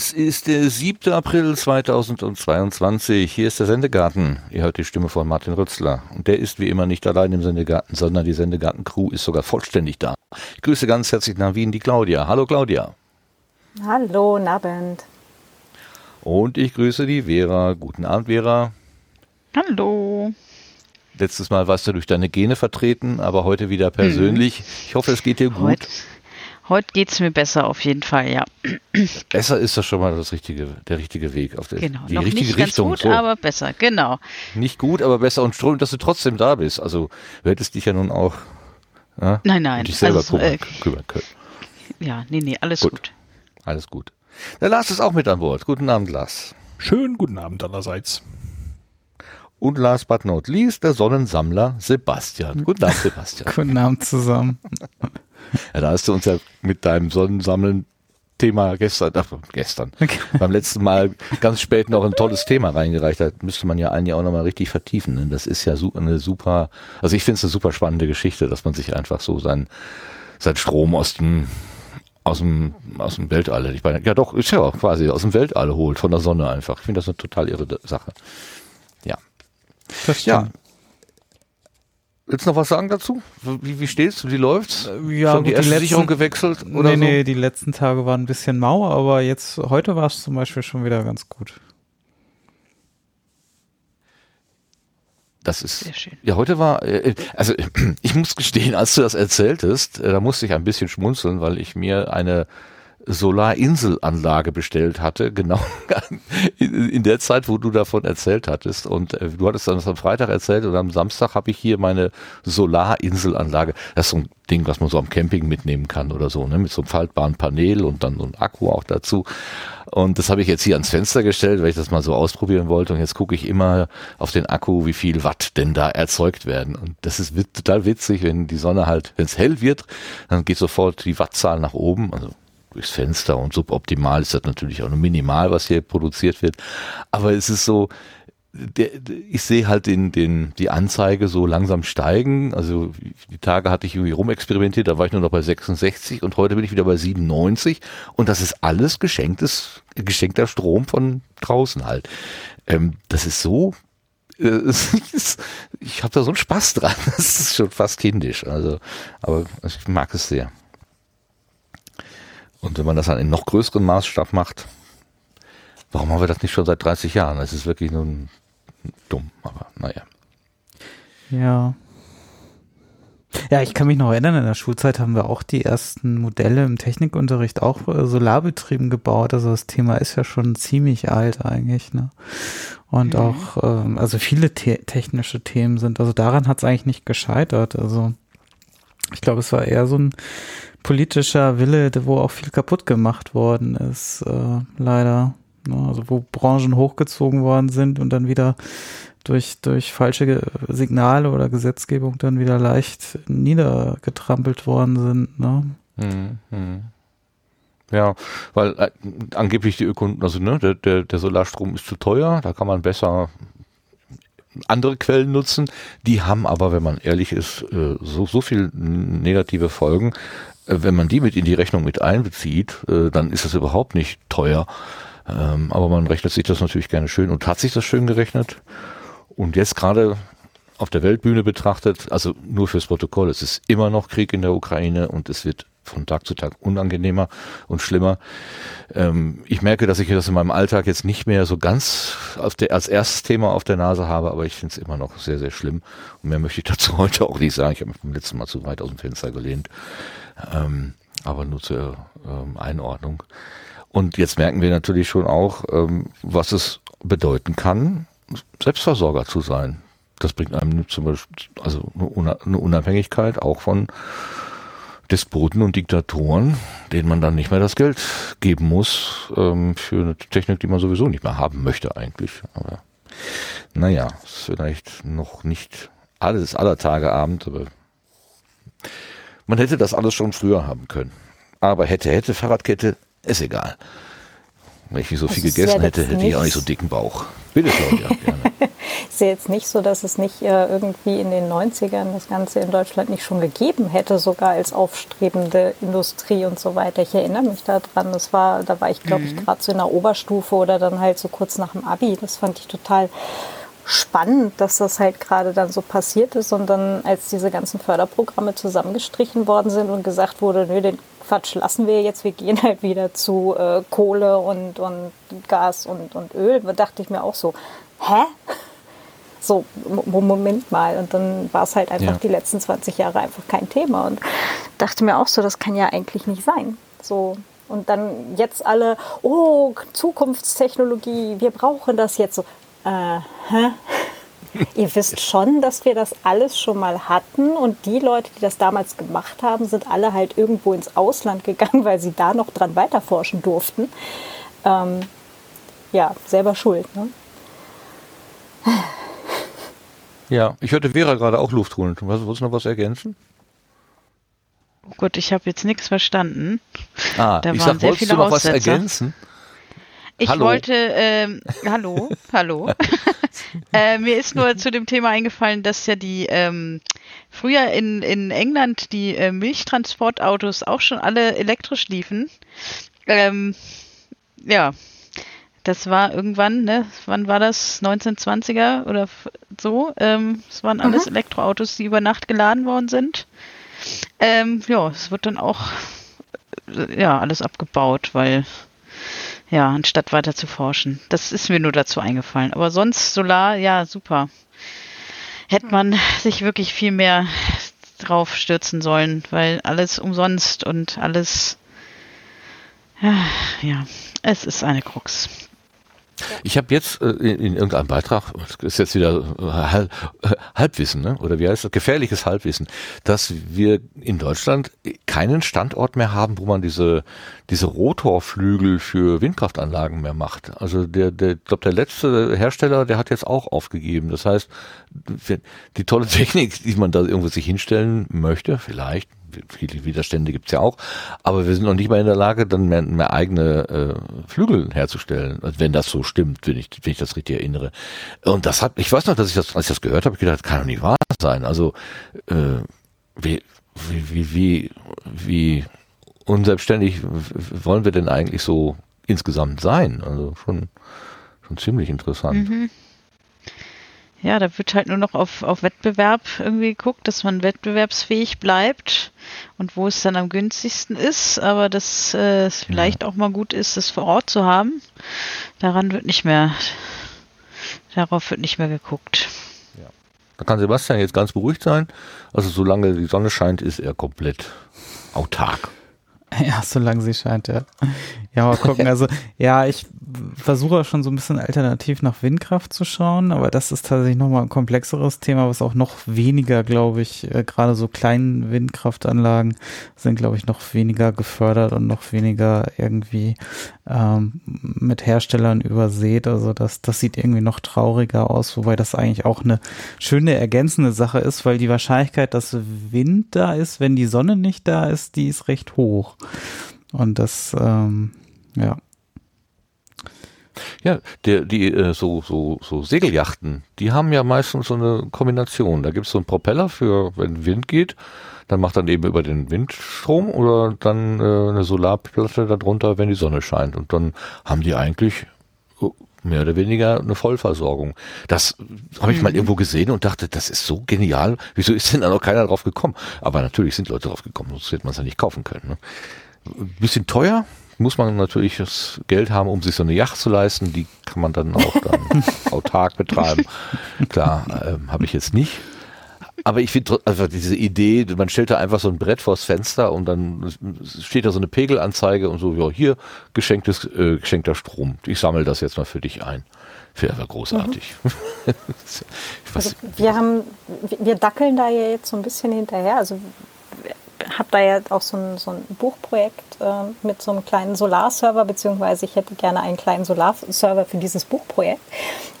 Es ist der 7. April 2022. Hier ist der Sendegarten. Ihr hört die Stimme von Martin Rützler. Und der ist wie immer nicht allein im Sendegarten, sondern die Sendegarten-Crew ist sogar vollständig da. Ich grüße ganz herzlich nach Wien die Claudia. Hallo Claudia. Hallo, Abend. Und ich grüße die Vera. Guten Abend, Vera. Hallo. Letztes Mal warst du durch deine Gene vertreten, aber heute wieder persönlich. Hm. Ich hoffe, es geht dir gut. Heute, Heute geht es mir besser auf jeden Fall, ja. Besser ist das schon mal das richtige, der richtige Weg auf der, genau, die noch richtige nicht Richtung. Ganz gut, so. aber besser, genau. Nicht gut, aber besser und Strom, dass du trotzdem da bist. Also du hättest dich ja nun auch ja, nein, nein. dich selber also, kümmern, äh, kümmern können. Ja, nee, nee, alles gut. gut. Alles gut. Der Lars ist auch mit an Bord. Guten Abend, Lars. Schönen guten Abend allerseits. Und last but not least, der Sonnensammler Sebastian. Guten Abend, Sebastian. guten Abend zusammen. Ja, da hast du uns ja mit deinem Sonnensammeln Thema gestern, ach, gestern, okay. beim letzten Mal ganz spät noch ein tolles Thema reingereicht. Da müsste man ja eigentlich auch nochmal richtig vertiefen. Denn das ist ja eine super, also ich finde es eine super spannende Geschichte, dass man sich einfach so sein, sein Strom aus dem, aus dem, aus dem Weltall, ich meine, ja doch, ist ja quasi aus dem Weltall holt, von der Sonne einfach. Ich finde das eine total irre Sache. Ja. Das ja, Willst du noch was sagen dazu? Wie, wie stehst du? Wie läuft's? Äh, ja, Schon gut, die erste die letzten, Sicherung gewechselt? Oder nee, so? nee, die letzten Tage waren ein bisschen mau, aber jetzt, heute war es zum Beispiel schon wieder ganz gut. Das ist, Sehr schön. ja, heute war, äh, also ich muss gestehen, als du das erzähltest, äh, da musste ich ein bisschen schmunzeln, weil ich mir eine Solarinselanlage bestellt hatte, genau in der Zeit, wo du davon erzählt hattest. Und äh, du hattest das am Freitag erzählt und am Samstag habe ich hier meine Solarinselanlage. Das ist so ein Ding, was man so am Camping mitnehmen kann oder so, ne? mit so einem faltbaren Panel und dann so ein Akku auch dazu. Und das habe ich jetzt hier ans Fenster gestellt, weil ich das mal so ausprobieren wollte. Und jetzt gucke ich immer auf den Akku, wie viel Watt denn da erzeugt werden. Und das ist total witzig, wenn die Sonne halt, wenn es hell wird, dann geht sofort die Wattzahl nach oben. Also durchs Fenster und suboptimal ist das natürlich auch nur minimal, was hier produziert wird. Aber es ist so, der, ich sehe halt den, den, die Anzeige so langsam steigen. Also die Tage hatte ich irgendwie rumexperimentiert, da war ich nur noch bei 66 und heute bin ich wieder bei 97 und das ist alles geschenktes, geschenkter Strom von draußen halt. Ähm, das ist so, äh, ich habe da so einen Spaß dran. Das ist schon fast kindisch. Also, aber ich mag es sehr. Und wenn man das dann in noch größeren Maßstab macht, warum haben wir das nicht schon seit 30 Jahren? Das ist wirklich nur dumm, aber naja. Ja. Ja, ich kann mich noch erinnern, in der Schulzeit haben wir auch die ersten Modelle im Technikunterricht auch äh, solarbetrieben gebaut. Also das Thema ist ja schon ziemlich alt eigentlich, ne? Und mhm. auch, ähm, also viele te technische Themen sind, also daran hat es eigentlich nicht gescheitert. Also ich glaube, es war eher so ein politischer Wille, wo auch viel kaputt gemacht worden ist, äh, leider. Ne? Also wo Branchen hochgezogen worden sind und dann wieder durch, durch falsche Signale oder Gesetzgebung dann wieder leicht niedergetrampelt worden sind. Ne? Mhm. Ja, weil äh, angeblich die Ökonomie, also ne, der, der, der Solarstrom ist zu teuer, da kann man besser andere Quellen nutzen. Die haben aber, wenn man ehrlich ist, äh, so, so viel negative Folgen, äh, wenn man die mit in die Rechnung mit einbezieht, äh, dann ist das überhaupt nicht teuer. Ähm, aber man rechnet sich das natürlich gerne schön und hat sich das schön gerechnet. Und jetzt gerade auf der Weltbühne betrachtet, also nur fürs Protokoll, es ist immer noch Krieg in der Ukraine und es wird von Tag zu Tag unangenehmer und schlimmer. Ähm, ich merke, dass ich das in meinem Alltag jetzt nicht mehr so ganz der, als erstes Thema auf der Nase habe, aber ich finde es immer noch sehr, sehr schlimm. Und mehr möchte ich dazu heute auch nicht sagen. Ich habe mich beim letzten Mal zu weit aus dem Fenster gelehnt. Ähm, aber nur zur ähm, Einordnung. Und jetzt merken wir natürlich schon auch, ähm, was es bedeuten kann, Selbstversorger zu sein. Das bringt einem zum Beispiel also eine Unabhängigkeit auch von Despoten und Diktatoren, denen man dann nicht mehr das Geld geben muss ähm, für eine Technik, die man sowieso nicht mehr haben möchte eigentlich. Aber naja, ist vielleicht noch nicht alles aller Tage Abend, aber man hätte das alles schon früher haben können. Aber hätte, hätte, Fahrradkette, ist egal. Wenn ich nicht so viel gegessen ja hätte, hätte ich auch nicht so dicken Bauch. Bitte, Claudia, gerne. ist ja jetzt nicht so, dass es nicht äh, irgendwie in den 90ern das Ganze in Deutschland nicht schon gegeben hätte, sogar als aufstrebende Industrie und so weiter. Ich erinnere mich daran, das war, da war ich, glaube ich, mhm. gerade so in der Oberstufe oder dann halt so kurz nach dem Abi. Das fand ich total spannend, dass das halt gerade dann so passiert ist und dann, als diese ganzen Förderprogramme zusammengestrichen worden sind und gesagt wurde, nö, den Quatsch lassen wir jetzt, wir gehen halt wieder zu äh, Kohle und, und Gas und, und Öl, da dachte ich mir auch so, hä? So, Moment mal. Und dann war es halt einfach ja. die letzten 20 Jahre einfach kein Thema. Und dachte mir auch so, das kann ja eigentlich nicht sein. So, und dann jetzt alle, oh, Zukunftstechnologie, wir brauchen das jetzt so äh, hä? Ihr wisst schon, dass wir das alles schon mal hatten und die Leute, die das damals gemacht haben, sind alle halt irgendwo ins Ausland gegangen, weil sie da noch dran weiterforschen durften. Ähm, ja, selber schuld. Ne? Ja, ich hörte Vera gerade auch Luft holen. Was, wolltest du noch was ergänzen? Oh Gott, ich habe jetzt nichts verstanden. Ah, da ich waren sag, sehr viele du noch Aussetzer. was ergänzen? Ich hallo. wollte, ähm, hallo, hallo. äh, mir ist nur zu dem Thema eingefallen, dass ja die ähm, früher in, in England die äh, Milchtransportautos auch schon alle elektrisch liefen. Ähm, ja, das war irgendwann, ne? Wann war das? 1920er oder so? Ähm, es waren alles mhm. Elektroautos, die über Nacht geladen worden sind. Ähm, ja, es wird dann auch äh, ja alles abgebaut, weil ja, anstatt weiter zu forschen. Das ist mir nur dazu eingefallen. Aber sonst Solar, ja, super. Hätte man sich wirklich viel mehr drauf stürzen sollen, weil alles umsonst und alles, ja, ja es ist eine Krux. Ich habe jetzt äh, in, in, irgendeinem Beitrag, das ist jetzt wieder äh, Halb, äh, Halbwissen, ne? oder wie heißt das, gefährliches Halbwissen, dass wir in Deutschland keinen Standort mehr haben, wo man diese, diese Rotorflügel für Windkraftanlagen mehr macht. Also der, der, ich glaube, der letzte Hersteller, der hat jetzt auch aufgegeben. Das heißt, die tolle Technik, die man da irgendwo sich hinstellen möchte, vielleicht, viele Widerstände gibt's ja auch, aber wir sind noch nicht mal in der Lage, dann mehr, mehr eigene äh, Flügel herzustellen, also wenn das so stimmt, wenn ich, wenn ich das richtig erinnere. Und das hat, ich weiß noch, dass ich das, als ich das gehört habe, ich gedacht, das kann doch nicht wahr sein. Also äh, wie, wie, wie, wie unselbstständig wollen wir denn eigentlich so insgesamt sein? Also schon, schon ziemlich interessant. Mhm ja, da wird halt nur noch auf, auf Wettbewerb irgendwie geguckt, dass man wettbewerbsfähig bleibt und wo es dann am günstigsten ist, aber dass äh, es vielleicht ja. auch mal gut ist, es vor Ort zu haben. Daran wird nicht mehr, darauf wird nicht mehr geguckt. Ja. Da kann Sebastian jetzt ganz beruhigt sein. Also solange die Sonne scheint, ist er komplett autark. Ja, solange sie scheint, ja. Ja, mal gucken. Also, ja, ich versuche schon so ein bisschen alternativ nach Windkraft zu schauen, aber das ist tatsächlich nochmal ein komplexeres Thema, was auch noch weniger, glaube ich, äh, gerade so kleinen Windkraftanlagen sind, glaube ich, noch weniger gefördert und noch weniger irgendwie ähm, mit Herstellern übersät. Also das, das sieht irgendwie noch trauriger aus, wobei das eigentlich auch eine schöne ergänzende Sache ist, weil die Wahrscheinlichkeit, dass Wind da ist, wenn die Sonne nicht da ist, die ist recht hoch. Und das, ähm, ja. Ja, der, die äh, so, so, so Segeljachten, die haben ja meistens so eine Kombination. Da gibt es so einen Propeller für, wenn Wind geht, dann macht dann eben über den Windstrom oder dann äh, eine Solarplatte darunter, wenn die Sonne scheint. Und dann haben die eigentlich oh, mehr oder weniger eine Vollversorgung. Das habe ich mhm. mal irgendwo gesehen und dachte, das ist so genial. Wieso ist denn da noch keiner drauf gekommen? Aber natürlich sind Leute drauf gekommen, sonst hätte man es ja nicht kaufen können. Ne? bisschen teuer, muss man natürlich das Geld haben, um sich so eine Yacht zu leisten. Die kann man dann auch dann autark betreiben. Klar, ähm, habe ich jetzt nicht. Aber ich finde einfach diese Idee, man stellt da einfach so ein Brett vors Fenster und dann steht da so eine Pegelanzeige und so, ja, hier geschenktes, äh, geschenkter Strom. Ich sammle das jetzt mal für dich ein. Wäre aber großartig. Mhm. also wir haben, wir dackeln da ja jetzt so ein bisschen hinterher. Also habe da ja auch so ein, so ein Buchprojekt äh, mit so einem kleinen Solarserver, beziehungsweise ich hätte gerne einen kleinen Solarserver für dieses Buchprojekt,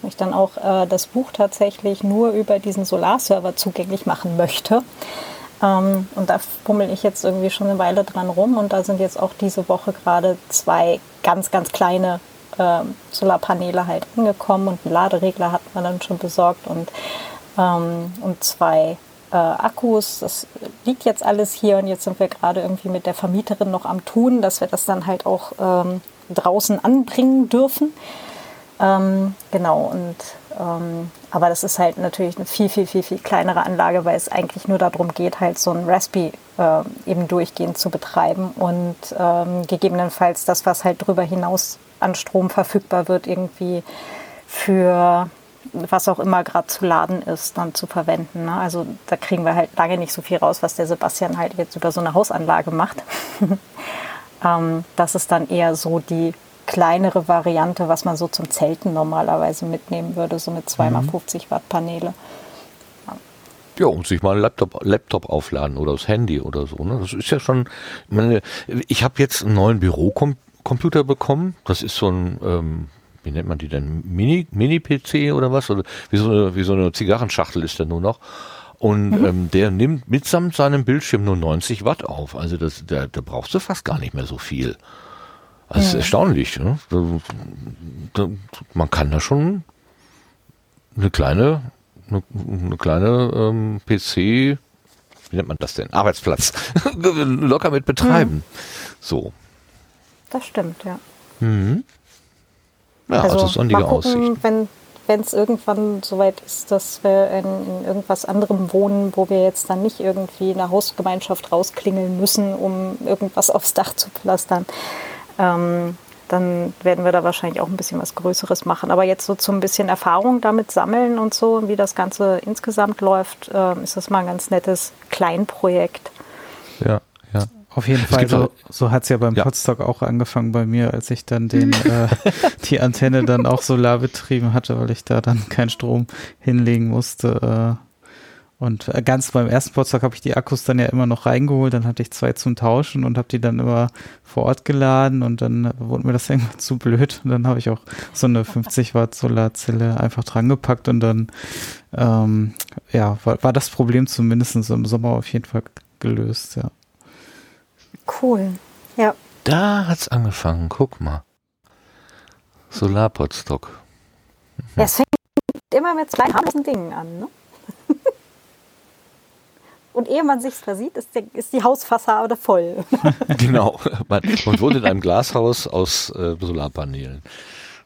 wo ich dann auch äh, das Buch tatsächlich nur über diesen Solarserver zugänglich machen möchte. Ähm, und da fummel ich jetzt irgendwie schon eine Weile dran rum und da sind jetzt auch diese Woche gerade zwei ganz, ganz kleine äh, Solarpaneele halt angekommen und einen Laderegler hat man dann schon besorgt und, ähm, und zwei äh, Akkus. Das liegt jetzt alles hier und jetzt sind wir gerade irgendwie mit der Vermieterin noch am Tun, dass wir das dann halt auch ähm, draußen anbringen dürfen. Ähm, genau, und ähm, aber das ist halt natürlich eine viel, viel, viel, viel kleinere Anlage, weil es eigentlich nur darum geht, halt so ein Raspi äh, eben durchgehend zu betreiben und ähm, gegebenenfalls das, was halt darüber hinaus an Strom verfügbar wird, irgendwie für was auch immer gerade zu laden ist, dann zu verwenden. Ne? Also da kriegen wir halt lange nicht so viel raus, was der Sebastian halt jetzt über so eine Hausanlage macht. ähm, das ist dann eher so die kleinere Variante, was man so zum Zelten normalerweise mitnehmen würde, so mit 2x50 mhm. Watt Paneele. Ja, und sich mal einen Laptop, Laptop aufladen oder das Handy oder so. Ne? Das ist ja schon, ich, meine, ich habe jetzt einen neuen Bürocomputer bekommen. Das ist so ein, ähm, wie nennt man die denn? Mini, Mini-PC oder was? Oder wie so, eine, wie so eine Zigarrenschachtel ist der nur noch. Und mhm. ähm, der nimmt mitsamt seinem Bildschirm nur 90 Watt auf. Also das, da, da brauchst du fast gar nicht mehr so viel. Das ist erstaunlich. Ne? Man kann da schon eine kleine, eine, eine kleine ähm, PC, wie nennt man das denn? Arbeitsplatz locker mit betreiben. Mhm. So. Das stimmt, ja. Mhm. Ja, also, also sonnige Aussicht. Wenn wenn es irgendwann soweit ist, dass wir in, in, irgendwas anderem wohnen, wo wir jetzt dann nicht irgendwie eine Hausgemeinschaft rausklingeln müssen, um irgendwas aufs Dach zu pflastern, ähm, dann werden wir da wahrscheinlich auch ein bisschen was Größeres machen. Aber jetzt so zum bisschen Erfahrung damit sammeln und so, wie das Ganze insgesamt läuft, äh, ist das mal ein ganz nettes Kleinprojekt. Ja. Auf jeden Fall, so, so hat es ja beim ja. Podstock auch angefangen bei mir, als ich dann den, äh, die Antenne dann auch solar betrieben hatte, weil ich da dann keinen Strom hinlegen musste. Äh, und äh, ganz beim ersten Potsdam habe ich die Akkus dann ja immer noch reingeholt, dann hatte ich zwei zum Tauschen und habe die dann immer vor Ort geladen und dann wurde mir das irgendwann zu blöd und dann habe ich auch so eine 50 Watt Solarzelle einfach dran gepackt und dann ähm, ja, war, war das Problem zumindest im Sommer auf jeden Fall gelöst, ja. Cool, ja. Da hat's angefangen, guck mal. Solarpodstock. Mhm. Ja, es fängt immer mit zwei harmlosen Dingen an, ne? Und ehe man sich versieht, ist, der, ist, die Hausfassade voll. genau. Man, man wohnt in einem Glashaus aus äh, Solarpanelen.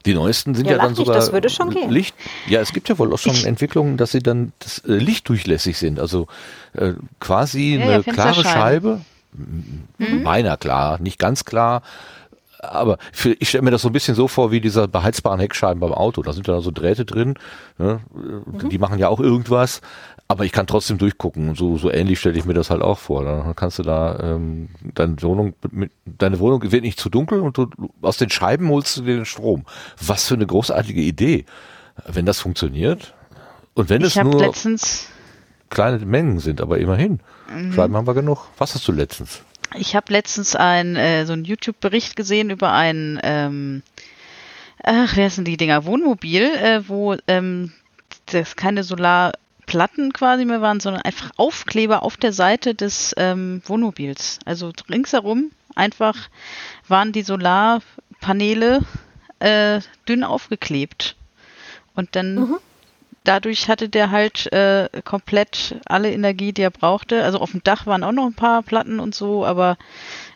Die neuesten sind ja, ja dann sogar das würde schon gehen. Licht. Ja, es gibt ja wohl auch schon ich, Entwicklungen, dass sie dann das, äh, lichtdurchlässig sind. Also äh, quasi ja, eine ja, klare Scheibe. Mhm. Meiner klar, nicht ganz klar. Aber für, ich stelle mir das so ein bisschen so vor wie dieser beheizbaren Heckscheiben beim Auto. Da sind ja so Drähte drin. Ne? Mhm. Die machen ja auch irgendwas aber ich kann trotzdem durchgucken. Und so, so ähnlich stelle ich mir das halt auch vor. Dann kannst du da ähm, deine Wohnung, mit, deine Wohnung wird nicht zu dunkel und du, aus den Scheiben holst du den Strom. Was für eine großartige Idee, wenn das funktioniert. Und wenn ich es nur letztens kleine Mengen sind, aber immerhin. Mhm. Scheiben haben wir genug. Was hast du letztens? Ich habe letztens ein, äh, so einen YouTube-Bericht gesehen über ein, ähm, ach, wer sind die Dinger? Wohnmobil, äh, wo ähm, das keine Solar Platten quasi mehr waren, sondern einfach Aufkleber auf der Seite des ähm, Wohnmobils. Also ringsherum einfach waren die Solarpaneele äh, dünn aufgeklebt. Und dann mhm. Dadurch hatte der halt äh, komplett alle Energie, die er brauchte. Also auf dem Dach waren auch noch ein paar Platten und so, aber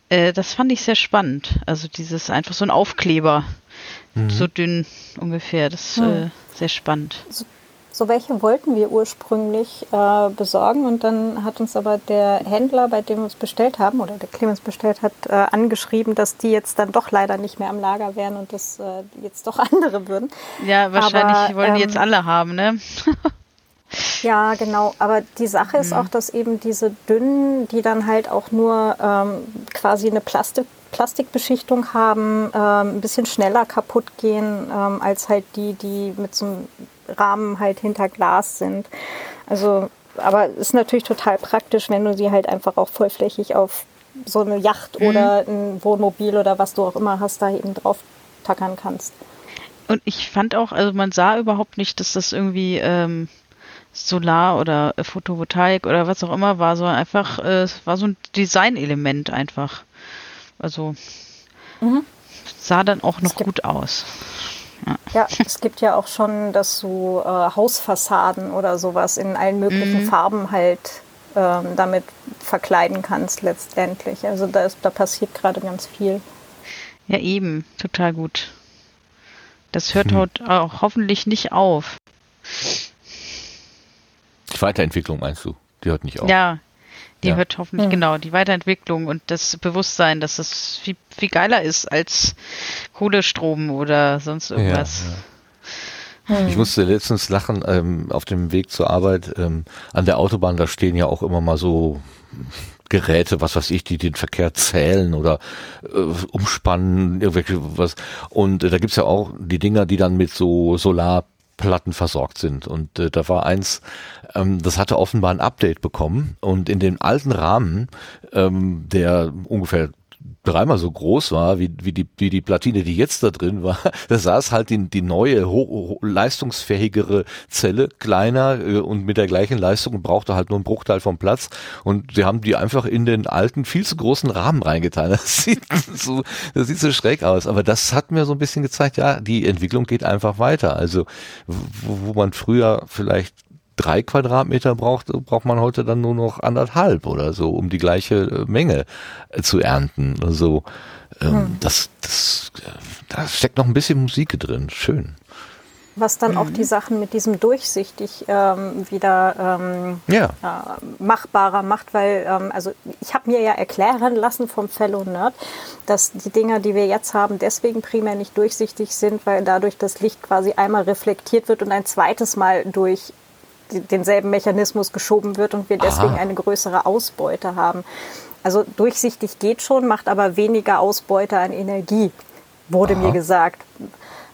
äh, das fand ich sehr spannend. Also dieses einfach so ein Aufkleber, mhm. so dünn ungefähr. Das ist mhm. sehr spannend. So so welche wollten wir ursprünglich äh, besorgen und dann hat uns aber der Händler, bei dem wir es bestellt haben oder der Clemens bestellt hat, äh, angeschrieben, dass die jetzt dann doch leider nicht mehr am Lager wären und das äh, jetzt doch andere würden. Ja, wahrscheinlich aber, wollen die ähm, jetzt alle haben, ne? ja, genau. Aber die Sache ist mhm. auch, dass eben diese dünnen, die dann halt auch nur ähm, quasi eine Plastik Plastikbeschichtung haben, ähm, ein bisschen schneller kaputt gehen ähm, als halt die, die mit so einem Rahmen halt hinter Glas sind. Also, aber ist natürlich total praktisch, wenn du sie halt einfach auch vollflächig auf so eine Yacht mhm. oder ein Wohnmobil oder was du auch immer hast, da eben drauf tackern kannst. Und ich fand auch, also man sah überhaupt nicht, dass das irgendwie ähm, Solar oder äh, Photovoltaik oder was auch immer war, sondern einfach, äh, es war so ein Designelement einfach. Also. Mhm. sah dann auch noch gut aus. Ja. ja. es gibt ja auch schon, dass du äh, Hausfassaden oder sowas in allen möglichen mhm. Farben halt ähm, damit verkleiden kannst letztendlich. Also da, ist, da passiert gerade ganz viel. Ja, eben, total gut. Das hört hm. auch hoffentlich nicht auf. Die Weiterentwicklung meinst du? Die hört nicht auf. Ja, die ja. hört hoffentlich, ja. genau, die Weiterentwicklung und das Bewusstsein, dass es viel, viel geiler ist als Kohlestrom oder sonst irgendwas. Ja, ich musste letztens lachen ähm, auf dem Weg zur Arbeit ähm, an der Autobahn, da stehen ja auch immer mal so Geräte, was weiß ich, die den Verkehr zählen oder äh, umspannen, irgendwelche was. Und äh, da gibt's ja auch die Dinger, die dann mit so Solar Platten versorgt sind. Und äh, da war eins, ähm, das hatte offenbar ein Update bekommen und in dem alten Rahmen, ähm, der ungefähr dreimal so groß war wie, wie, die, wie die Platine, die jetzt da drin war, da saß halt die, die neue, ho, leistungsfähigere Zelle, kleiner äh, und mit der gleichen Leistung und brauchte halt nur einen Bruchteil vom Platz. Und sie haben die einfach in den alten, viel zu großen Rahmen reingetan. Das sieht so, das sieht so schräg aus. Aber das hat mir so ein bisschen gezeigt, ja, die Entwicklung geht einfach weiter. Also, wo, wo man früher vielleicht drei Quadratmeter braucht, braucht man heute dann nur noch anderthalb oder so, um die gleiche äh, Menge äh, zu ernten. Also ähm, hm. das, das, da steckt noch ein bisschen Musik drin. Schön. Was dann mhm. auch die Sachen mit diesem durchsichtig ähm, wieder ähm, ja. äh, machbarer macht, weil ähm, also ich habe mir ja erklären lassen vom Fellow Nerd, dass die Dinger, die wir jetzt haben, deswegen primär nicht durchsichtig sind, weil dadurch das Licht quasi einmal reflektiert wird und ein zweites Mal durch denselben Mechanismus geschoben wird und wir deswegen Aha. eine größere Ausbeute haben. Also durchsichtig geht schon, macht aber weniger Ausbeute an Energie, wurde Aha. mir gesagt.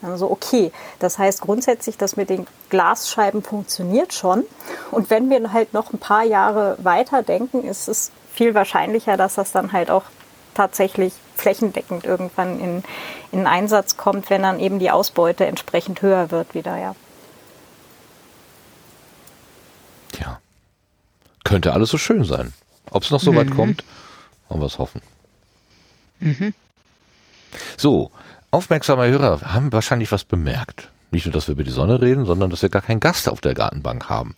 Also okay, das heißt grundsätzlich, dass mit den Glasscheiben funktioniert schon. Und wenn wir halt noch ein paar Jahre weiter denken, ist es viel wahrscheinlicher, dass das dann halt auch tatsächlich flächendeckend irgendwann in, in Einsatz kommt, wenn dann eben die Ausbeute entsprechend höher wird wieder, ja. Tja. Könnte alles so schön sein. Ob es noch so mhm. weit kommt, wollen wir es hoffen. Mhm. So, aufmerksame Hörer haben wahrscheinlich was bemerkt. Nicht nur, dass wir über die Sonne reden, sondern dass wir gar keinen Gast auf der Gartenbank haben.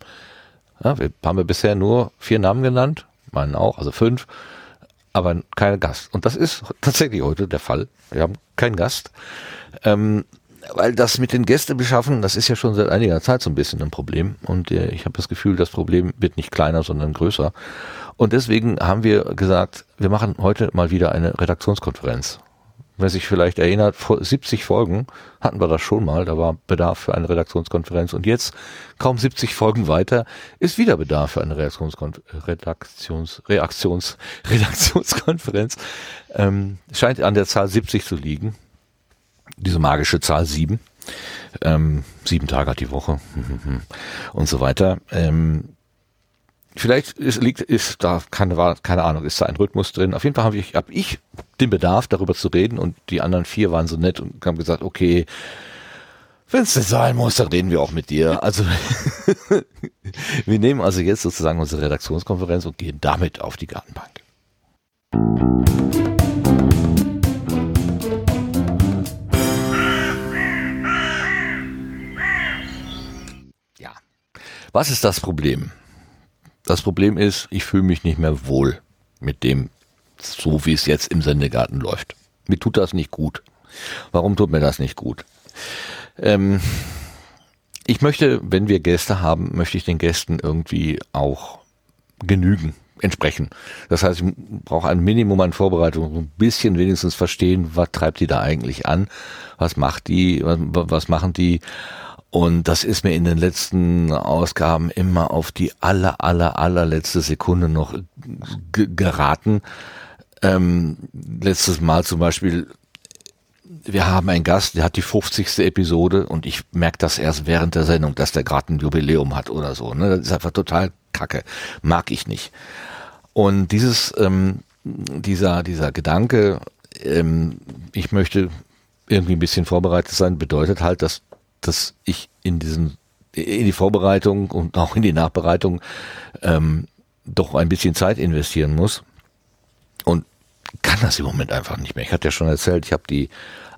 Ja, wir haben wir bisher nur vier Namen genannt, meinen auch, also fünf, aber keinen Gast. Und das ist tatsächlich heute der Fall. Wir haben keinen Gast. Ähm, weil das mit den Gästen beschaffen, das ist ja schon seit einiger Zeit so ein bisschen ein Problem. Und äh, ich habe das Gefühl, das Problem wird nicht kleiner, sondern größer. Und deswegen haben wir gesagt, wir machen heute mal wieder eine Redaktionskonferenz. Wer sich vielleicht erinnert, vor 70 Folgen hatten wir das schon mal, da war Bedarf für eine Redaktionskonferenz. Und jetzt, kaum 70 Folgen weiter, ist wieder Bedarf für eine Redaktionskon Redaktions Reaktions Redaktionskonferenz. Ähm, scheint an der Zahl 70 zu liegen diese magische Zahl sieben. Ähm, sieben Tage hat die Woche und so weiter. Ähm, vielleicht ist, liegt, ist da keine, keine Ahnung, ist da ein Rhythmus drin. Auf jeden Fall habe ich, hab ich den Bedarf, darüber zu reden und die anderen vier waren so nett und haben gesagt, okay, wenn es denn sein muss, dann reden wir auch mit dir. Also wir nehmen also jetzt sozusagen unsere Redaktionskonferenz und gehen damit auf die Gartenbank. Was ist das Problem? Das Problem ist, ich fühle mich nicht mehr wohl mit dem, so wie es jetzt im Sendegarten läuft. Mir tut das nicht gut. Warum tut mir das nicht gut? Ähm, ich möchte, wenn wir Gäste haben, möchte ich den Gästen irgendwie auch genügen, entsprechen. Das heißt, ich brauche ein Minimum an Vorbereitung, ein bisschen wenigstens verstehen, was treibt die da eigentlich an, was macht die, was, was machen die und das ist mir in den letzten Ausgaben immer auf die aller, aller, allerletzte Sekunde noch geraten. Ähm, letztes Mal zum Beispiel, wir haben einen Gast, der hat die 50. Episode und ich merke das erst während der Sendung, dass der gerade ein Jubiläum hat oder so. Ne? Das ist einfach total kacke. Mag ich nicht. Und dieses, ähm, dieser, dieser Gedanke, ähm, ich möchte irgendwie ein bisschen vorbereitet sein, bedeutet halt, dass dass ich in diesen in die Vorbereitung und auch in die Nachbereitung ähm, doch ein bisschen Zeit investieren muss. Und kann das im Moment einfach nicht mehr. Ich hatte ja schon erzählt, ich habe die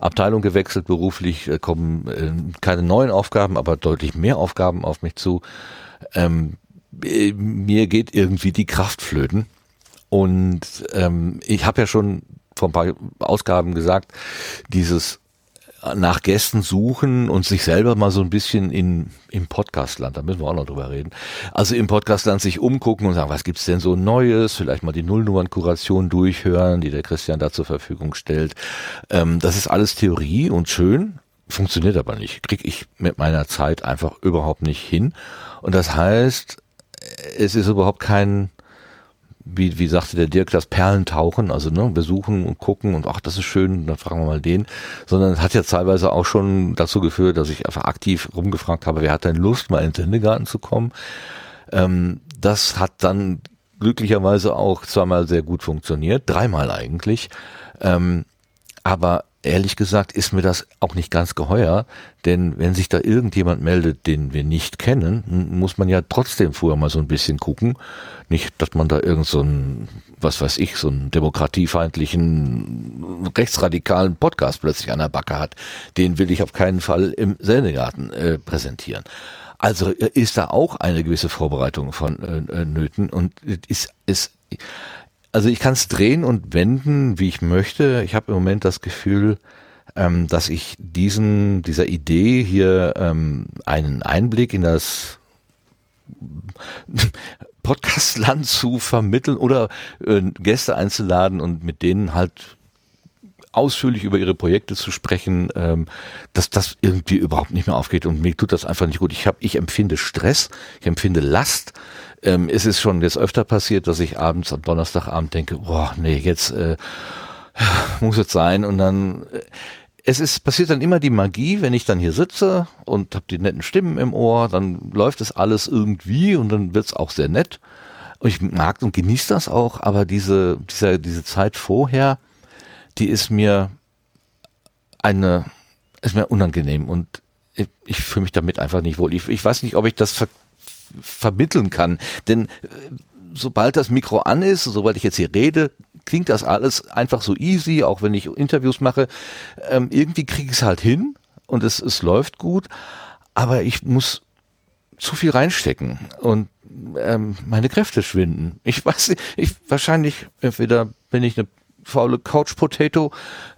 Abteilung gewechselt beruflich, kommen äh, keine neuen Aufgaben, aber deutlich mehr Aufgaben auf mich zu. Ähm, äh, mir geht irgendwie die Kraft flöten. Und ähm, ich habe ja schon vor ein paar Ausgaben gesagt, dieses nach Gästen suchen und sich selber mal so ein bisschen in, im Podcastland, da müssen wir auch noch drüber reden, also im Podcastland sich umgucken und sagen, was gibt's denn so Neues, vielleicht mal die Nullnummernkuration durchhören, die der Christian da zur Verfügung stellt. Ähm, das ist alles Theorie und schön, funktioniert aber nicht, krieg ich mit meiner Zeit einfach überhaupt nicht hin. Und das heißt, es ist überhaupt kein wie, wie sagte der Dirk, das Perlentauchen, also ne, wir suchen und gucken und ach, das ist schön, dann fragen wir mal den, sondern es hat ja teilweise auch schon dazu geführt, dass ich einfach aktiv rumgefragt habe, wer hat denn Lust, mal in den Sendegarten zu kommen. Ähm, das hat dann glücklicherweise auch zweimal sehr gut funktioniert, dreimal eigentlich. Ähm, aber ehrlich gesagt ist mir das auch nicht ganz geheuer, denn wenn sich da irgendjemand meldet, den wir nicht kennen, muss man ja trotzdem vorher mal so ein bisschen gucken. Nicht, dass man da irgend so ein, was weiß ich, so einen demokratiefeindlichen, rechtsradikalen Podcast plötzlich an der Backe hat. Den will ich auf keinen Fall im Sendegarten äh, präsentieren. Also äh, ist da auch eine gewisse Vorbereitung von äh, äh Nöten und ist, ist also ich kann es drehen und wenden, wie ich möchte. Ich habe im Moment das Gefühl, ähm, dass ich diesen, dieser Idee hier ähm, einen Einblick in das Podcastland zu vermitteln oder äh, Gäste einzuladen und mit denen halt ausführlich über ihre Projekte zu sprechen, ähm, dass das irgendwie überhaupt nicht mehr aufgeht und mir tut das einfach nicht gut. Ich habe, ich empfinde Stress, ich empfinde Last ähm, es ist schon jetzt öfter passiert, dass ich abends am Donnerstagabend denke, boah, nee, jetzt äh, muss es sein. Und dann äh, es ist passiert dann immer die Magie, wenn ich dann hier sitze und habe die netten Stimmen im Ohr, dann läuft es alles irgendwie und dann wird's auch sehr nett. Und ich mag und genieße das auch, aber diese, diese, diese Zeit vorher, die ist mir eine, ist mir unangenehm und ich, ich fühle mich damit einfach nicht wohl. Ich, ich weiß nicht, ob ich das vermitteln kann. Denn äh, sobald das Mikro an ist, sobald ich jetzt hier rede, klingt das alles einfach so easy, auch wenn ich Interviews mache. Ähm, irgendwie kriege ich es halt hin und es, es läuft gut, aber ich muss zu viel reinstecken und ähm, meine Kräfte schwinden. Ich weiß nicht, ich wahrscheinlich entweder bin ich eine faule Couch Potato,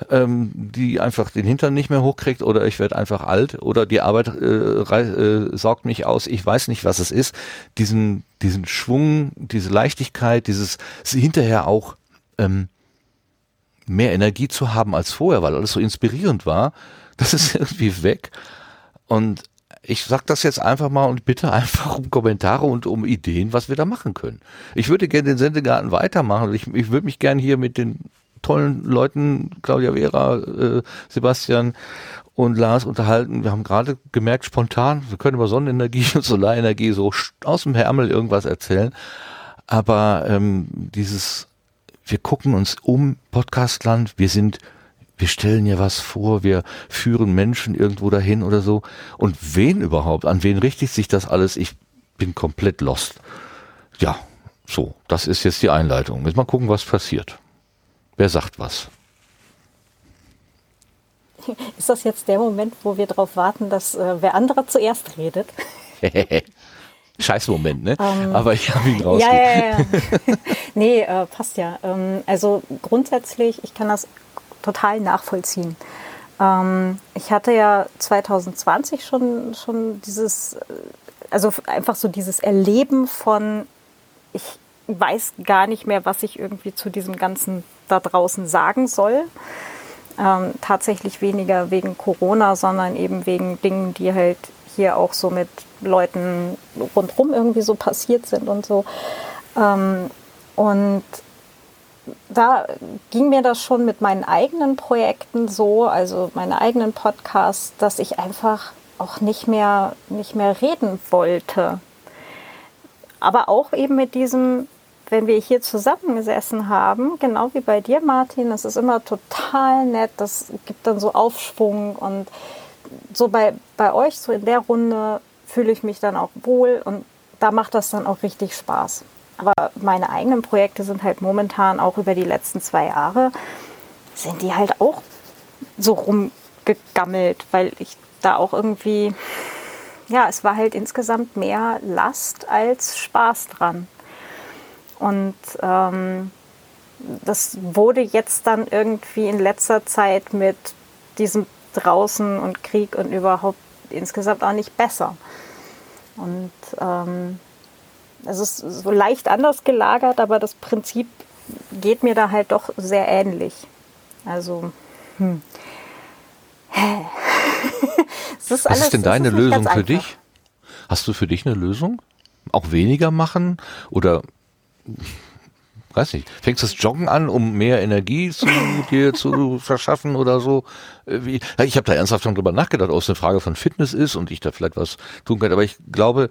ähm, die einfach den Hintern nicht mehr hochkriegt oder ich werde einfach alt oder die Arbeit äh, äh, saugt mich aus. Ich weiß nicht, was es ist. Diesen, diesen Schwung, diese Leichtigkeit, dieses hinterher auch ähm, mehr Energie zu haben als vorher, weil alles so inspirierend war, das ist irgendwie weg. Und ich sag das jetzt einfach mal und bitte einfach um Kommentare und um Ideen, was wir da machen können. Ich würde gerne den Sendegarten weitermachen. Ich, ich würde mich gerne hier mit den tollen Leuten, Claudia Vera, äh, Sebastian und Lars unterhalten. Wir haben gerade gemerkt, spontan, wir können über Sonnenenergie und Solarenergie so aus dem Ärmel irgendwas erzählen. Aber ähm, dieses, wir gucken uns um Podcastland, wir sind, wir stellen ja was vor, wir führen Menschen irgendwo dahin oder so. Und wen überhaupt? An wen richtet sich das alles? Ich bin komplett lost. Ja, so, das ist jetzt die Einleitung. Jetzt mal gucken, was passiert. Wer sagt was? Ist das jetzt der Moment, wo wir darauf warten, dass äh, wer andere zuerst redet? Scheiß Moment, ne? Ähm, Aber ich habe ihn raus. Ja, ja, ja. nee, äh, passt ja. Ähm, also grundsätzlich, ich kann das total nachvollziehen. Ähm, ich hatte ja 2020 schon, schon dieses, äh, also einfach so dieses Erleben von, ich weiß gar nicht mehr, was ich irgendwie zu diesem ganzen da draußen sagen soll. Ähm, tatsächlich weniger wegen Corona, sondern eben wegen Dingen, die halt hier auch so mit Leuten rundherum irgendwie so passiert sind und so. Ähm, und da ging mir das schon mit meinen eigenen Projekten so, also meine eigenen Podcasts, dass ich einfach auch nicht mehr, nicht mehr reden wollte. Aber auch eben mit diesem, wenn wir hier zusammengesessen haben, genau wie bei dir, Martin, das ist immer total nett, das gibt dann so Aufschwung und so bei, bei euch, so in der Runde, fühle ich mich dann auch wohl und da macht das dann auch richtig Spaß. Aber meine eigenen Projekte sind halt momentan auch über die letzten zwei Jahre, sind die halt auch so rumgegammelt, weil ich da auch irgendwie, ja, es war halt insgesamt mehr Last als Spaß dran. Und ähm, das wurde jetzt dann irgendwie in letzter Zeit mit diesem draußen und Krieg und überhaupt insgesamt auch nicht besser. Und ähm, es ist so leicht anders gelagert, aber das Prinzip geht mir da halt doch sehr ähnlich. Also, hm. Was alles, ist denn deine Lösung für dich? Hast du für dich eine Lösung? Auch weniger machen oder weiß nicht, fängst du das Joggen an, um mehr Energie zu dir zu verschaffen oder so? Äh, ich habe da ernsthaft schon drüber nachgedacht, ob es eine Frage von Fitness ist und ich da vielleicht was tun kann. Aber ich glaube,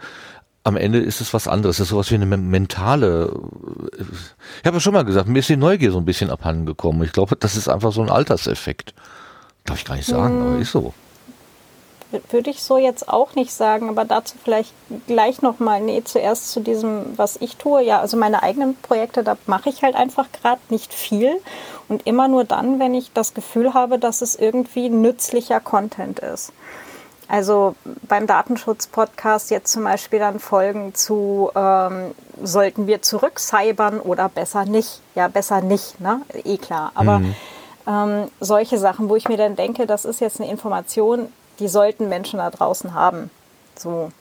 am Ende ist es was anderes. Es ist sowas wie eine mentale. Äh, ich habe ja schon mal gesagt, mir ist die Neugier so ein bisschen abhanden gekommen. Ich glaube, das ist einfach so ein Alterseffekt. Darf ich gar nicht sagen, hm. aber ist so. Würde ich so jetzt auch nicht sagen, aber dazu vielleicht gleich nochmal, nee, zuerst zu diesem, was ich tue. Ja, also meine eigenen Projekte, da mache ich halt einfach gerade nicht viel und immer nur dann, wenn ich das Gefühl habe, dass es irgendwie nützlicher Content ist. Also beim Datenschutz-Podcast jetzt zum Beispiel dann Folgen zu, ähm, sollten wir zurückcybern oder besser nicht? Ja, besser nicht, ne? Eh klar. Aber mhm. ähm, solche Sachen, wo ich mir dann denke, das ist jetzt eine Information, die sollten Menschen da draußen haben. So.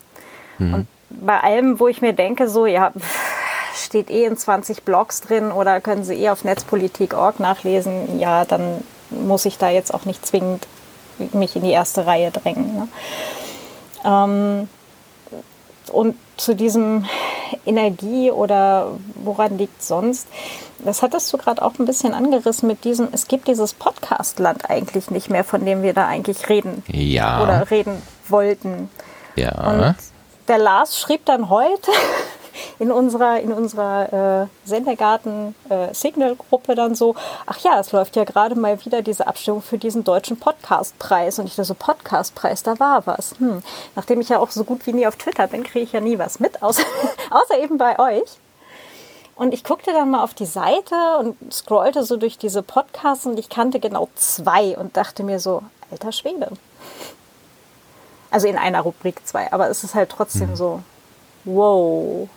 Mhm. Und bei allem, wo ich mir denke, so, ja, steht eh in 20 Blogs drin oder können Sie eh auf netzpolitik.org nachlesen, ja, dann muss ich da jetzt auch nicht zwingend mich in die erste Reihe drängen. Ne? Ähm, und zu diesem Energie oder woran liegt sonst, das hattest du gerade auch ein bisschen angerissen mit diesem, es gibt dieses Podcast-Land eigentlich nicht mehr, von dem wir da eigentlich reden. Ja. Oder reden wollten. Ja. Und der Lars schrieb dann heute in unserer, in unserer äh, Sendergarten-Signal-Gruppe äh, dann so, ach ja, es läuft ja gerade mal wieder diese Abstimmung für diesen deutschen Podcastpreis. Und ich dachte so, Podcastpreis, da war was. Hm. Nachdem ich ja auch so gut wie nie auf Twitter bin, kriege ich ja nie was mit, außer, außer eben bei euch. Und ich guckte dann mal auf die Seite und scrollte so durch diese Podcasts und ich kannte genau zwei und dachte mir so, alter Schwede. Also in einer Rubrik zwei, aber es ist halt trotzdem mhm. so, wow,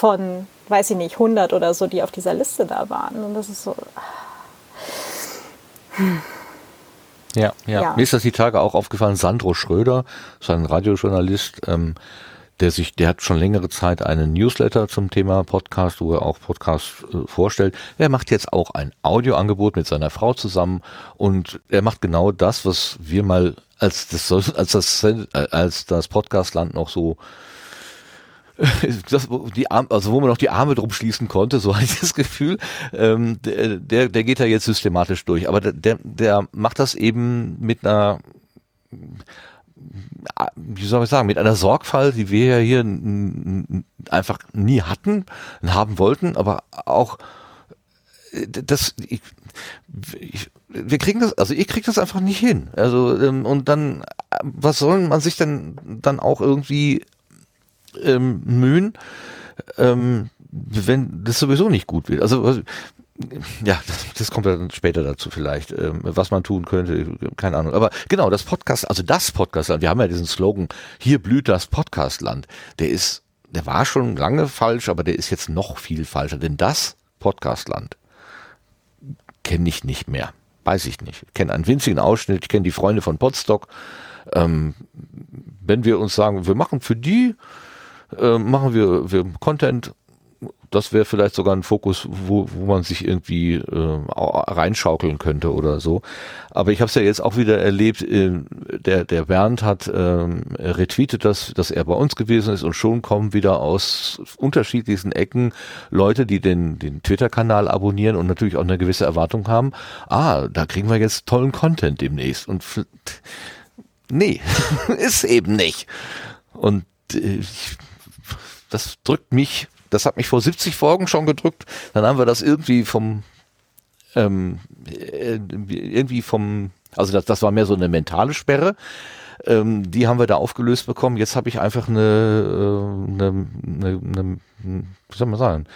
von, weiß ich nicht, 100 oder so, die auf dieser Liste da waren. Und das ist so. Hm. Ja, ja, ja, Mir ist das die Tage auch aufgefallen. Sandro Schröder, so ein Radiojournalist, ähm, der sich, der hat schon längere Zeit einen Newsletter zum Thema Podcast, wo er auch Podcasts äh, vorstellt. Er macht jetzt auch ein Audioangebot mit seiner Frau zusammen und er macht genau das, was wir mal als das, als das, als das Podcastland noch so das, die Arme, also wo man noch die Arme drum schließen konnte, so hatte ich das Gefühl, ähm, der, der geht da jetzt systematisch durch. Aber der, der macht das eben mit einer wie soll ich sagen, mit einer Sorgfalt, die wir ja hier einfach nie hatten, haben wollten, aber auch äh, das, ich, ich, wir kriegen das, also ich krieg das einfach nicht hin. Also ähm, und dann, was soll man sich denn dann auch irgendwie ähm, mühen, ähm, wenn das sowieso nicht gut wird. Also ja, das, das kommt dann später dazu vielleicht, ähm, was man tun könnte, keine Ahnung. Aber genau, das Podcast, also das Podcastland, wir haben ja diesen Slogan, hier blüht das Podcastland. Der ist, der war schon lange falsch, aber der ist jetzt noch viel falscher, denn das Podcastland kenne ich nicht mehr. Weiß ich nicht. Ich kenne einen winzigen Ausschnitt, ich kenne die Freunde von Podstock. Ähm, wenn wir uns sagen, wir machen für die äh, machen wir, wir Content. Das wäre vielleicht sogar ein Fokus, wo, wo man sich irgendwie äh, reinschaukeln könnte oder so. Aber ich habe es ja jetzt auch wieder erlebt, äh, der, der Bernd hat äh, retweetet das, dass er bei uns gewesen ist und schon kommen wieder aus unterschiedlichsten Ecken Leute, die den, den Twitter-Kanal abonnieren und natürlich auch eine gewisse Erwartung haben. Ah, da kriegen wir jetzt tollen Content demnächst. Und nee, ist eben nicht. Und äh, ich das drückt mich, das hat mich vor 70 Folgen schon gedrückt. Dann haben wir das irgendwie vom, ähm, äh, irgendwie vom, also das, das war mehr so eine mentale Sperre. Ähm, die haben wir da aufgelöst bekommen. Jetzt habe ich einfach eine, äh, eine, eine, eine, wie soll man sagen,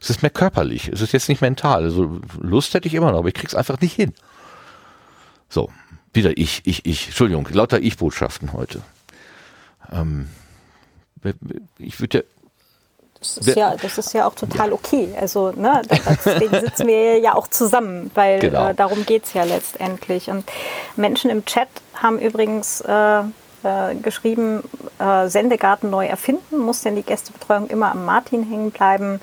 es ist mehr körperlich, es ist jetzt nicht mental. Also Lust hätte ich immer noch, aber ich krieg's einfach nicht hin. So, wieder ich, ich, ich. Entschuldigung, lauter Ich-Botschaften heute. Ähm, ich würde ja das ist, ja, das ist ja auch total okay. Also, ne, deswegen sitzen wir ja auch zusammen, weil genau. äh, darum geht es ja letztendlich. Und Menschen im Chat haben übrigens äh, äh, geschrieben, äh, Sendegarten neu erfinden, muss denn die Gästebetreuung immer am Martin hängen bleiben?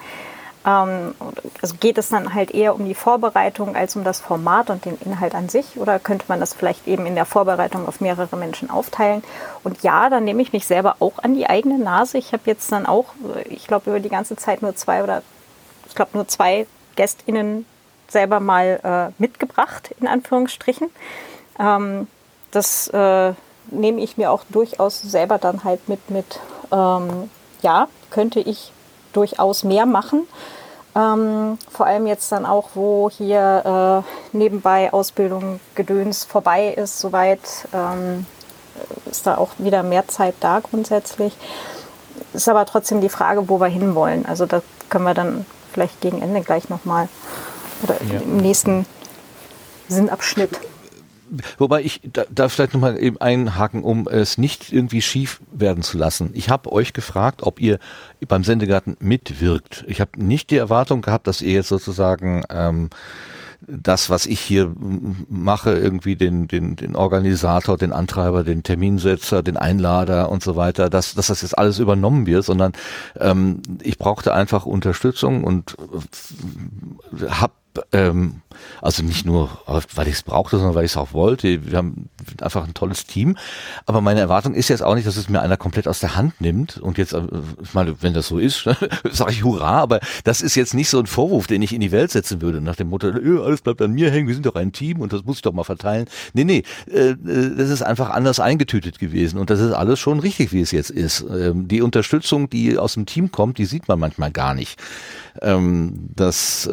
Ähm, also geht es dann halt eher um die Vorbereitung als um das Format und den Inhalt an sich? Oder könnte man das vielleicht eben in der Vorbereitung auf mehrere Menschen aufteilen? Und ja, dann nehme ich mich selber auch an die eigene Nase. Ich habe jetzt dann auch, ich glaube, über die ganze Zeit nur zwei oder ich glaube nur zwei GästInnen selber mal äh, mitgebracht, in Anführungsstrichen. Ähm, das äh, nehme ich mir auch durchaus selber dann halt mit, mit ähm, ja, könnte ich durchaus mehr machen. Ähm, vor allem jetzt dann auch, wo hier äh, nebenbei Ausbildung Gedöns vorbei ist, soweit ähm, ist da auch wieder mehr Zeit da grundsätzlich. Ist aber trotzdem die Frage, wo wir hinwollen. Also da können wir dann vielleicht gegen Ende gleich nochmal oder ja. im nächsten Sinnabschnitt Wobei ich da, da vielleicht nochmal eben einhaken, um es nicht irgendwie schief werden zu lassen. Ich habe euch gefragt, ob ihr beim Sendegarten mitwirkt. Ich habe nicht die Erwartung gehabt, dass ihr jetzt sozusagen ähm, das, was ich hier mache, irgendwie den, den, den Organisator, den Antreiber, den Terminsetzer, den Einlader und so weiter, dass, dass das jetzt alles übernommen wird, sondern ähm, ich brauchte einfach Unterstützung und äh, habe ähm, also nicht nur, weil ich es brauchte, sondern weil ich es auch wollte. Wir haben einfach ein tolles Team. Aber meine Erwartung ist jetzt auch nicht, dass es mir einer komplett aus der Hand nimmt. Und jetzt, äh, ich meine, wenn das so ist, sage ich Hurra. Aber das ist jetzt nicht so ein Vorwurf, den ich in die Welt setzen würde, nach dem Motto, äh, alles bleibt an mir hängen, wir sind doch ein Team und das muss ich doch mal verteilen. Nee, nee, äh, das ist einfach anders eingetütet gewesen. Und das ist alles schon richtig, wie es jetzt ist. Ähm, die Unterstützung, die aus dem Team kommt, die sieht man manchmal gar nicht. Ähm, das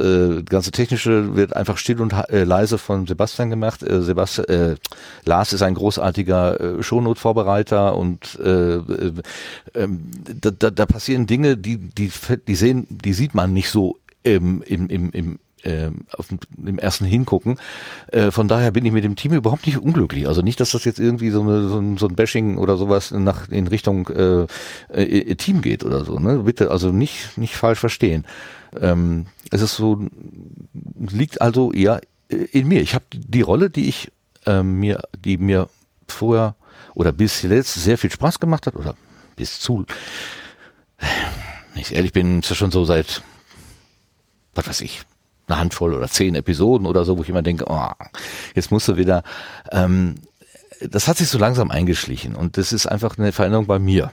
ganze Technische wird einfach still und äh, leise von Sebastian gemacht. Äh, Sebastian, äh, Lars ist ein großartiger äh, Shownote-Vorbereiter und äh, äh, ähm, da, da, da passieren Dinge, die, die, die sehen, die sieht man nicht so im, im, im, im äh, auf dem ersten Hingucken. Äh, von daher bin ich mit dem Team überhaupt nicht unglücklich. Also nicht, dass das jetzt irgendwie so, eine, so, ein, so ein Bashing oder sowas nach in Richtung äh, äh, Team geht oder so. Ne? Bitte also nicht nicht falsch verstehen. Ähm, es ist so, liegt also eher in mir. Ich habe die Rolle, die ich äh, mir, die mir vorher oder bis jetzt sehr viel Spaß gemacht hat oder bis zu, wenn ich ehrlich bin, ist das schon so seit, was weiß ich, eine Handvoll oder zehn Episoden oder so, wo ich immer denke, oh, jetzt musst du wieder, ähm, das hat sich so langsam eingeschlichen und das ist einfach eine Veränderung bei mir.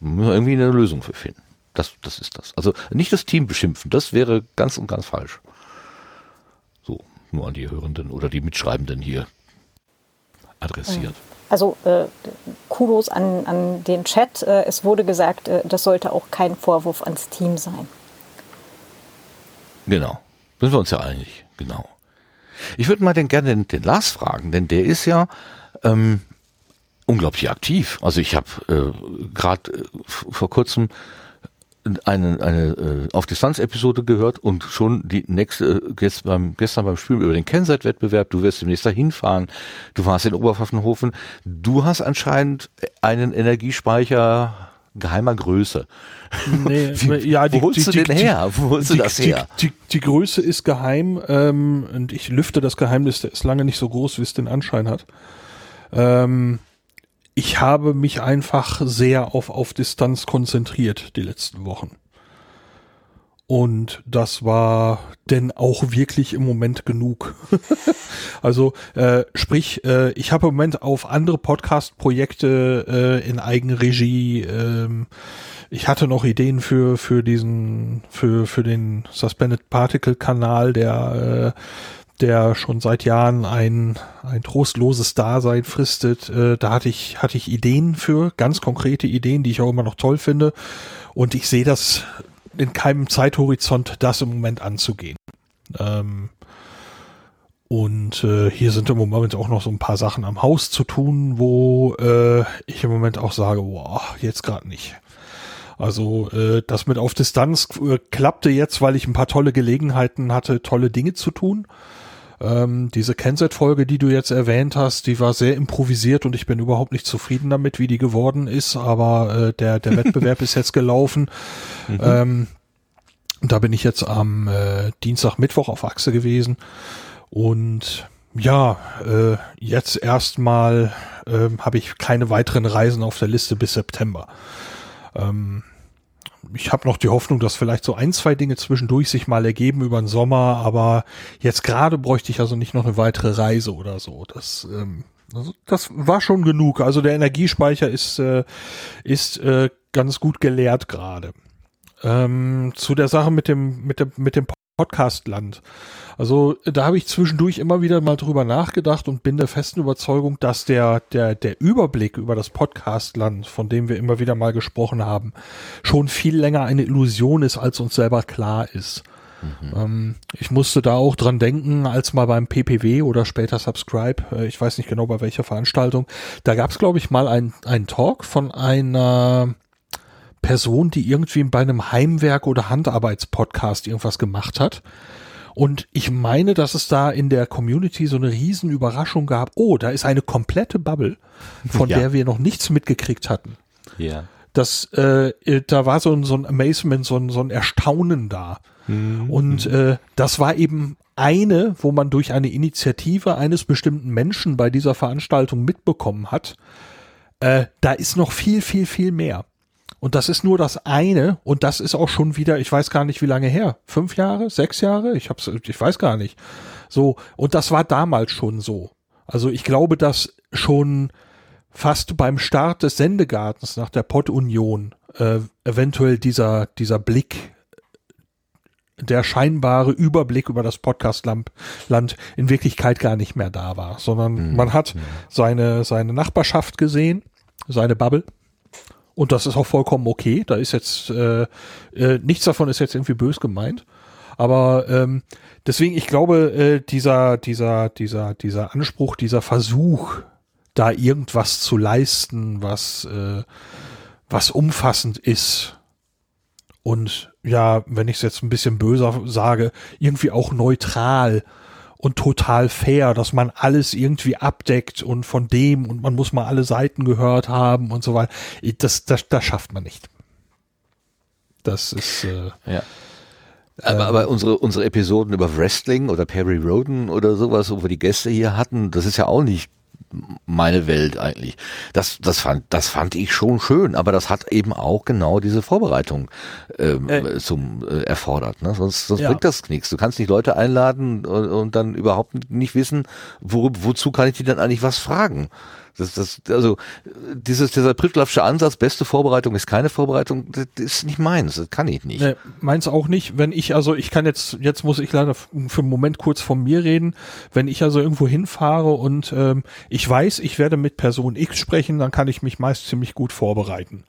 Irgendwie eine Lösung für finden. Das, das ist das. Also nicht das Team beschimpfen, das wäre ganz und ganz falsch. So, nur an die Hörenden oder die Mitschreibenden hier adressiert. Also äh, Kudos an, an den Chat. Äh, es wurde gesagt, äh, das sollte auch kein Vorwurf ans Team sein. Genau. Sind wir uns ja einig. Genau. Ich würde mal den, gerne den, den Lars fragen, denn der ist ja ähm, unglaublich aktiv. Also ich habe äh, gerade äh, vor kurzem eine, eine äh, auf Distanz-Episode gehört und schon die nächste, äh, jetzt beim, gestern beim Spielen über den Kennzeit-Wettbewerb, du wirst demnächst dahin fahren, du warst in Oberpfaffenhofen, du hast anscheinend einen Energiespeicher geheimer Größe. Nee, Wie, ja, die, wo holst die, du den her? Wo holst die, du das her? Die, die, Größe ist geheim ähm, und ich lüfte das Geheimnis, der ist lange nicht so groß, wie es den Anschein hat. Ähm, ich habe mich einfach sehr auf, auf Distanz konzentriert die letzten Wochen. Und das war denn auch wirklich im Moment genug. also äh, sprich, äh, ich habe im Moment auf andere Podcast-Projekte äh, in Eigenregie. Äh, ich hatte noch Ideen für für diesen für für den Suspended Particle Kanal, der äh, der schon seit Jahren ein, ein trostloses Dasein fristet. Äh, da hatte ich, hatte ich Ideen für, ganz konkrete Ideen, die ich auch immer noch toll finde. Und ich sehe das in keinem Zeithorizont, das im Moment anzugehen. Ähm, Und äh, hier sind im Moment auch noch so ein paar Sachen am Haus zu tun, wo äh, ich im Moment auch sage, boah, jetzt gerade nicht. Also äh, das mit auf Distanz äh, klappte jetzt, weil ich ein paar tolle Gelegenheiten hatte, tolle Dinge zu tun. Ähm, diese Kenset-Folge, die du jetzt erwähnt hast, die war sehr improvisiert und ich bin überhaupt nicht zufrieden damit, wie die geworden ist, aber äh, der, der Wettbewerb ist jetzt gelaufen. Mhm. Ähm, da bin ich jetzt am äh, Dienstag, Mittwoch auf Achse gewesen und ja, äh, jetzt erstmal äh, habe ich keine weiteren Reisen auf der Liste bis September. Ähm, ich habe noch die Hoffnung, dass vielleicht so ein, zwei Dinge zwischendurch sich mal ergeben über den Sommer, aber jetzt gerade bräuchte ich also nicht noch eine weitere Reise oder so. Das, ähm, also das war schon genug. Also der Energiespeicher ist, äh, ist äh, ganz gut geleert gerade. Ähm, zu der Sache mit dem, mit dem, mit dem Podcastland. Also da habe ich zwischendurch immer wieder mal drüber nachgedacht und bin der festen Überzeugung, dass der, der, der Überblick über das Podcastland, von dem wir immer wieder mal gesprochen haben, schon viel länger eine Illusion ist, als uns selber klar ist. Mhm. Ähm, ich musste da auch dran denken, als mal beim PPW oder später Subscribe, äh, ich weiß nicht genau bei welcher Veranstaltung, da gab es, glaube ich, mal einen Talk von einer Person, die irgendwie bei einem Heimwerk- oder Handarbeitspodcast irgendwas gemacht hat. Und ich meine, dass es da in der Community so eine riesen Überraschung gab. Oh, da ist eine komplette Bubble, von ja. der wir noch nichts mitgekriegt hatten. Ja. Das, äh, da war so ein, so ein Amazement, so ein, so ein Erstaunen da. Mhm. Und äh, das war eben eine, wo man durch eine Initiative eines bestimmten Menschen bei dieser Veranstaltung mitbekommen hat. Äh, da ist noch viel, viel, viel mehr. Und das ist nur das eine und das ist auch schon wieder, ich weiß gar nicht wie lange her, fünf Jahre, sechs Jahre, ich hab's, ich weiß gar nicht. So und das war damals schon so. Also ich glaube, dass schon fast beim Start des Sendegartens nach der Pod-Union äh, eventuell dieser dieser Blick der scheinbare Überblick über das Podcast-Land in Wirklichkeit gar nicht mehr da war, sondern mhm. man hat mhm. seine, seine Nachbarschaft gesehen, seine Bubble, und das ist auch vollkommen okay. Da ist jetzt äh, äh, nichts davon ist jetzt irgendwie bös gemeint. Aber ähm, deswegen, ich glaube, äh, dieser, dieser, dieser, dieser Anspruch, dieser Versuch, da irgendwas zu leisten, was, äh, was umfassend ist und ja, wenn ich es jetzt ein bisschen böser sage, irgendwie auch neutral und total fair, dass man alles irgendwie abdeckt und von dem und man muss mal alle Seiten gehört haben und so weiter. Das, das, das schafft man nicht. Das ist äh, ja. Aber, ähm, aber unsere, unsere Episoden über Wrestling oder Perry Roden oder sowas, wo wir die Gäste hier hatten, das ist ja auch nicht meine Welt eigentlich. Das, das fand, das fand ich schon schön, aber das hat eben auch genau diese Vorbereitung ähm, äh, zum äh, erfordert. Ne? Sonst, sonst ja. bringt das nichts. Du kannst nicht Leute einladen und, und dann überhaupt nicht wissen, wo, wozu kann ich die dann eigentlich was fragen. Das, das, also dieses, dieser Prittlaffsche Ansatz, beste Vorbereitung ist keine Vorbereitung, das ist nicht meins, das kann ich nicht. Nee, meins auch nicht. Wenn ich, also ich kann jetzt, jetzt muss ich leider für einen Moment kurz von mir reden. Wenn ich also irgendwo hinfahre und ähm, ich weiß, ich werde mit Person X sprechen, dann kann ich mich meist ziemlich gut vorbereiten.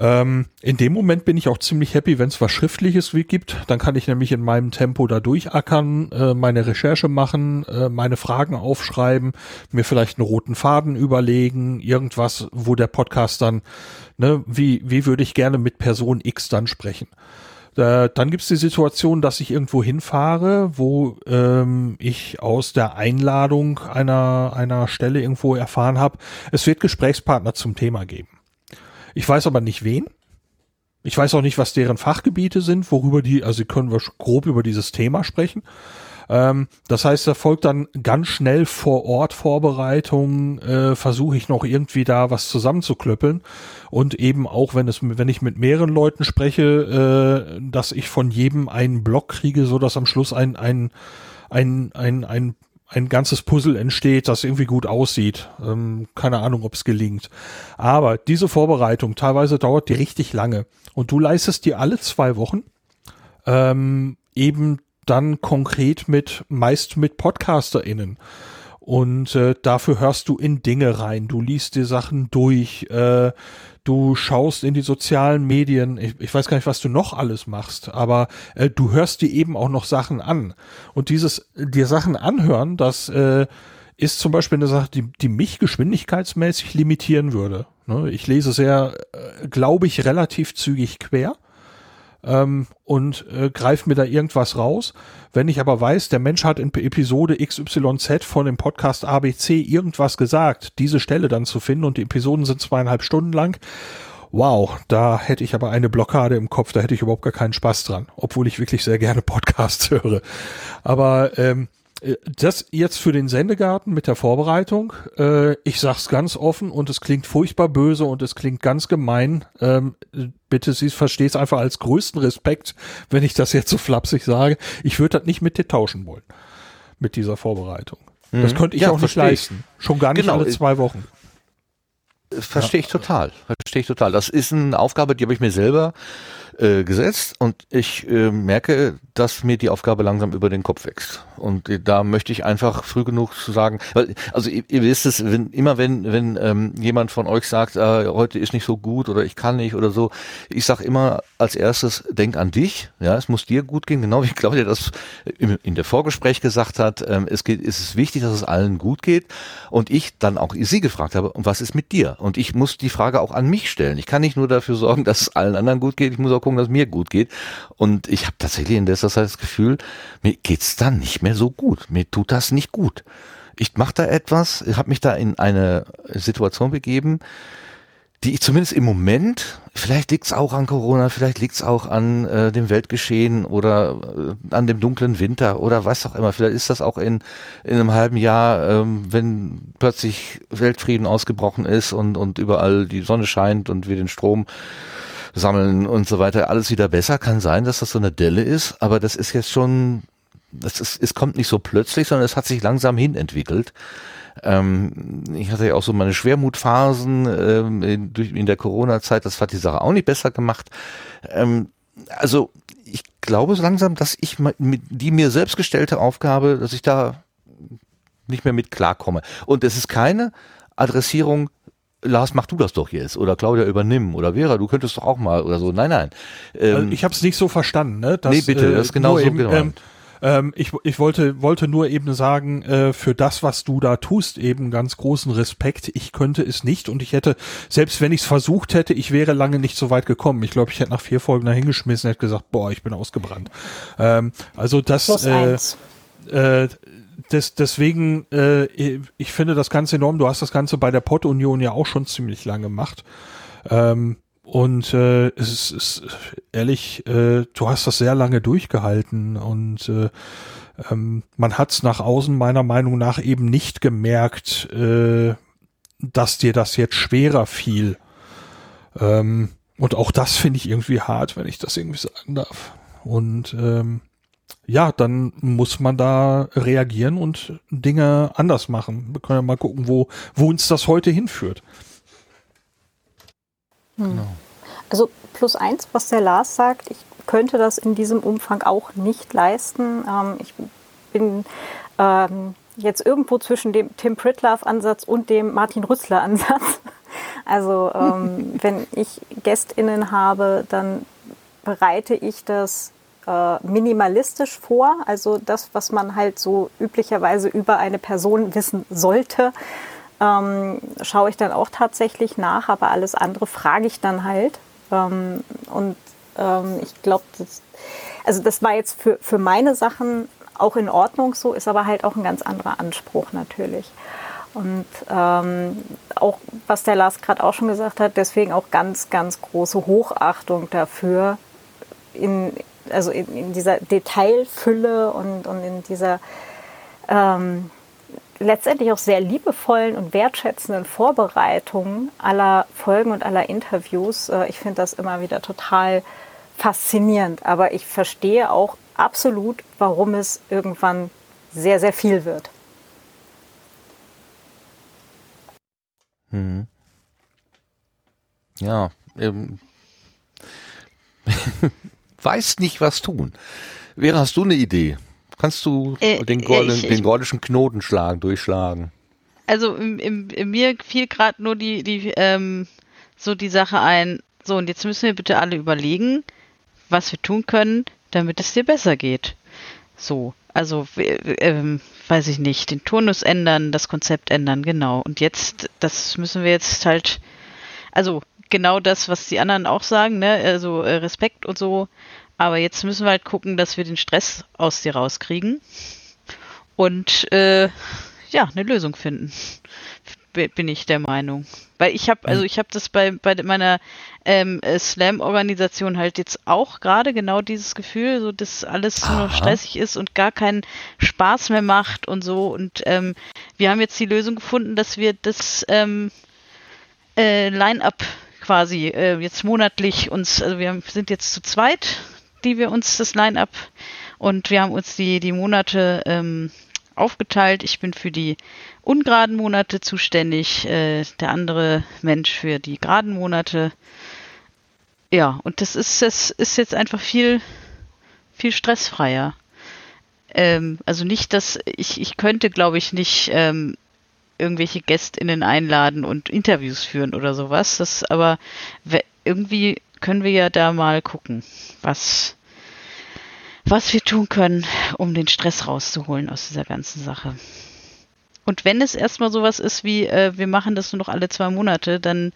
Ähm, in dem Moment bin ich auch ziemlich happy, wenn es was Schriftliches wie gibt. Dann kann ich nämlich in meinem Tempo da durchackern, äh, meine Recherche machen, äh, meine Fragen aufschreiben, mir vielleicht einen roten Faden überlegen, irgendwas, wo der Podcast dann, ne, wie, wie würde ich gerne mit Person X dann sprechen. Äh, dann gibt's die Situation, dass ich irgendwo hinfahre, wo ähm, ich aus der Einladung einer, einer Stelle irgendwo erfahren habe, es wird Gesprächspartner zum Thema geben. Ich weiß aber nicht wen. Ich weiß auch nicht, was deren Fachgebiete sind, worüber die, also können wir grob über dieses Thema sprechen. Ähm, das heißt, da folgt dann ganz schnell vor Ort Vorbereitung, äh, versuche ich noch irgendwie da was zusammenzuklöppeln und eben auch, wenn es, wenn ich mit mehreren Leuten spreche, äh, dass ich von jedem einen Block kriege, so dass am Schluss ein, ein, ein, ein, ein ein ganzes Puzzle entsteht, das irgendwie gut aussieht. Ähm, keine Ahnung, ob es gelingt. Aber diese Vorbereitung, teilweise dauert die richtig lange. Und du leistest dir alle zwei Wochen ähm, eben dann konkret mit, meist mit PodcasterInnen. Und äh, dafür hörst du in Dinge rein, du liest dir Sachen durch, äh, du schaust in die sozialen Medien, ich, ich weiß gar nicht, was du noch alles machst, aber äh, du hörst dir eben auch noch Sachen an. Und dieses dir Sachen anhören, das äh, ist zum Beispiel eine Sache, die, die mich geschwindigkeitsmäßig limitieren würde. Ne? Ich lese sehr, äh, glaube ich, relativ zügig quer ähm, und äh, greife mir da irgendwas raus. Wenn ich aber weiß, der Mensch hat in Episode XYZ von dem Podcast ABC irgendwas gesagt, diese Stelle dann zu finden und die Episoden sind zweieinhalb Stunden lang, wow, da hätte ich aber eine Blockade im Kopf, da hätte ich überhaupt gar keinen Spaß dran, obwohl ich wirklich sehr gerne Podcasts höre. Aber ähm, äh, das jetzt für den Sendegarten mit der Vorbereitung. Äh, ich sag's ganz offen und es klingt furchtbar böse und es klingt ganz gemein. Ähm, bitte Sie verstehen es einfach als größten Respekt, wenn ich das jetzt so flapsig sage. Ich würde das nicht mit dir tauschen wollen mit dieser Vorbereitung. Mhm. Das könnte ich ja, auch nicht leisten. Schon gar nicht genau. alle zwei Wochen. Verstehe ich total. Verstehe ich total. Das ist eine Aufgabe, die habe ich mir selber äh, gesetzt und ich äh, merke, dass mir die Aufgabe langsam über den Kopf wächst. Und äh, da möchte ich einfach früh genug zu sagen, weil, also ihr, ihr wisst es, wenn, immer wenn, wenn ähm, jemand von euch sagt, äh, heute ist nicht so gut oder ich kann nicht oder so, ich sage immer als erstes, denk an dich, ja, es muss dir gut gehen, genau wie Claudia das in, in der Vorgespräch gesagt hat, ähm, es geht, es ist wichtig, dass es allen gut geht und ich dann auch sie gefragt habe, und was ist mit dir? Und ich muss die Frage auch an mich stellen. Ich kann nicht nur dafür sorgen, dass es allen anderen gut geht, ich muss auch gucken, dass es mir gut geht. Und ich habe tatsächlich in letzter Zeit das Gefühl, mir geht's dann nicht mehr so gut. Mir tut das nicht gut. Ich mache da etwas, ich habe mich da in eine Situation begeben, die ich zumindest im Moment, vielleicht liegt's auch an Corona, vielleicht liegt's auch an äh, dem Weltgeschehen oder äh, an dem dunklen Winter oder was auch immer. Vielleicht ist das auch in, in einem halben Jahr, ähm, wenn plötzlich Weltfrieden ausgebrochen ist und, und überall die Sonne scheint und wir den Strom sammeln und so weiter, alles wieder besser. Kann sein, dass das so eine Delle ist, aber das ist jetzt schon, das ist, es kommt nicht so plötzlich, sondern es hat sich langsam hin entwickelt. Ähm, ich hatte ja auch so meine Schwermutphasen ähm, in, der Corona-Zeit, das hat die Sache auch nicht besser gemacht. Ähm, also ich glaube so langsam, dass ich die mir selbst gestellte Aufgabe, dass ich da nicht mehr mit klarkomme. Und es ist keine Adressierung Lars, mach du das doch jetzt oder Claudia übernimm oder Vera, du könntest doch auch mal oder so. Nein, nein. Ähm, also ich habe es nicht so verstanden. Ne? Dass, nee, bitte, das ist genau so. Eben, genau. Ähm, ähm, ich, ich wollte, wollte nur eben sagen, äh, für das, was du da tust, eben ganz großen Respekt. Ich könnte es nicht und ich hätte, selbst wenn ich es versucht hätte, ich wäre lange nicht so weit gekommen. Ich glaube, ich hätte nach vier Folgen da hingeschmissen und hätte gesagt, boah, ich bin ausgebrannt. Ähm, also das, äh, äh, des, deswegen, äh, ich finde das Ganze enorm. Du hast das Ganze bei der Pott-Union ja auch schon ziemlich lange gemacht. Ähm, und äh, es ist, ist ehrlich, äh, du hast das sehr lange durchgehalten und äh, ähm, man hat es nach außen meiner Meinung nach eben nicht gemerkt, äh, dass dir das jetzt schwerer fiel. Ähm, und auch das finde ich irgendwie hart, wenn ich das irgendwie sagen darf. Und ähm, ja, dann muss man da reagieren und Dinge anders machen. Wir können ja mal gucken, wo, wo uns das heute hinführt. Hm. Genau. Also plus eins, was der Lars sagt, ich könnte das in diesem Umfang auch nicht leisten. Ähm, ich bin ähm, jetzt irgendwo zwischen dem Tim Pritlove-Ansatz und dem Martin Rüssler-Ansatz. Also ähm, wenn ich GästInnen habe, dann bereite ich das äh, minimalistisch vor. Also das, was man halt so üblicherweise über eine Person wissen sollte, ähm, schaue ich dann auch tatsächlich nach, aber alles andere frage ich dann halt. Ähm, und ähm, ich glaube, also das war jetzt für, für meine Sachen auch in Ordnung so, ist aber halt auch ein ganz anderer Anspruch natürlich. Und ähm, auch, was der Lars gerade auch schon gesagt hat, deswegen auch ganz, ganz große Hochachtung dafür, in, also in, in dieser Detailfülle und, und in dieser ähm, letztendlich auch sehr liebevollen und wertschätzenden Vorbereitung aller Folgen und aller Interviews. Äh, ich finde das immer wieder total faszinierend. Aber ich verstehe auch absolut, warum es irgendwann sehr, sehr viel wird. Mhm. Ja, ähm, weiß nicht, was tun. Wäre, hast du eine Idee? kannst du äh, den, Gordon, ich, den gordischen Knoten schlagen, durchschlagen? Also im, im, in mir fiel gerade nur die, die ähm, so die Sache ein, so und jetzt müssen wir bitte alle überlegen, was wir tun können, damit es dir besser geht. So, also ähm, weiß ich nicht, den Turnus ändern, das Konzept ändern, genau. Und jetzt, das müssen wir jetzt halt, also genau das, was die anderen auch sagen, ne? Also äh, Respekt und so. Aber jetzt müssen wir halt gucken, dass wir den Stress aus dir rauskriegen und äh, ja, eine Lösung finden bin ich der Meinung. Weil ich habe, also hm. ich habe das bei, bei meiner ähm, Slam-Organisation halt jetzt auch gerade genau dieses Gefühl, so dass alles nur noch stressig ist und gar keinen Spaß mehr macht und so. Und ähm, wir haben jetzt die Lösung gefunden, dass wir das ähm, äh, Line-up quasi äh, jetzt monatlich uns, also wir sind jetzt zu zweit, die wir uns das Line-up und wir haben uns die, die Monate ähm, aufgeteilt. Ich bin für die ungeraden Monate zuständig, äh, der andere Mensch für die geraden Monate. Ja, und das ist, das ist jetzt einfach viel, viel stressfreier. Ähm, also nicht, dass ich, ich könnte, glaube ich, nicht ähm, irgendwelche GästInnen einladen und Interviews führen oder sowas. Das aber irgendwie können wir ja da mal gucken, was, was wir tun können, um den Stress rauszuholen aus dieser ganzen Sache. Und wenn es erstmal sowas ist wie, äh, wir machen das nur noch alle zwei Monate, dann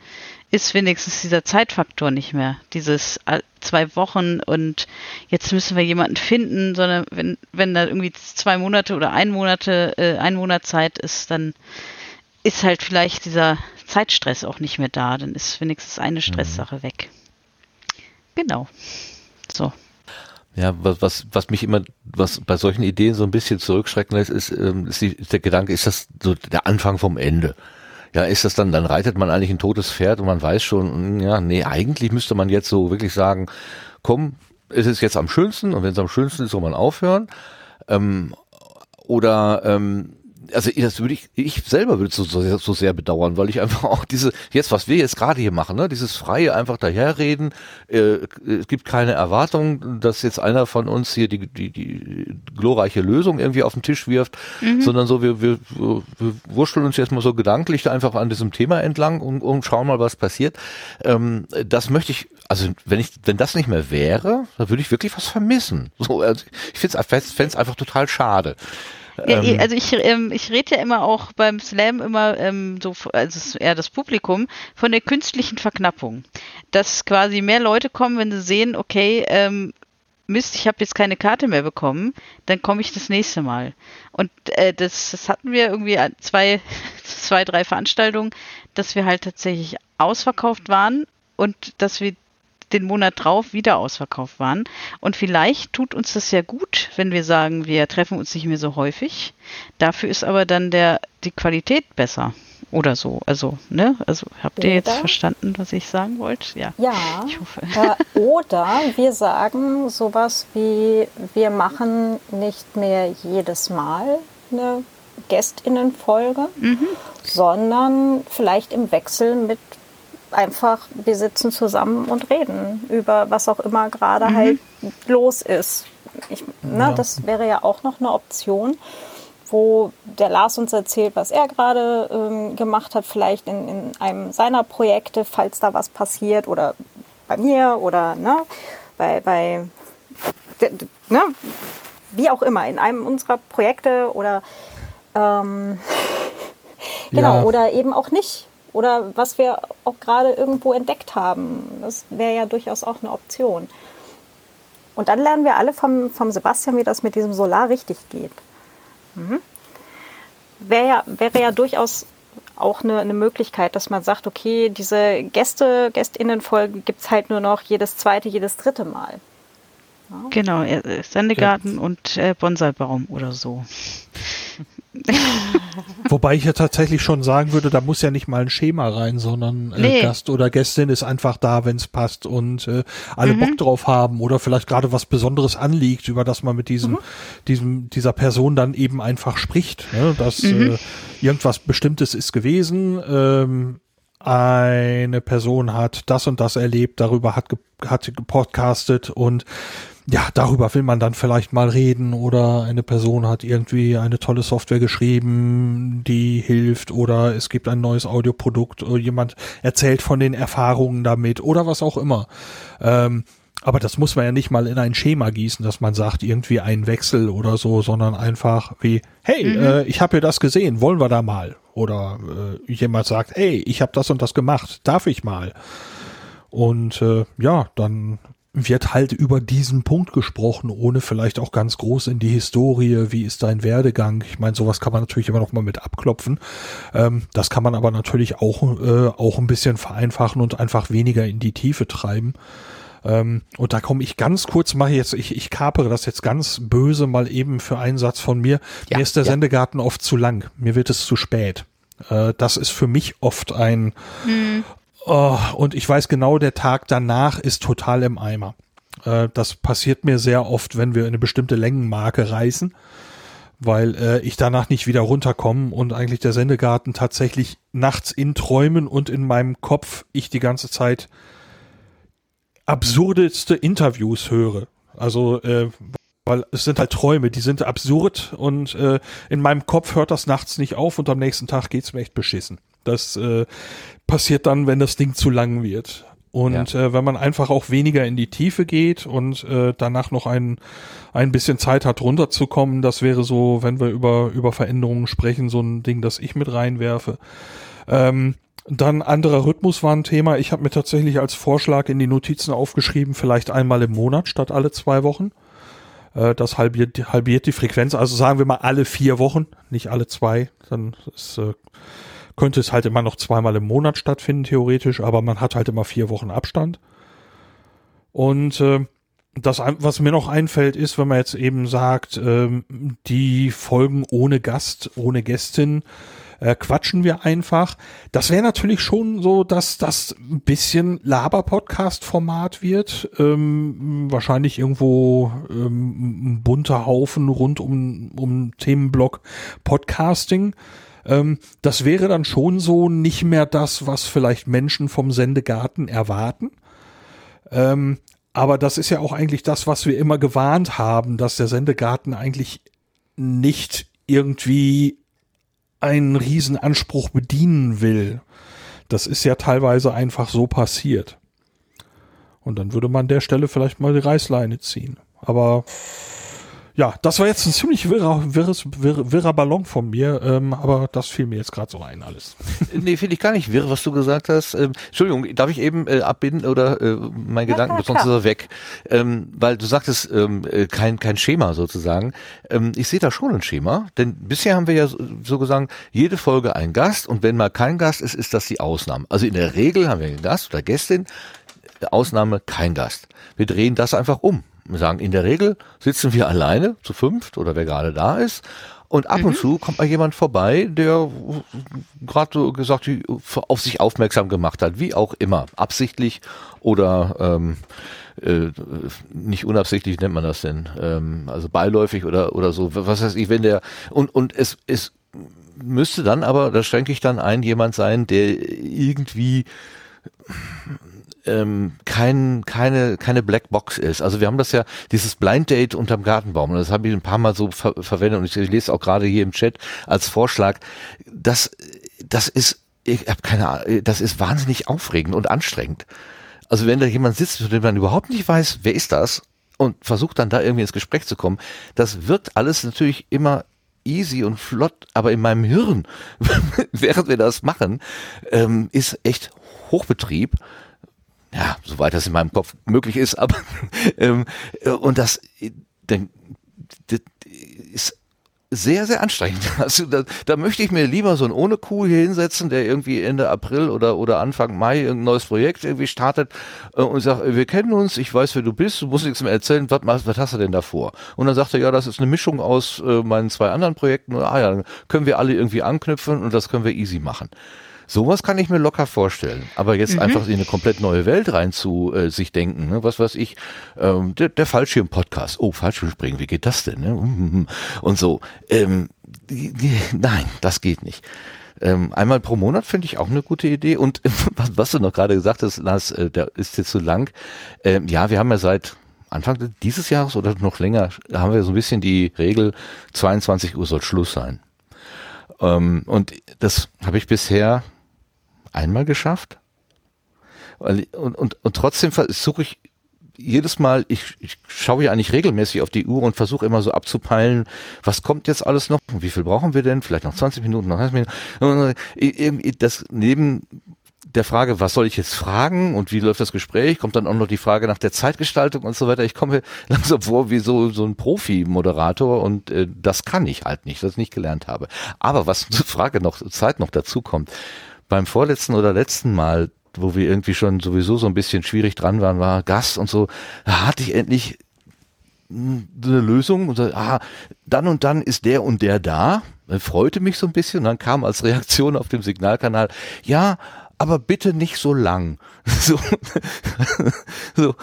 ist wenigstens dieser Zeitfaktor nicht mehr. Dieses äh, zwei Wochen und jetzt müssen wir jemanden finden, sondern wenn, wenn da irgendwie zwei Monate oder ein Monate, äh, ein Monat Zeit ist, dann ist halt vielleicht dieser Zeitstress auch nicht mehr da. Dann ist wenigstens eine mhm. Stresssache weg. Genau. So. Ja, was, was, was mich immer, was bei solchen Ideen so ein bisschen zurückschrecken lässt, ist, ähm, ist, die, ist der Gedanke, ist das so der Anfang vom Ende? Ja, ist das dann, dann reitet man eigentlich ein totes Pferd und man weiß schon, hm, ja, nee, eigentlich müsste man jetzt so wirklich sagen, komm, es ist jetzt am schönsten und wenn es am schönsten ist, soll man aufhören. Ähm, oder ähm, also das würde ich, ich selber würde es so, so, so sehr bedauern, weil ich einfach auch diese, jetzt, was wir jetzt gerade hier machen, ne, dieses freie einfach daherreden, äh, es gibt keine Erwartung, dass jetzt einer von uns hier die, die, die glorreiche Lösung irgendwie auf den Tisch wirft, mhm. sondern so, wir, wir, wir wurschteln uns jetzt mal so gedanklich da einfach an diesem Thema entlang und, und schauen mal, was passiert. Ähm, das möchte ich, also wenn ich, wenn das nicht mehr wäre, dann würde ich wirklich was vermissen. So, also ich finde es einfach total schade. Ja, ähm, also ich, ähm, ich rede ja immer auch beim Slam immer ähm, so, also eher das Publikum, von der künstlichen Verknappung. Dass quasi mehr Leute kommen, wenn sie sehen, okay, ähm, Mist, ich habe jetzt keine Karte mehr bekommen, dann komme ich das nächste Mal. Und äh, das, das hatten wir irgendwie zwei, zwei, drei Veranstaltungen, dass wir halt tatsächlich ausverkauft waren und dass wir den Monat drauf wieder ausverkauft waren. Und vielleicht tut uns das ja gut, wenn wir sagen, wir treffen uns nicht mehr so häufig. Dafür ist aber dann der, die Qualität besser. Oder so. Also, ne? Also habt ihr jetzt verstanden, was ich sagen wollte? Ja. Ja. Ich hoffe. Äh, oder wir sagen sowas wie, wir machen nicht mehr jedes Mal eine Gästinnenfolge, mhm. sondern vielleicht im Wechsel mit einfach, wir sitzen zusammen und reden über was auch immer gerade mhm. halt los ist. Ich, ne, ja. Das wäre ja auch noch eine Option, wo der Lars uns erzählt, was er gerade ähm, gemacht hat, vielleicht in, in einem seiner Projekte, falls da was passiert oder bei mir oder ne, bei, bei ne, wie auch immer, in einem unserer Projekte oder ähm, genau, ja. oder eben auch nicht oder was wir auch gerade irgendwo entdeckt haben. Das wäre ja durchaus auch eine Option. Und dann lernen wir alle vom, vom Sebastian, wie das mit diesem Solar richtig geht. Mhm. Wäre ja, wäre ja durchaus auch eine, eine Möglichkeit, dass man sagt, okay, diese Gäste, Gästinnenfolgen gibt es halt nur noch jedes zweite, jedes dritte Mal. Ja. Genau, äh, Sendegarten ja. und äh, Bonsaibaum oder so. Wobei ich ja tatsächlich schon sagen würde, da muss ja nicht mal ein Schema rein, sondern äh, nee. Gast oder Gästin ist einfach da, wenn es passt und äh, alle mhm. Bock drauf haben oder vielleicht gerade was Besonderes anliegt, über das man mit diesem, mhm. diesem, dieser Person dann eben einfach spricht. Ne? Dass mhm. äh, irgendwas Bestimmtes ist gewesen, ähm, eine Person hat das und das erlebt, darüber hat, ge hat gepodcastet und ja, darüber will man dann vielleicht mal reden oder eine Person hat irgendwie eine tolle Software geschrieben, die hilft oder es gibt ein neues Audioprodukt oder jemand erzählt von den Erfahrungen damit oder was auch immer. Ähm, aber das muss man ja nicht mal in ein Schema gießen, dass man sagt, irgendwie ein Wechsel oder so, sondern einfach wie, hey, mhm. äh, ich habe hier das gesehen, wollen wir da mal? Oder äh, jemand sagt, hey, ich habe das und das gemacht, darf ich mal? Und äh, ja, dann wird halt über diesen Punkt gesprochen, ohne vielleicht auch ganz groß in die Historie, wie ist dein Werdegang. Ich meine, sowas kann man natürlich immer noch mal mit abklopfen. Ähm, das kann man aber natürlich auch, äh, auch ein bisschen vereinfachen und einfach weniger in die Tiefe treiben. Ähm, und da komme ich ganz kurz, mache jetzt, ich, ich kapere das jetzt ganz böse mal eben für einen Satz von mir. Ja, mir ist der ja. Sendegarten oft zu lang. Mir wird es zu spät. Äh, das ist für mich oft ein, hm Oh, und ich weiß genau, der Tag danach ist total im Eimer. Äh, das passiert mir sehr oft, wenn wir eine bestimmte Längenmarke reißen, weil äh, ich danach nicht wieder runterkomme und eigentlich der Sendegarten tatsächlich nachts in Träumen und in meinem Kopf ich die ganze Zeit absurdeste Interviews höre. Also äh, weil es sind halt Träume, die sind absurd und äh, in meinem Kopf hört das nachts nicht auf und am nächsten Tag geht's mir echt beschissen. Das äh, passiert dann, wenn das Ding zu lang wird. Und ja. äh, wenn man einfach auch weniger in die Tiefe geht und äh, danach noch ein, ein bisschen Zeit hat, runterzukommen, das wäre so, wenn wir über, über Veränderungen sprechen, so ein Ding, das ich mit reinwerfe. Ähm, dann anderer Rhythmus war ein Thema. Ich habe mir tatsächlich als Vorschlag in die Notizen aufgeschrieben, vielleicht einmal im Monat statt alle zwei Wochen. Äh, das halbiert, halbiert die Frequenz. Also sagen wir mal alle vier Wochen, nicht alle zwei. Dann ist, äh, könnte es halt immer noch zweimal im Monat stattfinden, theoretisch, aber man hat halt immer vier Wochen Abstand. Und äh, das, was mir noch einfällt, ist, wenn man jetzt eben sagt, äh, die Folgen ohne Gast, ohne Gästin, äh, quatschen wir einfach. Das wäre natürlich schon so, dass das ein bisschen Laber-Podcast-Format wird. Ähm, wahrscheinlich irgendwo ähm, ein bunter Haufen rund um, um Themenblock Podcasting. Ähm, das wäre dann schon so nicht mehr das, was vielleicht Menschen vom Sendegarten erwarten. Ähm, aber das ist ja auch eigentlich das, was wir immer gewarnt haben, dass der Sendegarten eigentlich nicht irgendwie einen Riesenanspruch bedienen will. Das ist ja teilweise einfach so passiert. Und dann würde man an der Stelle vielleicht mal die Reißleine ziehen. Aber ja, das war jetzt ein ziemlich wirrer, wirres, wirrer, wirrer Ballon von mir, ähm, aber das fiel mir jetzt gerade so ein alles. nee, finde ich gar nicht wirr, was du gesagt hast. Ähm, Entschuldigung, darf ich eben äh, abbinden oder äh, mein ja, Gedanken, sonst ist er weg. Ähm, weil du sagtest, ähm, äh, kein, kein Schema sozusagen. Ähm, ich sehe da schon ein Schema, denn bisher haben wir ja so, so gesagt, jede Folge ein Gast und wenn mal kein Gast ist, ist das die Ausnahme. Also in der Regel haben wir einen Gast oder Gästin, Ausnahme kein Gast. Wir drehen das einfach um sagen, in der Regel sitzen wir alleine, zu fünft oder wer gerade da ist. Und ab mhm. und zu kommt mal jemand vorbei, der gerade so gesagt auf sich aufmerksam gemacht hat, wie auch immer, absichtlich oder ähm, äh, nicht unabsichtlich nennt man das denn, ähm, also beiläufig oder oder so. Was heißt ich, wenn der und und es es müsste dann aber, da schränke ich dann ein, jemand sein, der irgendwie ähm, kein, keine, keine Blackbox ist. Also wir haben das ja, dieses Blind Date unterm Gartenbaum, das habe ich ein paar Mal so ver verwendet und ich, ich lese auch gerade hier im Chat als Vorschlag, das, das ist, ich habe keine Ahnung, das ist wahnsinnig aufregend und anstrengend. Also wenn da jemand sitzt, von dem man überhaupt nicht weiß, wer ist das, und versucht dann da irgendwie ins Gespräch zu kommen, das wirkt alles natürlich immer easy und flott, aber in meinem Hirn, während wir das machen, ähm, ist echt Hochbetrieb ja, soweit das in meinem Kopf möglich ist, aber ähm, äh, und das, denn, das ist sehr, sehr anstrengend. Also da, da möchte ich mir lieber so ein ohne Kuh hier hinsetzen, der irgendwie Ende April oder, oder Anfang Mai irgendein neues Projekt irgendwie startet äh, und sagt, wir kennen uns, ich weiß, wer du bist, du musst nichts mehr erzählen, was, was hast du denn davor? Und dann sagt er, ja, das ist eine Mischung aus äh, meinen zwei anderen Projekten und ah ja, dann können wir alle irgendwie anknüpfen und das können wir easy machen. Sowas kann ich mir locker vorstellen. Aber jetzt mhm. einfach in eine komplett neue Welt rein zu äh, sich denken, ne? was weiß ich, ähm, der, der Fallschirm-Podcast. Oh, Fallschirmspringen, wie geht das denn? Ne? Und so. Ähm, nein, das geht nicht. Ähm, einmal pro Monat finde ich auch eine gute Idee. Und was, was du noch gerade gesagt hast, Lars, äh, der ist jetzt zu lang. Ähm, ja, wir haben ja seit Anfang dieses Jahres oder noch länger haben wir so ein bisschen die Regel, 22 Uhr soll Schluss sein. Ähm, und das habe ich bisher einmal geschafft. Und, und, und trotzdem versuche ich jedes Mal, ich, ich schaue ja eigentlich regelmäßig auf die Uhr und versuche immer so abzupeilen, was kommt jetzt alles noch, wie viel brauchen wir denn, vielleicht noch 20 Minuten, noch 20 Minuten. Das neben der Frage, was soll ich jetzt fragen und wie läuft das Gespräch, kommt dann auch noch die Frage nach der Zeitgestaltung und so weiter. Ich komme langsam vor wie so, so ein Profi-Moderator und äh, das kann ich halt nicht, das ich nicht gelernt habe. Aber was zur Frage noch, Zeit noch dazu kommt, beim vorletzten oder letzten Mal, wo wir irgendwie schon sowieso so ein bisschen schwierig dran waren, war Gast und so, da hatte ich endlich eine Lösung und so, ah, dann und dann ist der und der da. Das freute mich so ein bisschen und dann kam als Reaktion auf dem Signalkanal, ja, aber bitte nicht so lang. So, so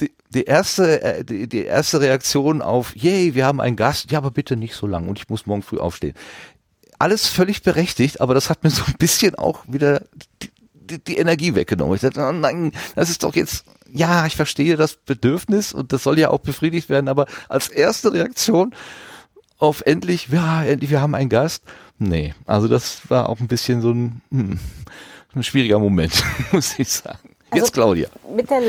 die, die erste, äh, die, die erste Reaktion auf, yay, wir haben einen Gast, ja, aber bitte nicht so lang und ich muss morgen früh aufstehen. Alles völlig berechtigt, aber das hat mir so ein bisschen auch wieder die, die, die Energie weggenommen. Ich dachte, oh nein, das ist doch jetzt, ja, ich verstehe das Bedürfnis und das soll ja auch befriedigt werden, aber als erste Reaktion auf endlich, ja, endlich, wir haben einen Gast. Nee, also das war auch ein bisschen so ein, hm, ein schwieriger Moment, muss ich sagen. Jetzt also Claudia. Mit der,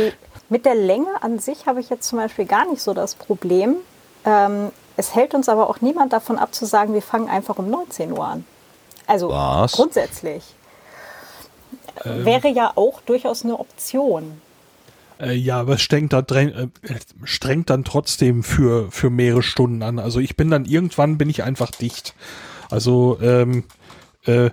mit der Länge an sich habe ich jetzt zum Beispiel gar nicht so das Problem. Ähm, es hält uns aber auch niemand davon ab zu sagen, wir fangen einfach um 19 Uhr an. Also Was? grundsätzlich. Ähm, Wäre ja auch durchaus eine Option. Äh, ja, aber es strengt dann, äh, strengt dann trotzdem für, für mehrere Stunden an. Also ich bin dann irgendwann bin ich einfach dicht. Also ähm, äh,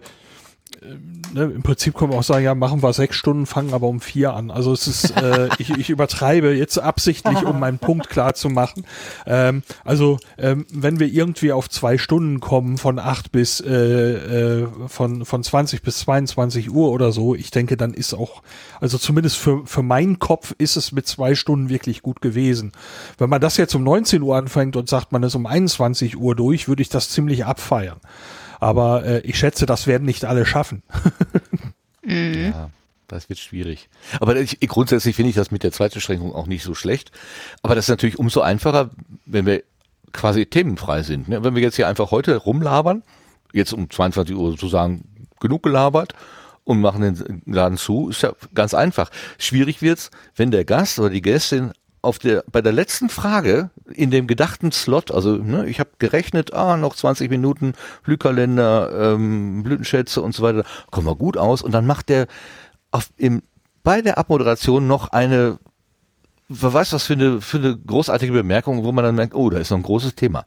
ne, im Prinzip können wir auch sagen, ja, machen wir sechs Stunden, fangen aber um vier an. Also es ist, äh, ich, ich übertreibe jetzt absichtlich, um meinen Punkt klar zu machen. Ähm, also ähm, wenn wir irgendwie auf zwei Stunden kommen, von acht bis äh, äh, von von 20 bis 22 Uhr oder so, ich denke, dann ist auch, also zumindest für für meinen Kopf ist es mit zwei Stunden wirklich gut gewesen. Wenn man das jetzt um 19 Uhr anfängt und sagt, man ist um 21 Uhr durch, würde ich das ziemlich abfeiern. Aber äh, ich schätze, das werden nicht alle schaffen. mhm. Ja, das wird schwierig. Aber ich, grundsätzlich finde ich das mit der Zeitbeschränkung auch nicht so schlecht. Aber das ist natürlich umso einfacher, wenn wir quasi themenfrei sind. Ne? Wenn wir jetzt hier einfach heute rumlabern, jetzt um 22 Uhr sozusagen genug gelabert und machen den Laden zu, ist ja ganz einfach. Schwierig wird's, wenn der Gast oder die Gästin auf der, bei der letzten Frage in dem gedachten Slot, also ne, ich habe gerechnet, ah, noch 20 Minuten Blühkalender, ähm, Blütenschätze und so weiter, kommen wir gut aus. Und dann macht der auf, im, bei der Abmoderation noch eine, wer weiß was für eine, für eine großartige Bemerkung, wo man dann merkt, oh, da ist noch ein großes Thema.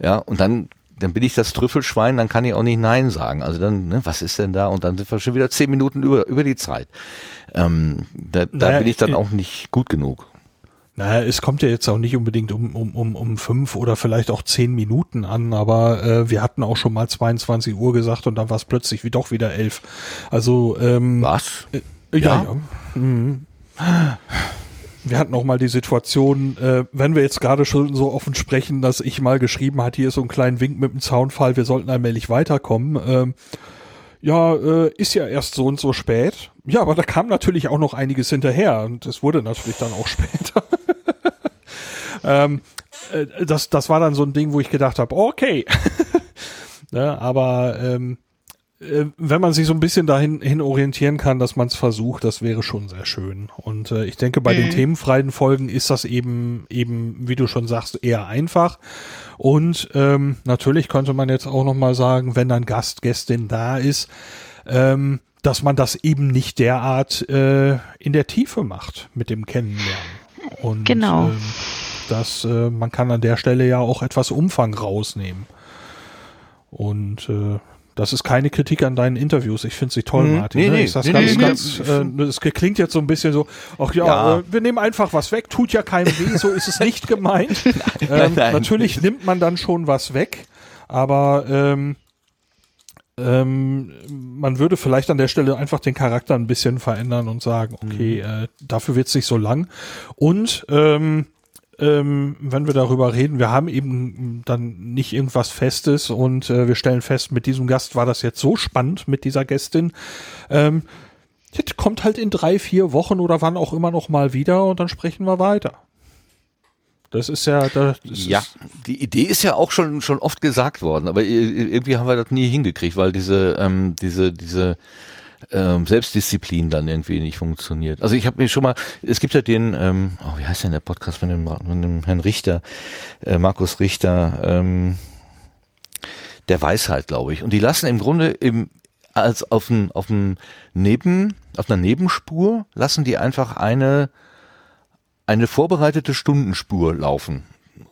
Ja, und dann dann bin ich das Trüffelschwein, dann kann ich auch nicht Nein sagen. Also dann, ne, was ist denn da? Und dann sind wir schon wieder zehn Minuten über, über die Zeit. Ähm, da, da naja, bin ich dann auch nicht gut genug. Naja, es kommt ja jetzt auch nicht unbedingt um, um, um, um fünf oder vielleicht auch zehn Minuten an, aber äh, wir hatten auch schon mal 22 Uhr gesagt und dann war es plötzlich wie doch wieder elf. Also ähm, Was? Äh, ja, ja. ja. Mhm. Wir hatten auch mal die Situation, äh, wenn wir jetzt gerade schon so offen sprechen, dass ich mal geschrieben hatte, hier ist so ein kleinen Wink mit dem Zaunfall, wir sollten allmählich weiterkommen. Ähm, ja, äh, ist ja erst so und so spät. Ja, aber da kam natürlich auch noch einiges hinterher und es wurde natürlich dann auch später. Ähm, äh, das, das war dann so ein Ding, wo ich gedacht habe, okay. ne, aber ähm, äh, wenn man sich so ein bisschen dahin hin orientieren kann, dass man es versucht, das wäre schon sehr schön. Und äh, ich denke, bei mhm. den themenfreien Folgen ist das eben, eben, wie du schon sagst, eher einfach. Und ähm, natürlich könnte man jetzt auch noch mal sagen, wenn dann Gast, Gästin da ist, ähm, dass man das eben nicht derart äh, in der Tiefe macht mit dem Kennenlernen. Und, genau. Ähm, dass äh, man kann an der Stelle ja auch etwas Umfang rausnehmen. Und äh, das ist keine Kritik an deinen Interviews. Ich finde sie toll, mhm. Martin. Nee, ne? nee, das nee, ganz, nee, ganz, äh, es klingt jetzt so ein bisschen so, ach ja, ja. Äh, wir nehmen einfach was weg, tut ja keinem weh, so ist es nicht gemeint. nein, ähm, nein. Natürlich nimmt man dann schon was weg, aber ähm, ähm, man würde vielleicht an der Stelle einfach den Charakter ein bisschen verändern und sagen, okay, mhm. äh, dafür wird es nicht so lang. Und ähm, ähm, wenn wir darüber reden, wir haben eben dann nicht irgendwas Festes und äh, wir stellen fest, mit diesem Gast war das jetzt so spannend mit dieser Gästin. Ähm, jetzt kommt halt in drei, vier Wochen oder wann auch immer noch mal wieder und dann sprechen wir weiter. Das ist ja, das ja, ist die Idee ist ja auch schon schon oft gesagt worden, aber irgendwie haben wir das nie hingekriegt, weil diese ähm, diese diese ähm, Selbstdisziplin dann irgendwie nicht funktioniert. Also ich habe mir schon mal, es gibt ja den, ähm, oh, wie heißt denn der Podcast von dem, von dem Herrn Richter, äh, Markus Richter, ähm, der Weisheit, glaube ich. Und die lassen im Grunde im, als auf dem, auf dem Neben, auf einer Nebenspur lassen die einfach eine, eine vorbereitete Stundenspur laufen.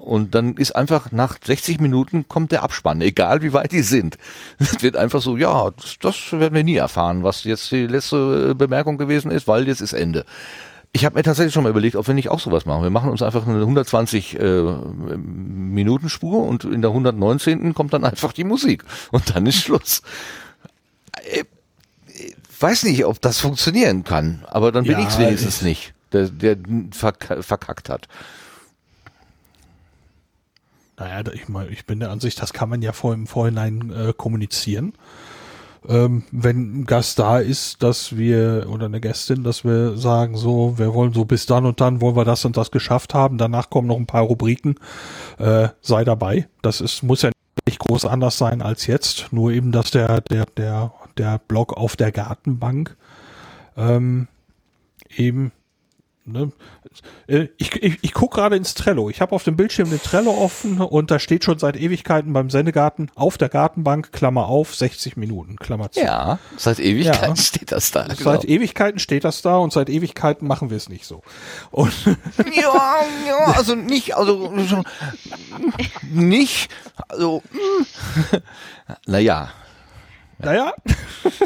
Und dann ist einfach nach 60 Minuten kommt der Abspann, egal wie weit die sind. Es wird einfach so, ja, das, das werden wir nie erfahren, was jetzt die letzte Bemerkung gewesen ist, weil jetzt ist Ende. Ich habe mir tatsächlich schon mal überlegt, ob wir nicht auch sowas machen. Wir machen uns einfach eine 120 äh, Minuten Spur und in der 119. kommt dann einfach die Musik und dann ist Schluss. Ich äh, weiß nicht, ob das funktionieren kann, aber dann bin ja, ich es wenigstens nicht, der, der verkackt hat. Naja, ich, mein, ich bin der Ansicht, das kann man ja vor, im Vorhinein äh, kommunizieren. Ähm, wenn ein Gast da ist, dass wir, oder eine Gästin, dass wir sagen, so, wir wollen so bis dann und dann wollen wir das und das geschafft haben. Danach kommen noch ein paar Rubriken. Äh, sei dabei. Das ist, muss ja nicht groß anders sein als jetzt. Nur eben, dass der, der, der, der Blog auf der Gartenbank ähm, eben Ne? Äh, ich, ich, ich gucke gerade ins Trello. Ich habe auf dem Bildschirm den Trello offen und da steht schon seit Ewigkeiten beim Sendegarten auf der Gartenbank, Klammer auf, 60 Minuten, Klammer zu. Ja, seit Ewigkeiten ja. steht das da. Genau. Seit Ewigkeiten steht das da und seit Ewigkeiten machen wir es nicht so. Und ja, ja, also nicht, also nicht, also naja. Naja,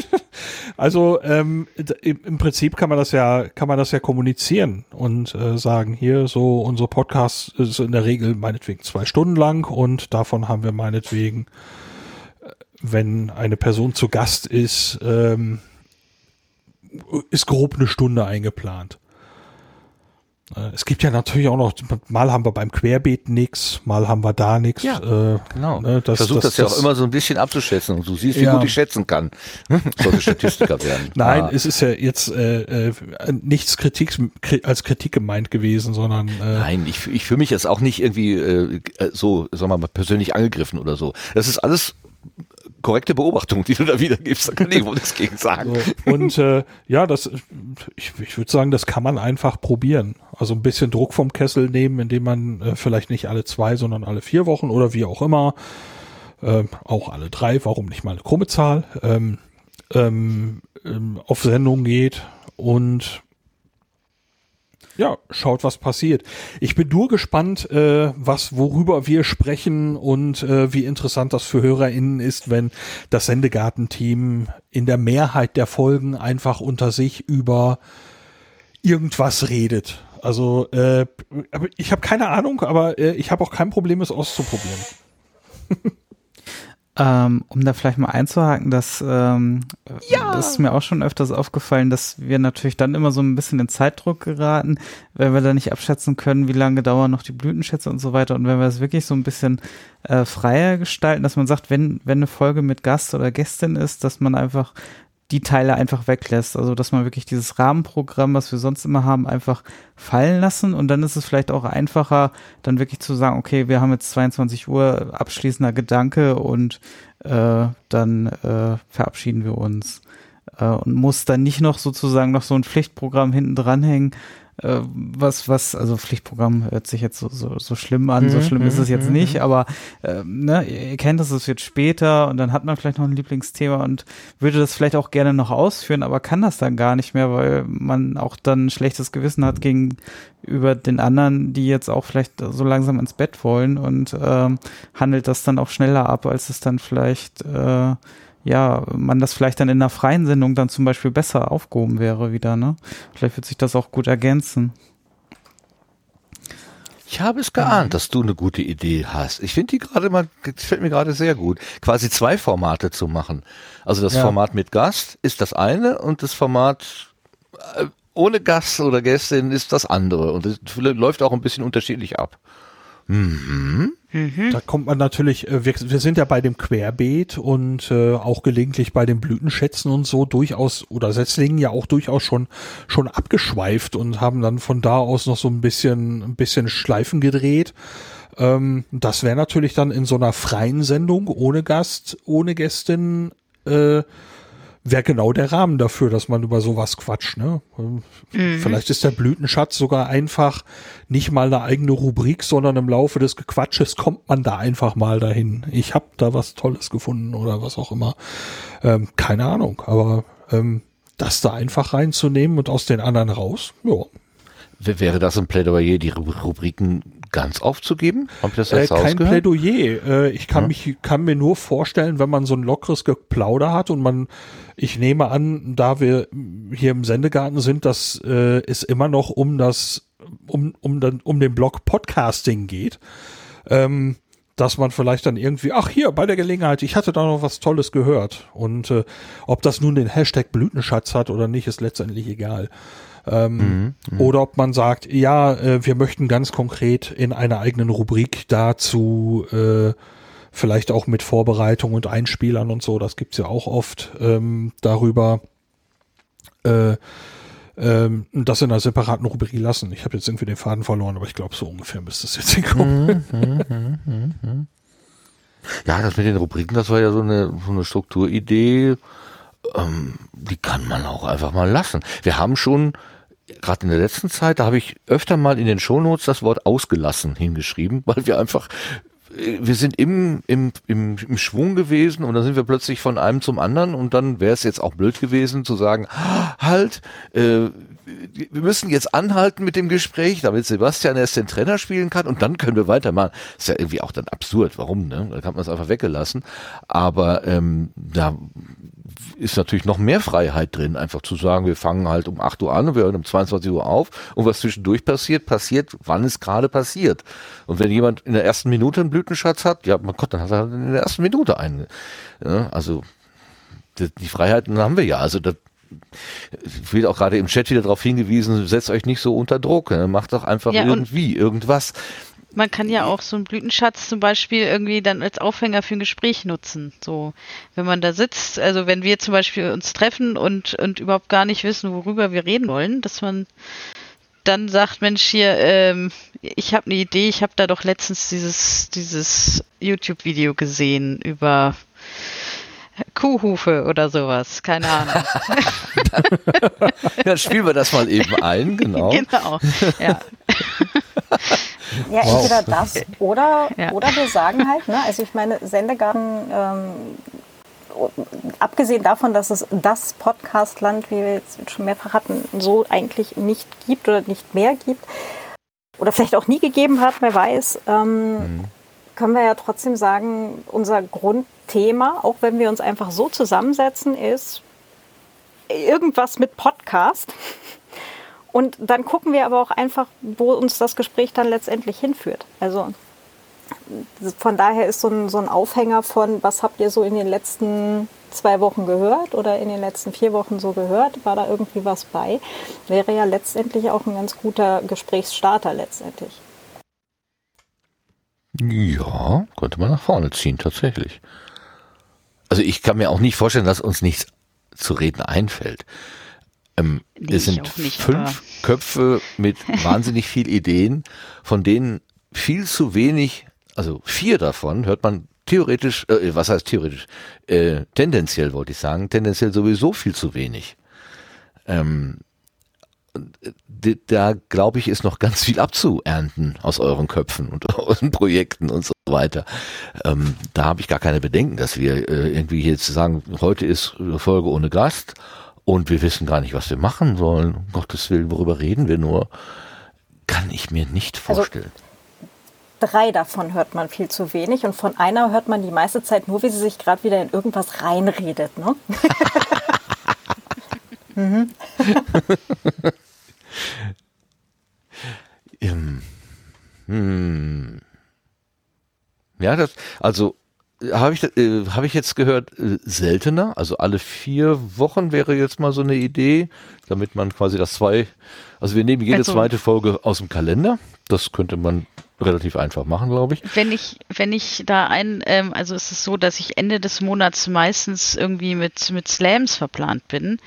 also ähm, im Prinzip kann man das ja, kann man das ja kommunizieren und äh, sagen, hier so unser Podcast ist in der Regel meinetwegen zwei Stunden lang und davon haben wir meinetwegen, äh, wenn eine Person zu Gast ist, ähm, ist grob eine Stunde eingeplant. Äh, es gibt ja natürlich auch noch, mal haben wir beim Querbeet nichts, mal haben wir da nichts. Ja, äh, genau. Ne, das, Versucht das, das, ja auch immer so ein bisschen abzuschätzen und du siehst, wie ja. gut ich schätzen kann. Sollte Statistiker werden. Nein, ah. es ist ja jetzt äh, äh, nichts Kritik als Kritik gemeint gewesen, sondern äh, Nein, ich, ich fühle mich jetzt auch nicht irgendwie äh, so, sagen wir mal, persönlich angegriffen oder so. Das ist alles korrekte Beobachtung, die du da wiedergibst. Da kann ich wohl nichts gegen sagen. So, und äh, ja, das, ich, ich würde sagen, das kann man einfach probieren. Also ein bisschen Druck vom Kessel nehmen, indem man äh, vielleicht nicht alle zwei, sondern alle vier Wochen oder wie auch immer, äh, auch alle drei, warum nicht mal eine krumme Zahl, ähm, ähm, ähm auf Sendung geht und ja, schaut, was passiert. Ich bin nur gespannt, äh, was, worüber wir sprechen und äh, wie interessant das für HörerInnen ist, wenn das Sendegarten-Team in der Mehrheit der Folgen einfach unter sich über irgendwas redet. Also, äh, ich habe keine Ahnung, aber äh, ich habe auch kein Problem, es auszuprobieren. Ähm, um da vielleicht mal einzuhaken, dass ähm, ja. das ist mir auch schon öfters aufgefallen, dass wir natürlich dann immer so ein bisschen in Zeitdruck geraten, wenn wir da nicht abschätzen können, wie lange dauern noch die Blütenschätze und so weiter. Und wenn wir es wirklich so ein bisschen äh, freier gestalten, dass man sagt, wenn, wenn eine Folge mit Gast oder Gästin ist, dass man einfach die Teile einfach weglässt. Also, dass man wirklich dieses Rahmenprogramm, was wir sonst immer haben, einfach fallen lassen. Und dann ist es vielleicht auch einfacher, dann wirklich zu sagen, okay, wir haben jetzt 22 Uhr abschließender Gedanke und äh, dann äh, verabschieden wir uns. Äh, und muss dann nicht noch sozusagen noch so ein Pflichtprogramm hinten dranhängen, äh, was, was, also Pflichtprogramm hört sich jetzt so, so, so schlimm an, so mhm, schlimm ist es jetzt mhm, nicht, mhm. aber äh, ne, ihr kennt das, es wird später und dann hat man vielleicht noch ein Lieblingsthema und würde das vielleicht auch gerne noch ausführen, aber kann das dann gar nicht mehr, weil man auch dann ein schlechtes Gewissen hat gegenüber den anderen, die jetzt auch vielleicht so langsam ins Bett wollen und äh, handelt das dann auch schneller ab, als es dann vielleicht äh, ja, man das vielleicht dann in einer freien Sendung dann zum Beispiel besser aufgehoben wäre wieder, ne? Vielleicht wird sich das auch gut ergänzen. Ich habe es geahnt, dass du eine gute Idee hast. Ich finde die gerade mal, gefällt mir gerade sehr gut, quasi zwei Formate zu machen. Also das ja. Format mit Gast ist das eine und das Format äh, ohne Gast oder Gästin ist das andere. Und es läuft auch ein bisschen unterschiedlich ab. Mhm. Mhm. Da kommt man natürlich, äh, wir, wir, sind ja bei dem Querbeet und äh, auch gelegentlich bei den Blütenschätzen und so durchaus oder Setzlingen ja auch durchaus schon schon abgeschweift und haben dann von da aus noch so ein bisschen ein bisschen Schleifen gedreht. Ähm, das wäre natürlich dann in so einer freien Sendung ohne Gast, ohne Gästin äh, wäre genau der Rahmen dafür, dass man über sowas quatscht. Ne? Mhm. Vielleicht ist der Blütenschatz sogar einfach nicht mal eine eigene Rubrik, sondern im Laufe des Gequatsches kommt man da einfach mal dahin. Ich habe da was Tolles gefunden oder was auch immer. Ähm, keine Ahnung, aber ähm, das da einfach reinzunehmen und aus den anderen raus, ja. Wäre das ein Plädoyer, die Rubriken ganz aufzugeben? Hab ich das jetzt äh, kein Plädoyer. Äh, ich kann hm? mich, kann mir nur vorstellen, wenn man so ein lockeres Geplauder hat und man, ich nehme an, da wir hier im Sendegarten sind, dass äh, es immer noch um das, um, um, dann, um den Blog Podcasting geht. Ähm, dass man vielleicht dann irgendwie, ach hier, bei der Gelegenheit, ich hatte da noch was Tolles gehört. Und äh, ob das nun den Hashtag Blütenschatz hat oder nicht, ist letztendlich egal. Ähm, mhm, mhm, oder ob man sagt, ja, äh, wir möchten ganz konkret in einer eigenen Rubrik dazu äh, vielleicht auch mit Vorbereitung und Einspielern und so, das gibt's ja auch oft ähm, darüber, äh, ähm, das in einer separaten Rubrik lassen. Ich habe jetzt irgendwie den Faden verloren, aber ich glaube, so ungefähr müsste es jetzt hinkommen. Mhm, mhm, ja, das mit den Rubriken, das war ja so eine, so eine Strukturidee, ähm, die kann man auch einfach mal lassen. Wir haben schon gerade in der letzten Zeit, da habe ich öfter mal in den Shownotes das Wort ausgelassen hingeschrieben, weil wir einfach wir sind im, im, im, im Schwung gewesen und dann sind wir plötzlich von einem zum anderen und dann wäre es jetzt auch blöd gewesen zu sagen, halt, äh, wir müssen jetzt anhalten mit dem Gespräch, damit Sebastian erst den Trainer spielen kann und dann können wir weitermachen. ist ja irgendwie auch dann absurd. Warum? Ne? Da kann man es einfach weggelassen. Aber ähm, da ist natürlich noch mehr Freiheit drin, einfach zu sagen, wir fangen halt um 8 Uhr an und wir hören um 22 Uhr auf und was zwischendurch passiert, passiert, wann es gerade passiert. Und wenn jemand in der ersten Minute einen Blütenschatz hat, ja, mein Gott, dann hat er halt in der ersten Minute einen. Ja, also die, die Freiheiten haben wir ja. Also das, wird auch gerade im Chat wieder darauf hingewiesen, setzt euch nicht so unter Druck, ne? macht doch einfach ja, irgendwie irgendwas. Man kann ja auch so einen Blütenschatz zum Beispiel irgendwie dann als Aufhänger für ein Gespräch nutzen. So, wenn man da sitzt, also wenn wir zum Beispiel uns treffen und, und überhaupt gar nicht wissen, worüber wir reden wollen, dass man dann sagt, Mensch, hier, ähm, ich habe eine Idee, ich habe da doch letztens dieses, dieses YouTube-Video gesehen über Kuhhufe oder sowas, keine Ahnung. Dann spielen wir das mal eben ein, genau. Genau, ja. Ja, wow. entweder das oder, ja. oder wir sagen halt, ne, also ich meine, Sendegarten, ähm, abgesehen davon, dass es das Podcastland, wie wir jetzt schon mehrfach hatten, so eigentlich nicht gibt oder nicht mehr gibt oder vielleicht auch nie gegeben hat, wer weiß, ähm, mhm. Können wir ja trotzdem sagen, unser Grundthema, auch wenn wir uns einfach so zusammensetzen, ist irgendwas mit Podcast. Und dann gucken wir aber auch einfach, wo uns das Gespräch dann letztendlich hinführt. Also von daher ist so ein, so ein Aufhänger von, was habt ihr so in den letzten zwei Wochen gehört oder in den letzten vier Wochen so gehört, war da irgendwie was bei, wäre ja letztendlich auch ein ganz guter Gesprächsstarter letztendlich. Ja, könnte man nach vorne ziehen, tatsächlich. Also ich kann mir auch nicht vorstellen, dass uns nichts zu reden einfällt. Ähm, es sind nicht, fünf Köpfe mit wahnsinnig viel Ideen, von denen viel zu wenig, also vier davon hört man theoretisch, äh, was heißt theoretisch, äh, tendenziell wollte ich sagen, tendenziell sowieso viel zu wenig. Ähm, da glaube ich, ist noch ganz viel abzuernten aus euren Köpfen und aus den Projekten und so weiter. Ähm, da habe ich gar keine Bedenken, dass wir äh, irgendwie jetzt sagen, heute ist Folge ohne Gast und wir wissen gar nicht, was wir machen sollen. Um Gottes Willen, worüber reden wir nur? Kann ich mir nicht also vorstellen. Also, drei davon hört man viel zu wenig und von einer hört man die meiste Zeit nur, wie sie sich gerade wieder in irgendwas reinredet. Ne? mhm. Hm. Ja, das, also habe ich, äh, hab ich jetzt gehört, äh, seltener. Also alle vier Wochen wäre jetzt mal so eine Idee, damit man quasi das zwei, also wir nehmen jede also, zweite Folge aus dem Kalender. Das könnte man relativ einfach machen, glaube ich. Wenn ich, wenn ich da ein, ähm, also es ist so, dass ich Ende des Monats meistens irgendwie mit, mit Slams verplant bin.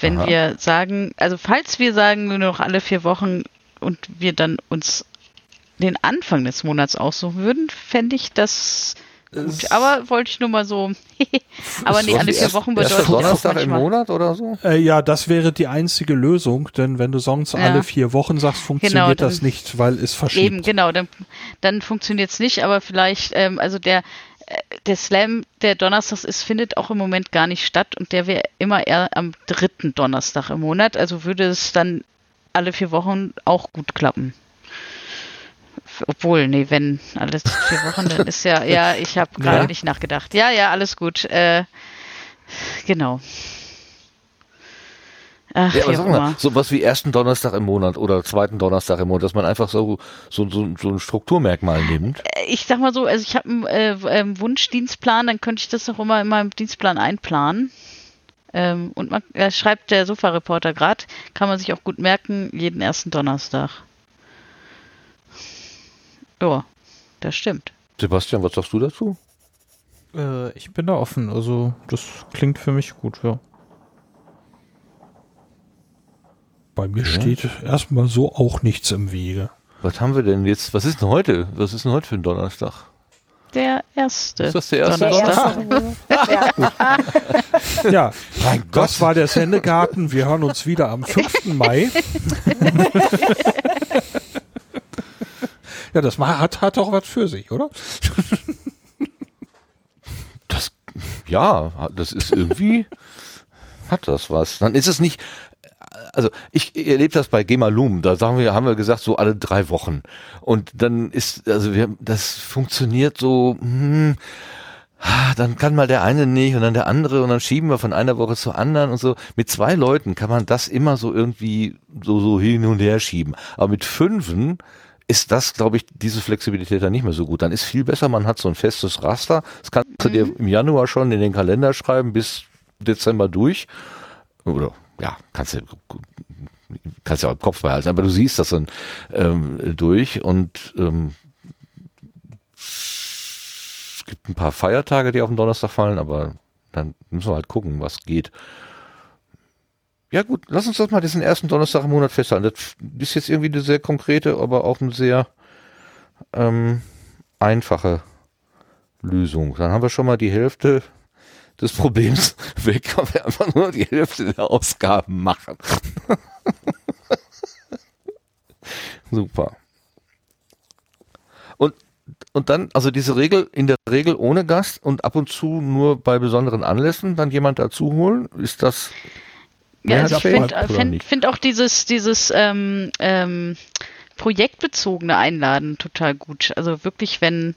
Wenn Aha. wir sagen, also falls wir sagen, nur noch alle vier Wochen und wir dann uns den Anfang des Monats aussuchen würden, fände ich das Gut, aber wollte ich nur mal so. aber nee, alle vier Wochen bedeutet Donnerstag im Monat oder so? Äh, ja, das wäre die einzige Lösung, denn wenn du sonst ja. alle vier Wochen sagst, funktioniert genau, dann, das nicht, weil es verschiebt. Eben, genau, dann, dann funktioniert es nicht, aber vielleicht, ähm, also der, äh, der Slam, der Donnerstags ist, findet auch im Moment gar nicht statt und der wäre immer eher am dritten Donnerstag im Monat, also würde es dann alle vier Wochen auch gut klappen obwohl, nee, wenn alles vier Wochen, dann ist ja, ja, ich habe gerade ja. nicht nachgedacht. Ja, ja, alles gut. Äh, genau. Ach, ja, aber sag mal, so was wie ersten Donnerstag im Monat oder zweiten Donnerstag im Monat, dass man einfach so, so, so, so ein Strukturmerkmal nimmt. Äh, ich sag mal so, also ich habe einen äh, äh, Wunschdienstplan, dann könnte ich das auch immer in meinem Dienstplan einplanen. Ähm, und man äh, schreibt der Sofa-Reporter gerade, kann man sich auch gut merken, jeden ersten Donnerstag. Ja, das stimmt. Sebastian, was sagst du dazu? Äh, ich bin da offen. Also, das klingt für mich gut, ja. Bei mir ja. steht erstmal so auch nichts im Wege. Was haben wir denn jetzt? Was ist denn heute? Was ist denn heute für ein Donnerstag? Der erste. Ist das der erste Donnerstag? Donnerstag? ja, ja mein Gott. das war der Sendegarten. Wir hören uns wieder am 5. Mai. Ja, das hat, hat auch was für sich, oder? Das, ja, das ist irgendwie, hat das was. Dann ist es nicht, also ich erlebe das bei Gemalum, da sagen wir, haben wir gesagt, so alle drei Wochen. Und dann ist, also wir, das funktioniert so, hm, dann kann mal der eine nicht und dann der andere und dann schieben wir von einer Woche zur anderen und so. Mit zwei Leuten kann man das immer so irgendwie so, so hin und her schieben. Aber mit fünfen, ist das, glaube ich, diese Flexibilität dann nicht mehr so gut. Dann ist viel besser, man hat so ein festes Raster. Das kannst du dir mhm. im Januar schon in den Kalender schreiben, bis Dezember durch. Oder ja, kannst du kannst ja auch im Kopf behalten, aber du siehst das dann ähm, durch und ähm, es gibt ein paar Feiertage, die auf den Donnerstag fallen, aber dann müssen wir halt gucken, was geht. Ja gut, lass uns das mal diesen ersten Donnerstag im Monat festhalten. Das ist jetzt irgendwie eine sehr konkrete, aber auch eine sehr ähm, einfache Lösung. Dann haben wir schon mal die Hälfte des Problems weg, weil wir einfach nur die Hälfte der Ausgaben machen. Super. Und, und dann, also diese Regel, in der Regel ohne Gast und ab und zu nur bei besonderen Anlässen dann jemand dazu holen, ist das ja, also ich finde find, find auch dieses, dieses ähm, ähm, projektbezogene Einladen total gut. Also wirklich, wenn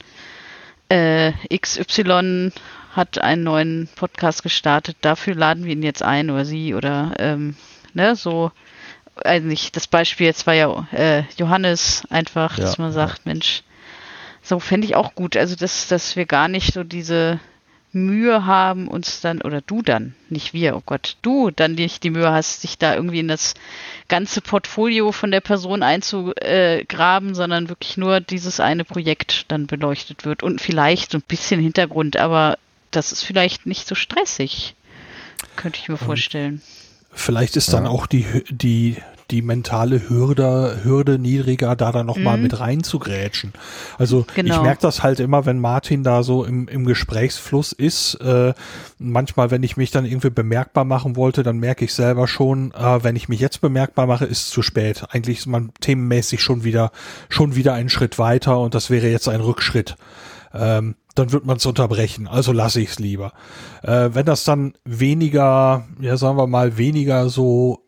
äh, XY hat einen neuen Podcast gestartet, dafür laden wir ihn jetzt ein oder sie oder ähm, ne, so also nicht, das Beispiel jetzt war ja äh, Johannes einfach, ja, dass man sagt, ja. Mensch, so fände ich auch gut. Also dass, dass wir gar nicht so diese Mühe haben, uns dann, oder du dann, nicht wir, oh Gott, du dann nicht die Mühe hast, dich da irgendwie in das ganze Portfolio von der Person einzugraben, sondern wirklich nur dieses eine Projekt dann beleuchtet wird und vielleicht so ein bisschen Hintergrund, aber das ist vielleicht nicht so stressig, könnte ich mir vorstellen. Vielleicht ist dann auch die, die die mentale Hürde, Hürde niedriger, da dann nochmal mhm. mit rein zu grätschen. Also genau. ich merke das halt immer, wenn Martin da so im, im Gesprächsfluss ist. Äh, manchmal, wenn ich mich dann irgendwie bemerkbar machen wollte, dann merke ich selber schon, äh, wenn ich mich jetzt bemerkbar mache, ist es zu spät. Eigentlich ist man themenmäßig schon wieder, schon wieder einen Schritt weiter und das wäre jetzt ein Rückschritt. Ähm, dann wird man es unterbrechen. Also lasse ich es lieber. Äh, wenn das dann weniger, ja sagen wir mal, weniger so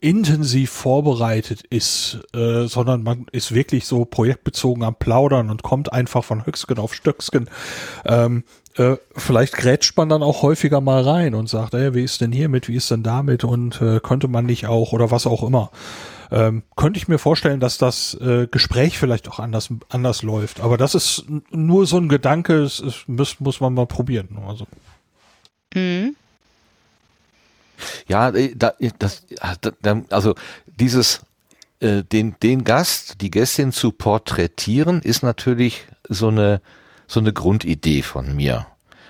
intensiv vorbereitet ist, äh, sondern man ist wirklich so projektbezogen am Plaudern und kommt einfach von Höchsken auf Stöcksken. Ähm, äh, vielleicht grätscht man dann auch häufiger mal rein und sagt, ey, wie ist denn hiermit, wie ist denn damit und äh, könnte man nicht auch oder was auch immer. ähm, könnte ich mir vorstellen, dass das äh, Gespräch vielleicht auch anders anders läuft. Aber das ist nur so ein Gedanke, es, es muss, muss man mal probieren. Also. Mhm. Ja, äh, da, das, also dieses äh, den den Gast, die Gästin zu porträtieren, ist natürlich so eine so eine Grundidee von mir.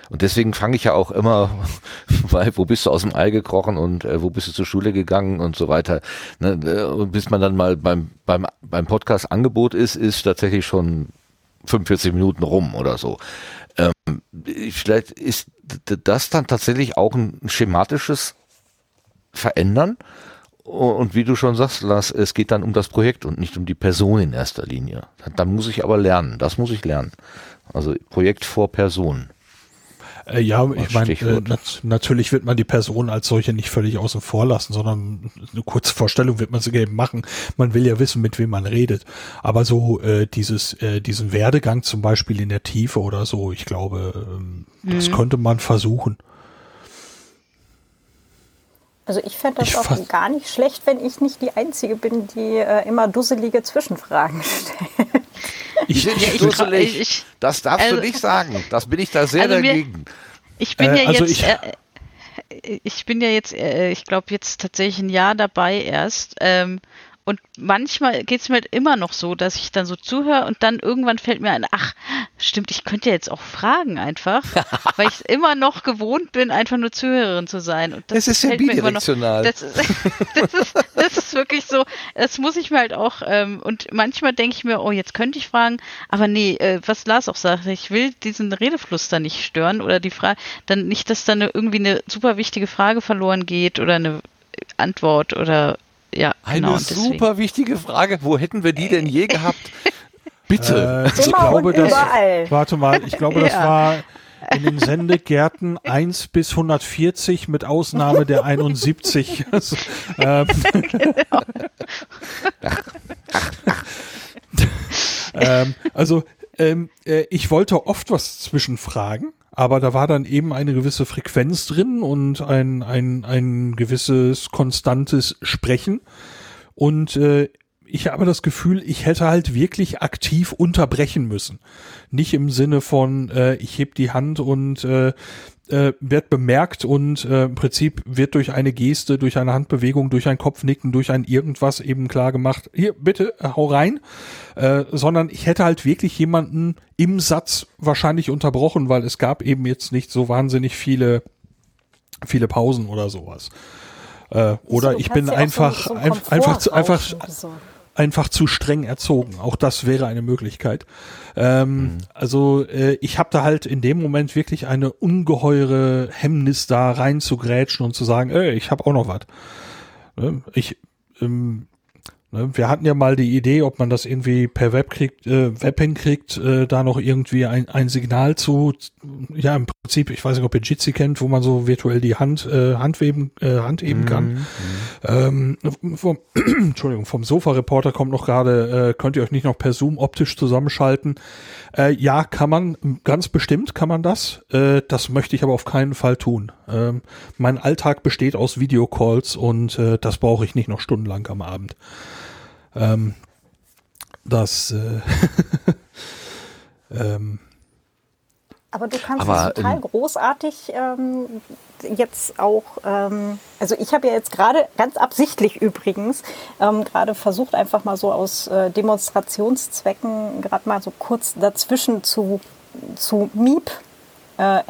Und deswegen fange ich ja auch immer, weil wo bist du aus dem Ei gekrochen und äh, wo bist du zur Schule gegangen und so weiter. Ne, äh, und bis man dann mal beim, beim, beim Podcast Angebot ist, ist tatsächlich schon 45 Minuten rum oder so. Ähm, vielleicht ist das dann tatsächlich auch ein schematisches Verändern. Und wie du schon sagst, Lars, es geht dann um das Projekt und nicht um die Person in erster Linie. Dann muss ich aber lernen. Das muss ich lernen. Also Projekt vor Person. Äh, ja, ich meine, äh, nat natürlich wird man die Person als solche nicht völlig außen vor lassen, sondern eine kurze Vorstellung wird man sie eben machen. Man will ja wissen, mit wem man redet. Aber so äh, dieses, äh, diesen Werdegang zum Beispiel in der Tiefe oder so, ich glaube, ähm, mhm. das könnte man versuchen. Also ich fände das ich auch gar nicht schlecht, wenn ich nicht die Einzige bin, die äh, immer dusselige Zwischenfragen stellt. Ich bin nicht dusselig. Ich, das darfst also, du nicht sagen. Das bin ich da sehr also dagegen. Mir, ich bin äh, ja also jetzt. Ich, äh, ich bin ja jetzt, äh, ich glaube, jetzt tatsächlich ein Jahr dabei erst. Ähm, und manchmal geht es mir halt immer noch so, dass ich dann so zuhöre und dann irgendwann fällt mir ein, ach, stimmt, ich könnte ja jetzt auch fragen einfach, weil ich immer noch gewohnt bin, einfach nur Zuhörerin zu sein. Und das, das ist ja bidirektional. Das, das, ist, das ist wirklich so, das muss ich mir halt auch, ähm, und manchmal denke ich mir, oh, jetzt könnte ich fragen, aber nee, äh, was Lars auch sagt, ich will diesen Redefluss da nicht stören oder die Frage, dann nicht, dass dann irgendwie eine super wichtige Frage verloren geht oder eine Antwort oder ja, Eine genau, super wichtige Frage. Wo hätten wir die denn je gehabt? Bitte. Äh, ich glaube, das, warte mal, ich glaube, das ja. war in den Sendegärten 1 bis 140 mit Ausnahme der 71. also, ähm, genau. ähm, also ähm, äh, ich wollte oft was zwischenfragen aber da war dann eben eine gewisse Frequenz drin und ein, ein, ein gewisses konstantes Sprechen. Und äh, ich habe das Gefühl, ich hätte halt wirklich aktiv unterbrechen müssen. Nicht im Sinne von, äh, ich heb die Hand und äh, äh, wird bemerkt und äh, im Prinzip wird durch eine Geste, durch eine Handbewegung, durch ein Kopfnicken, durch ein irgendwas eben klar gemacht, hier, bitte, hau rein, äh, sondern ich hätte halt wirklich jemanden im Satz wahrscheinlich unterbrochen, weil es gab eben jetzt nicht so wahnsinnig viele, viele Pausen oder sowas. Äh, oder so, ich bin einfach, so, so einfach, zu, einfach, so einfach zu streng erzogen. Auch das wäre eine Möglichkeit. Ähm, mhm. Also äh, ich habe da halt in dem Moment wirklich eine ungeheure Hemmnis da rein zu grätschen und zu sagen, ey, ich habe auch noch was. Ne? Ich ähm, wir hatten ja mal die Idee, ob man das irgendwie per Web kriegt, äh, Web hinkriegt, äh, da noch irgendwie ein, ein Signal zu, ja im Prinzip, ich weiß nicht, ob ihr Jitsi kennt, wo man so virtuell die Hand, äh, Handweben, äh, Hand eben kann. Mhm. Ähm, vom, Entschuldigung, vom Sofa-Reporter kommt noch gerade, äh, könnt ihr euch nicht noch per Zoom optisch zusammenschalten? Äh, ja, kann man, ganz bestimmt kann man das. Äh, das möchte ich aber auf keinen Fall tun. Ähm, mein Alltag besteht aus Videocalls und äh, das brauche ich nicht noch stundenlang am Abend. Ähm, das äh, ähm, aber du kannst aber, es total ähm, großartig ähm, jetzt auch, ähm, also ich habe ja jetzt gerade, ganz absichtlich übrigens, ähm, gerade versucht einfach mal so aus äh, Demonstrationszwecken gerade mal so kurz dazwischen zu, zu Miep äh,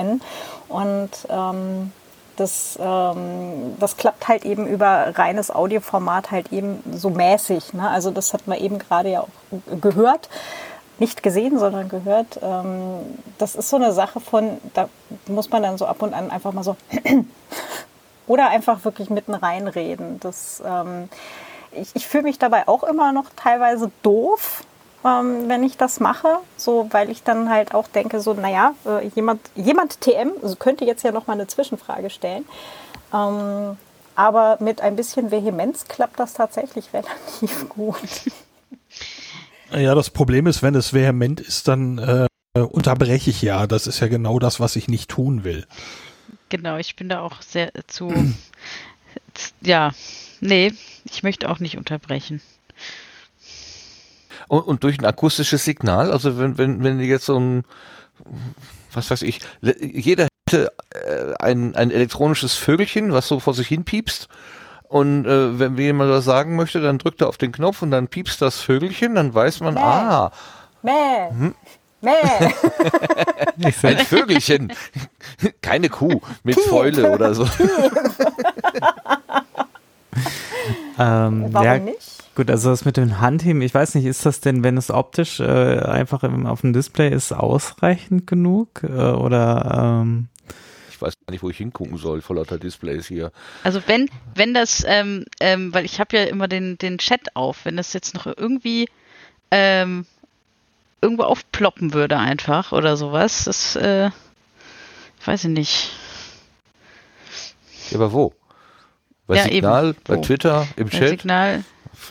und ähm, das, ähm, das klappt halt eben über reines Audioformat halt eben so mäßig. Ne? Also das hat man eben gerade ja auch gehört. Nicht gesehen, sondern gehört. Ähm, das ist so eine Sache von, da muss man dann so ab und an einfach mal so oder einfach wirklich mitten reinreden. Das, ähm, ich, ich fühle mich dabei auch immer noch teilweise doof, ähm, wenn ich das mache, so weil ich dann halt auch denke, so naja, äh, jemand, jemand TM also könnte jetzt ja noch mal eine Zwischenfrage stellen. Ähm, aber mit ein bisschen Vehemenz klappt das tatsächlich relativ gut. Ja, das Problem ist, wenn es vehement ist, dann äh, unterbreche ich ja. Das ist ja genau das, was ich nicht tun will. Genau, ich bin da auch sehr zu ja, nee, ich möchte auch nicht unterbrechen. Und, und durch ein akustisches Signal, also wenn, wenn, wenn jetzt so ein, was weiß ich, jeder hätte äh, ein, ein elektronisches Vögelchen, was so vor sich hin piepst. Und äh, wenn jemand was sagen möchte, dann drückt er auf den Knopf und dann piepst das Vögelchen, dann weiß man, Mäh. ah. Mäh. Hm? Mäh. ein Vögelchen. Keine Kuh mit Piep. Fäule oder so. ähm, Warum ja, nicht? Gut, also das mit dem Handheben, ich weiß nicht, ist das denn, wenn es optisch äh, einfach im, auf dem Display ist, ausreichend genug? Äh, oder ähm ich weiß gar nicht, wo ich hingucken soll vor lauter Displays hier. Also wenn, wenn das, ähm, ähm, weil ich habe ja immer den, den Chat auf, wenn das jetzt noch irgendwie ähm, irgendwo aufploppen würde einfach oder sowas, das äh, weiß ich nicht. Ja, aber wo? Bei ja, Signal, eben. bei? Twitter, im Chat? Signal,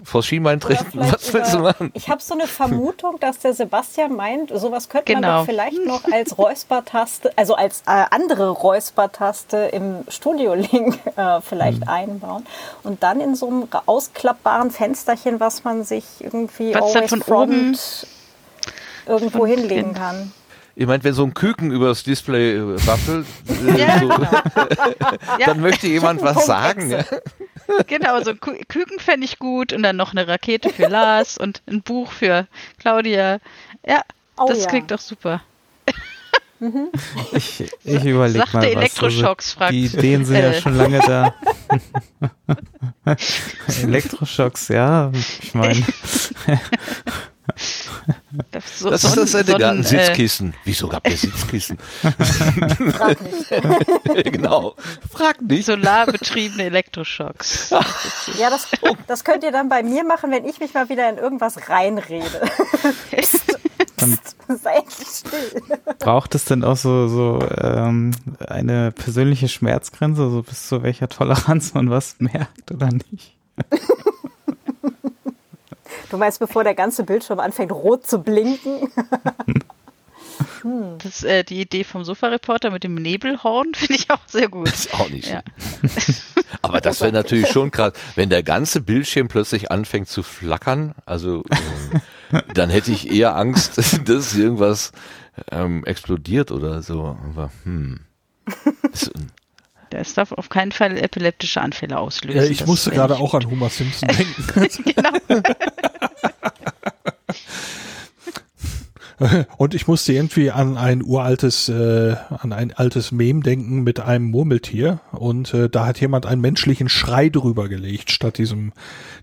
vor Schienbein treten. Was willst du machen? Ich habe so eine Vermutung, dass der Sebastian meint, sowas könnte genau. man doch vielleicht noch als Räuspertaste, also als äh, andere Räuspertaste im Studio-Link äh, vielleicht mhm. einbauen und dann in so einem ausklappbaren Fensterchen, was man sich irgendwie was always von oben irgendwo hinlegen kann. Ich meine, wenn so ein Küken übers Display äh, waffelt, äh, ja, so, genau. dann möchte jemand was sagen. Ja? Genau, so Küken fände ich gut und dann noch eine Rakete für Lars und ein Buch für Claudia. Ja, oh, das ja. klingt doch super. Mhm. Ich, ich überlege mal was. Elektroschocks, also, Die Ideen sind ja äh. schon lange da. Elektroschocks, ja, ich meine. So, das ist das Sendegarten. So Sitzkissen. Äh, Wieso gab es Sitzkissen? Frag nicht. genau. Frag nicht. Solarbetriebene Elektroschocks. ja, das, das könnt ihr dann bei mir machen, wenn ich mich mal wieder in irgendwas reinrede. Sei still. Braucht es denn auch so, so ähm, eine persönliche Schmerzgrenze, so bis zu welcher Toleranz man was merkt oder nicht? Du meinst, bevor der ganze Bildschirm anfängt rot zu blinken? hm. Das, äh, die Idee vom Sofa-Reporter mit dem Nebelhorn finde ich auch sehr gut. Das ist auch nicht ja. Aber das wäre natürlich schon krass, wenn der ganze Bildschirm plötzlich anfängt zu flackern. Also äh, dann hätte ich eher Angst, dass irgendwas ähm, explodiert oder so. Aber hm. Das darf auf keinen Fall epileptische Anfälle auslösen. Ja, ich musste gerade auch an Homer Simpson denken. genau. Und ich musste irgendwie an ein uraltes, äh, an ein altes Mem denken mit einem Murmeltier. Und äh, da hat jemand einen menschlichen Schrei drüber gelegt, statt diesem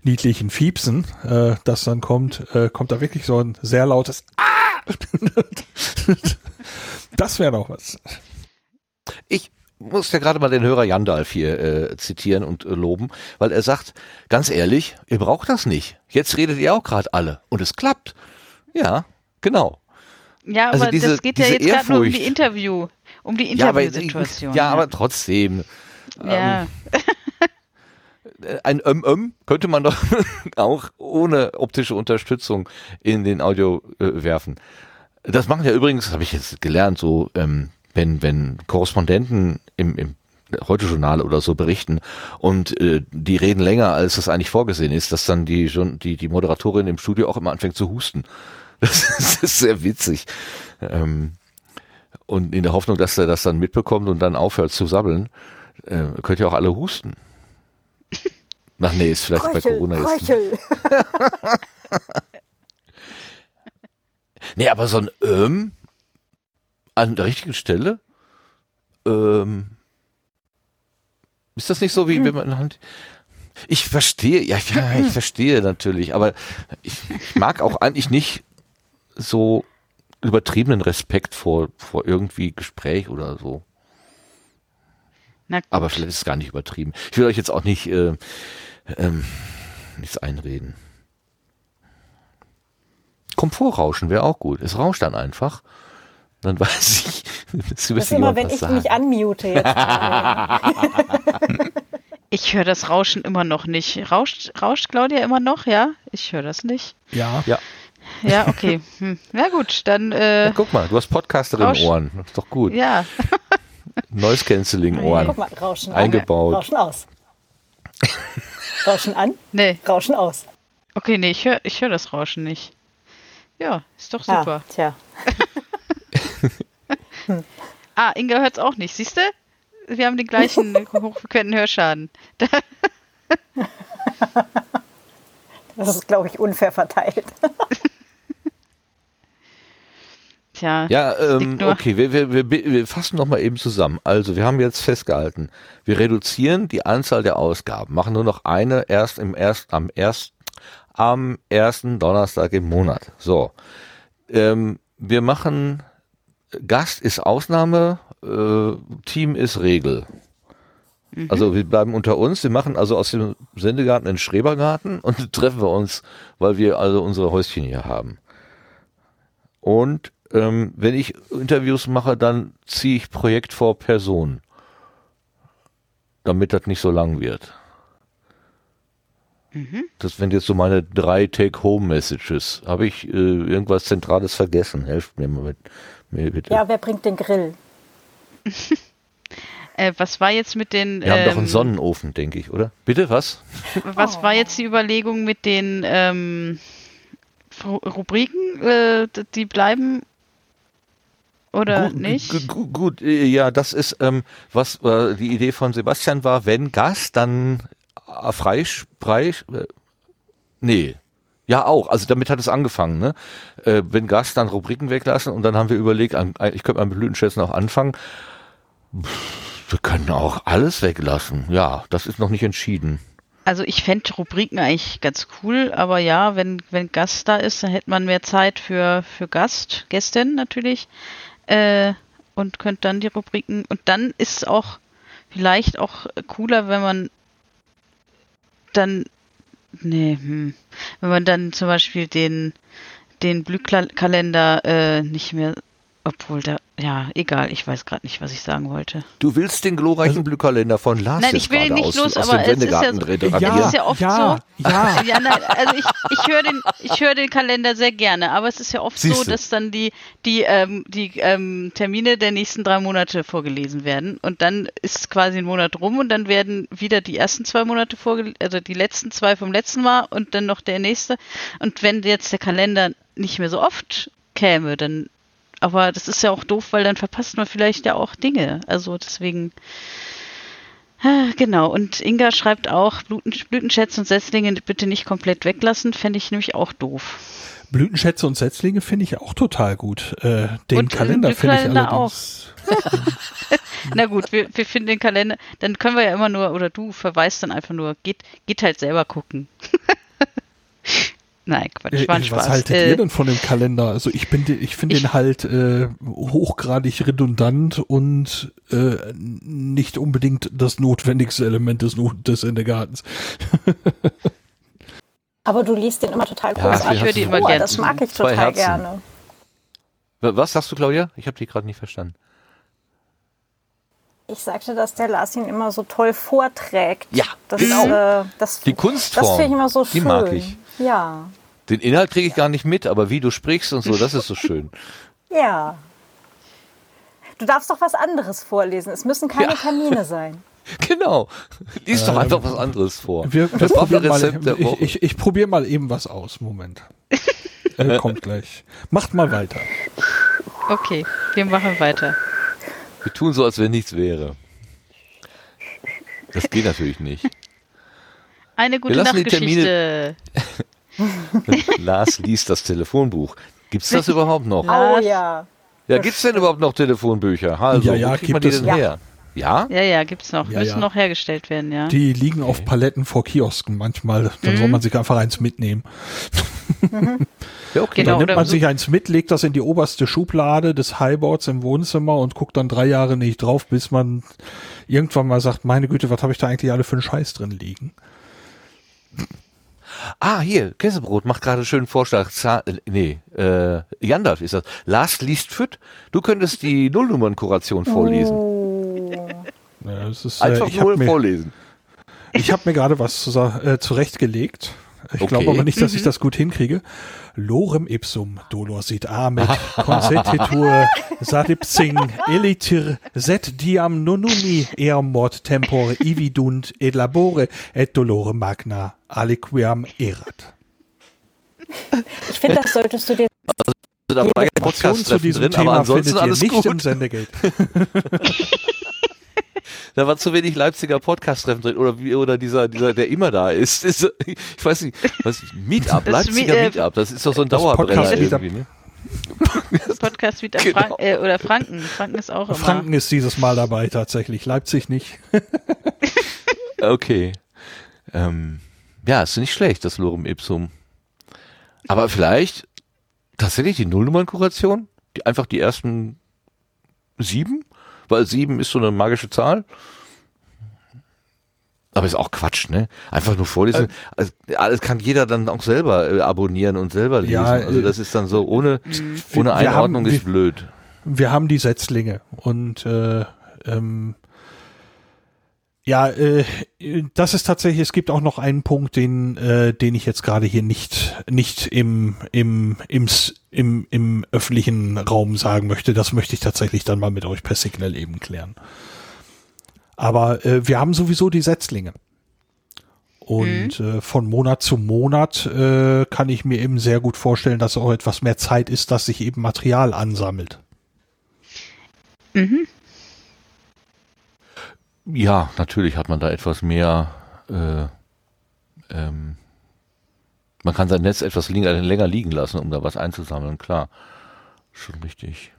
niedlichen Fiepsen, äh, das dann kommt, äh, kommt da wirklich so ein sehr lautes Ah! das wäre doch was. Ich muss ja gerade mal den Hörer Jandalf hier äh, zitieren und äh, loben, weil er sagt, ganz ehrlich, ihr braucht das nicht. Jetzt redet ihr auch gerade alle und es klappt. Ja, genau. Ja, also aber diese, das geht ja jetzt gerade nur um die Interview, um die Interviewsituation. Ja, ja, aber trotzdem. Ja. Ähm, ein ähm, ähm könnte man doch auch ohne optische Unterstützung in den Audio äh, werfen. Das machen ja übrigens, habe ich jetzt gelernt, so ähm, wenn, wenn Korrespondenten im, im Heute-Journal oder so berichten und äh, die reden länger, als das eigentlich vorgesehen ist, dass dann die, schon, die, die Moderatorin im Studio auch immer anfängt zu husten. Das ist, das ist sehr witzig. Ähm, und in der Hoffnung, dass er das dann mitbekommt und dann aufhört zu sabbeln, äh, könnt ihr auch alle husten. Ach nee, ist vielleicht Röchel, bei Corona jetzt. nee, aber so ein ähm, an der richtigen Stelle? Ähm, ist das nicht so, wie hm. wenn man Hand. Ich verstehe, ja, ja, ich verstehe natürlich, aber ich, ich mag auch eigentlich nicht so übertriebenen Respekt vor, vor irgendwie Gespräch oder so. Aber vielleicht ist es gar nicht übertrieben. Ich will euch jetzt auch nicht äh, ähm, nichts einreden. Komfortrauschen wäre auch gut. Es rauscht dann einfach dann weiß ich, das ist immer, wenn ich sagen. mich unmute jetzt. ich höre das Rauschen immer noch nicht. Rauscht, rauscht Claudia immer noch? Ja, ich höre das nicht. Ja. Ja. Ja, okay. Hm. Ja gut, dann. Äh, ja, guck mal, du hast Podcasterin-Ohren. Das ist doch gut. Ja. Noise Cancelling Ohren. Guck mal, Rauschen eingebaut. Rauschen aus. Rauschen an? Nee. Rauschen aus. Okay, nee, ich höre ich hör das Rauschen nicht. Ja, ist doch Ah, super. Tja. Ah, Inga hört's auch nicht, siehst du? Wir haben den gleichen hochfrequenten Hörschaden. Das ist, glaube ich, unfair verteilt. Tja, Ja, ähm, okay, wir, wir, wir, wir fassen noch mal eben zusammen. Also, wir haben jetzt festgehalten, wir reduzieren die Anzahl der Ausgaben, machen nur noch eine erst im erst am erst am ersten Donnerstag im Monat. So, ähm, wir machen Gast ist Ausnahme, äh, Team ist Regel. Also wir bleiben unter uns, wir machen also aus dem Sendegarten einen Schrebergarten und treffen wir uns, weil wir also unsere Häuschen hier haben. Und ähm, wenn ich Interviews mache, dann ziehe ich Projekt vor Person, damit das nicht so lang wird. Das wären jetzt so meine drei Take-Home-Messages. Habe ich äh, irgendwas Zentrales vergessen? Helft mir mal mit, mir bitte. Ja, wer bringt den Grill? äh, was war jetzt mit den. wir haben doch einen ähm, Sonnenofen, denke ich, oder? Bitte, was? Was war jetzt die Überlegung mit den ähm, Ru- Rubriken? Äh, die bleiben oder gut, nicht? gu- gu- Gut, äh, ja, das ist, ähm, was äh, die Idee von Sebastian war, wenn Gast, dann äh, frei, frei äh, nee, ja auch, also damit hat es angefangen, ne? Äh, wenn Gast, dann Rubriken weglassen und dann haben wir überlegt, an, ich könnte mit Blütenschätzen auch anfangen. Wir können auch alles weglassen, ja, das ist noch nicht entschieden. Also ich fände Rubriken eigentlich ganz cool, aber ja, wenn, wenn Gast da ist, dann hätte man mehr Zeit für, für Gast, Gästin natürlich. Äh, und könnte dann die Rubriken. Und dann ist es auch vielleicht auch cooler, wenn man dann. Nee, hm, wenn man dann zum Beispiel den, den Blühkalender äh, nicht mehr. Obwohl da, ja, egal, ich weiß gerade nicht, was ich sagen wollte. Du willst den glorreichen Blühkalender von Lars Nein, jetzt ich will ihn gerade nicht aus, los, aus aber dem es ist ja so- es ist ja oft ja, ja. Ja, nein, also ich, ich höre den, ich höre den Kalender sehr gerne, aber es ist ja oft so, Siehste. dass dann die, die, ähm, die ähm, Termine der nächsten drei Monate vorgelesen werden und dann ist quasi ein Monat rum und dann werden wieder die ersten zwei Monate vorgelesen, also die letzten zwei vom letzten Mal und dann noch der nächste. Und wenn jetzt der Kalender nicht mehr so oft käme, dann aber das ist ja auch doof, weil dann verpasst man vielleicht ja auch Dinge. Also deswegen. Ah, Genau, und Inga schreibt auch, Blüten, Blütenschätze und Setzlinge bitte nicht komplett weglassen, fände ich nämlich auch doof. Blütenschätze und Setzlinge finde ich auch total gut. Äh, den Und, Kalender den finde ich allerdings. Na gut, wir, wir finden den Kalender, dann können wir ja immer nur, oder du verweist dann einfach nur, geht, geht halt selber gucken. Nein, Quatsch, Äh, war ein was Spaß. haltet Äh, ihr denn von dem Kalender? Also ich bin, ich finde den halt äh, hochgradig redundant und äh, nicht unbedingt das notwendigste Element des, des Endegartens. Aber du liest den immer total Ja, großartig ich höre die immer vor. gerne. Das mag ich total Herzen. gerne. Was sagst du, Claudia? Ich habe die gerade nicht verstanden. Ich sagte, dass der Lars ihn immer so toll vorträgt. Ja, das, genau. äh, das, Die Kunstform, Das finde ich immer so die schön. mag ich. Ja, Den Inhalt kriege ich gar nicht mit, aber wie du sprichst und so, das ist so schön. ja. Du darfst doch was anderes vorlesen. Es müssen keine Ja. Termine sein. Genau. Lies doch einfach was anderes vor. Wir, wir das probieren Waffelrezept der ich, Woche. ich, ich probiere mal eben was aus. Moment. äh, kommt gleich. Macht mal weiter. Okay, wir machen weiter. Wir tun so, als wenn nichts wäre. Das geht natürlich nicht. Eine gute Nachtgeschichte. Lars liest das Telefonbuch. Gibt's das überhaupt noch? Oh ja. Ja, gibt's denn überhaupt noch Telefonbücher? Also, Ja, ja, wo kriegt man gibt die es denn noch. her? Ja? Ja, ja, gibt's noch. Ja, Müssen ja. noch hergestellt werden, ja. Die liegen auf Paletten vor Kiosken manchmal. Dann Mhm. soll man sich einfach eins mitnehmen. Ja, okay. Genau, dann nimmt man sich eins mit, legt das in die oberste Schublade des Highboards im Wohnzimmer und guckt dann drei Jahre nicht drauf, bis man irgendwann mal sagt, meine Güte, was habe ich da eigentlich alle für einen Scheiß drin liegen? Ah, hier, Käsebrot macht gerade schönen Vorschlag. Za äh, nee, äh, Jandalf ist das. Lars liest Füt. Du könntest die Nullnummernkuration vorlesen. Oh. Ja, das ist, äh, Einfach ich habe nur mir, vorlesen. ich hab mir gerade was zu, äh, zurechtgelegt. Ich okay. glaube aber nicht, dass ich das gut hinkriege. Lorem ipsum dolor sit amet consentitur sadipsing elitir set diam nonumi eamort tempore ividunt et labore et dolore magna aliquiam erat. Ich finde, das solltest du dir also, da war Podcast zu diesem drin, Thema aber ansonsten findet ihr alles nicht gut. im Sendegeld. da war zu wenig Leipziger Podcast-Treffen drin oder wie oder dieser dieser der immer da ist. ist ich weiß nicht, was Meetup, Das Leipziger äh, Meetup, das ist doch so ein das Dauerbrenner irgendwie, ne? Podcast wieder Genau. Frank äh, oder Franken. Franken ist auch immer. Franken ist dieses Mal dabei tatsächlich, Leipzig nicht. Okay. Ähm, ja, ist nicht schlecht, das Lorem Ipsum. Aber vielleicht tatsächlich die Nullnummernkuration? Die, einfach die ersten sieben? Weil sieben ist so eine magische Zahl. Aber ist auch Quatsch, ne? Einfach nur vorlesen. also, alles kann jeder dann auch selber äh, abonnieren und selber lesen. Ja, also äh, das ist dann so ohne, Mhm. ohne wir Einordnung haben- ist blöd. Wir haben die Setzlinge und äh, ähm, ja, äh, das ist tatsächlich, es gibt auch noch einen Punkt, den, äh, den ich jetzt gerade hier nicht, nicht im, im, im, S- im, im öffentlichen Raum sagen möchte. Das möchte ich tatsächlich dann mal mit euch per Signal eben klären. Aber äh, wir haben sowieso die Setzlinge. Und äh, von Monat zu Monat äh, kann ich mir eben sehr gut vorstellen, dass auch etwas mehr Zeit ist, dass sich eben Material ansammelt. Mhm. Ja, natürlich hat man da etwas mehr. Äh, ähm, man kann sein Netz etwas länger, länger liegen lassen, um da was einzusammeln, klar. Schon richtig.